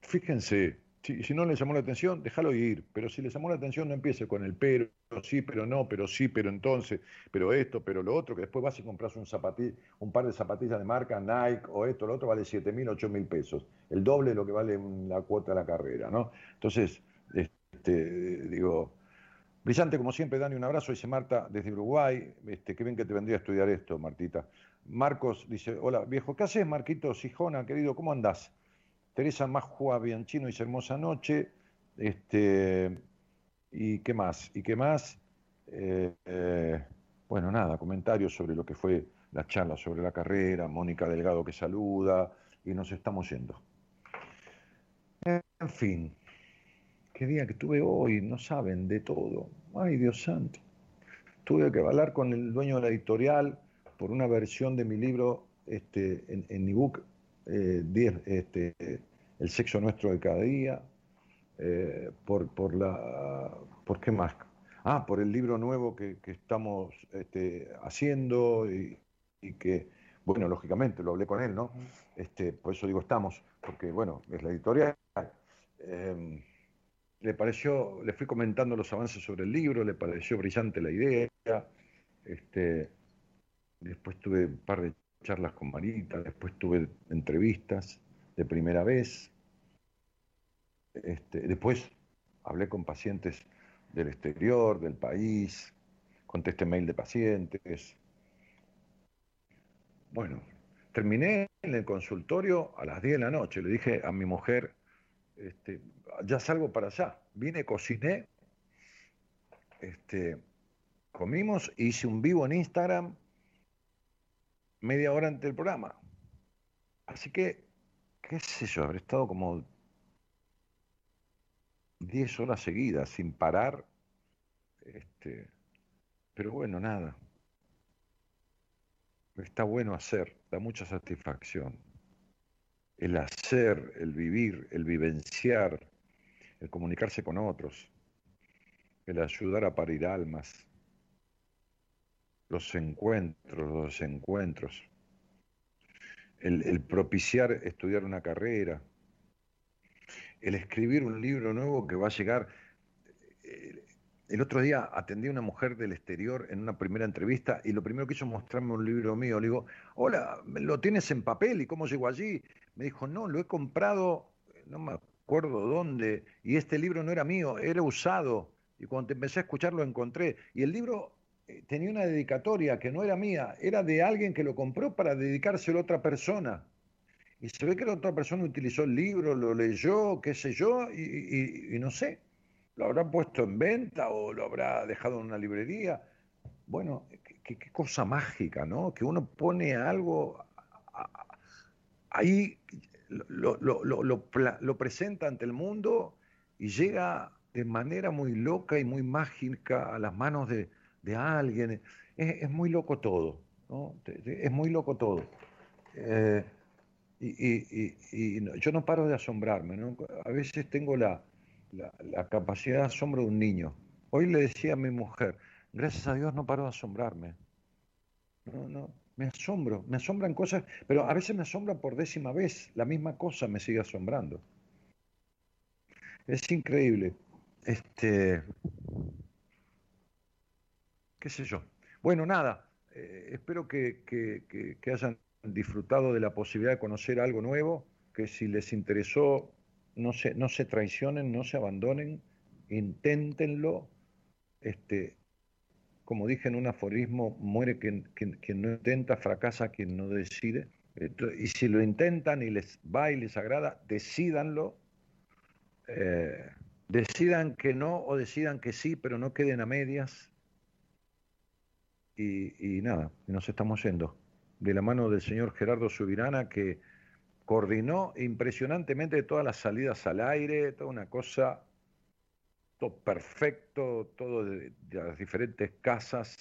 fíjense, si, no le llamó la atención, déjalo ir. Pero si le llamó la atención, no empiece con el pero, sí, pero no, pero sí, pero entonces, pero esto, pero lo otro, que después vas y compras un, un par de zapatillas de marca Nike o esto, lo otro vale 7 mil, 8 mil pesos. El doble de lo que vale la cuota de la carrera, ¿no? Entonces, este, digo, brillante como siempre, Dani, un abrazo, dice Marta desde Uruguay. Este, qué bien que te vendría a estudiar esto, Martita. Marcos dice, hola viejo, ¿qué haces, Marquito Sijona, querido? ¿Cómo andás? Teresa Majua Bianchino dice hermosa noche. Este, ¿Y qué más? ¿Y qué más? Eh, eh, bueno, nada, comentarios sobre lo que fue la charla sobre la carrera, Mónica Delgado que saluda, y nos estamos yendo. En fin, qué día que tuve hoy, no saben de todo. Ay, Dios santo. Tuve que hablar con el dueño de la editorial por una versión de mi libro este, en, en ebook eh, este, el sexo nuestro de cada día, eh, por, por, la, ¿por qué más? Ah, por el libro nuevo que, estamos este, haciendo y, que, bueno, lógicamente, lo hablé con él, ¿no? Este, por eso digo estamos, porque, bueno, es la editorial. Em, le pareció, le fui comentando los avances sobre el libro, le pareció brillante la idea. Este, después tuve un par de charlas con Marita, después tuve entrevistas de primera vez. Este, después hablé con pacientes del exterior, del país, contesté mail de pacientes. Bueno, terminé en el consultorio a las 10 de la noche. Le dije a mi mujer, este, ya salgo para allá. Vine, cociné, este, comimos, hice un vivo en Instagram media hora antes del programa. Así que, qué sé yo, habré estado como 10 horas seguidas sin parar. Este, pero bueno, nada. Está bueno hacer, da mucha satisfacción. El hacer, el vivir, el vivenciar, el comunicarse con otros, el ayudar a parir almas, los encuentros, los encuentros, el, propiciar estudiar una carrera, el escribir un libro nuevo que va a llegar. Eh, el otro día atendí a una mujer del exterior en una primera entrevista y lo primero que hizo mostrarme un libro mío. Le digo, hola, ¿lo tienes en papel y cómo llegó allí? Me dijo, no, lo he comprado, no me acuerdo dónde, y este libro no era mío, era usado. Y cuando empecé a escuchar lo encontré. Y el libro tenía una dedicatoria que no era mía, era de alguien que lo compró para dedicárselo a otra persona. Y se ve que la otra persona utilizó el libro, lo leyó, qué sé yo, y, no sé, lo habrá puesto en venta o lo habrá dejado en una librería. Bueno, qué, cosa mágica, ¿no? Que uno pone algo ahí, lo, lo, presenta ante el mundo y llega de manera muy loca y muy mágica a las manos de, de alguien. Es, muy loco todo, ¿no? Es muy loco todo. Eh, y, yo no paro de asombrarme, ¿no? A veces tengo la, la, capacidad de asombro de un niño. Hoy le decía a mi mujer, gracias a Dios no paro de asombrarme. No, no, me asombro, me asombran cosas, pero a veces me asombran por décima vez, la misma cosa me sigue asombrando. Es increíble. Este, qué sé yo. Bueno, nada, eh, espero que, hayan disfrutado de la posibilidad de conocer algo nuevo, que si les interesó, no se, no se traicionen, no se abandonen, inténtenlo. Este, como dije en un aforismo, muere quien, quien, no intenta, fracasa quien no decide. y si lo intentan y les va y les agrada, decídanlo. Eh, decidan que no o decidan que sí, pero no queden a medias. Y, y nada, nos estamos yendo. De la mano del señor Gerardo Subirana, que coordinó impresionantemente todas las salidas al aire, toda una cosa, todo perfecto, todo de, las diferentes casas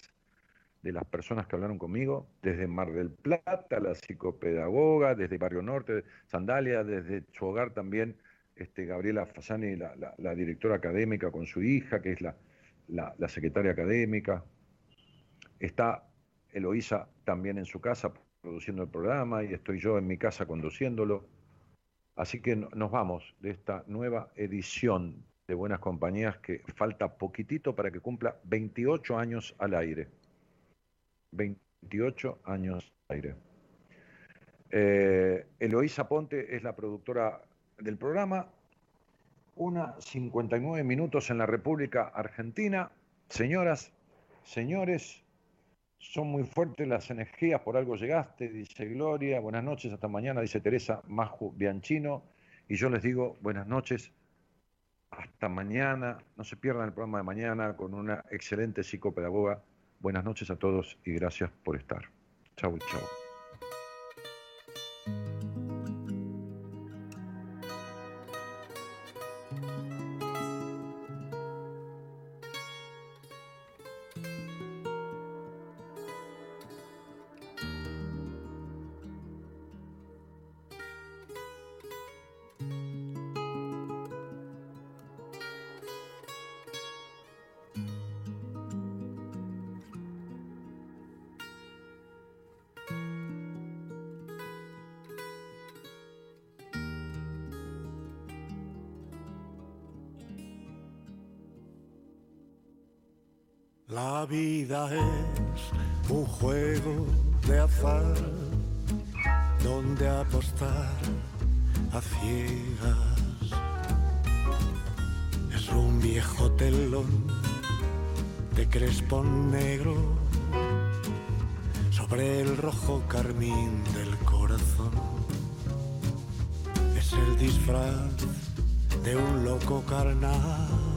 de las personas que hablaron conmigo, desde Mar del Plata, la psicopedagoga, desde Barrio Norte, Sandalia, desde su hogar también, este, Gabriela Fasani, la, la, directora académica con su hija, que es la, la secretaria académica. Está Eloísa también en su casa produciendo el programa y estoy yo en mi casa conduciéndolo. Así que nos vamos de esta nueva edición de Buenas Compañías que falta poquitito para que cumpla 28 años al aire. 28 años al aire. Eh, Eloísa Ponte es la productora del programa. Una 59 minutos en la República Argentina. Señoras, señores, son muy fuertes las energías, por algo llegaste, dice Gloria. Buenas noches, hasta mañana, dice Teresa Maju Bianchino. Y yo les digo buenas noches, hasta mañana. No se pierdan el programa de mañana con una excelente psicopedagoga. Buenas noches a todos y gracias por estar. Chau, chau. Es un juego de azar donde apostar a ciegas. Es un viejo telón de crespón negro sobre el rojo carmín del corazón. Es el disfraz de un loco carnal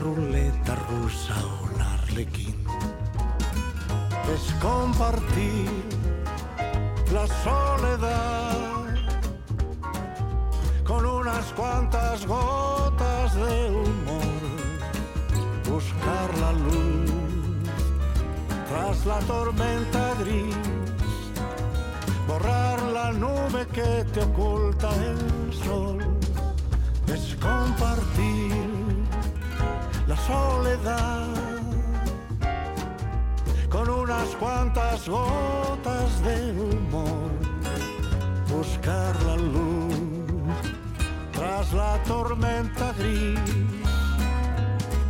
ruleta rusa o un arlequín. Es compartir la soledad con unas cuantas gotas de humor. Buscar la luz tras la tormenta gris. Borrar la nube que te oculta el sol. Es compartir soledad con unas cuantas gotas de humor, buscar la luz tras la tormenta gris,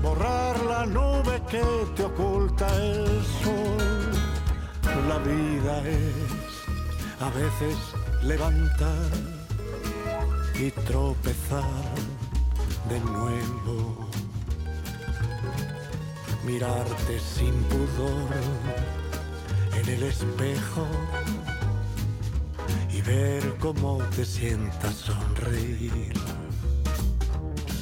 borrar la nube que te oculta el sol. La vida es a veces levantar y tropezar de nuevo mirarte sin pudor en el espejo y ver cómo te sientas sonreír.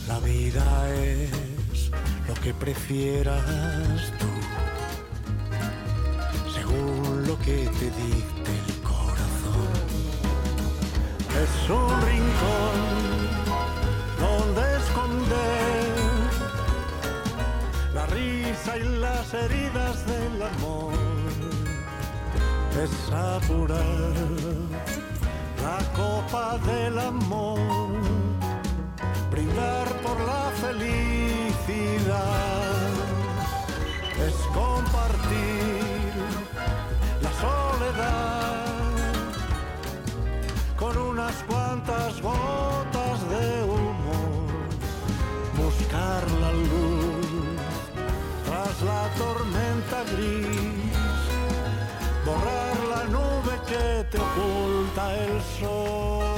La vida es lo que prefieras tú, según lo que te dicte el corazón. Es un rincón donde esconder y las heridas del amor. Es apurar la copa del amor, brindar por la felicidad, es compartir la soledad con unas cuantas gotas de humor, buscar la luz la tormenta gris, borrar la nube que te oculta el sol.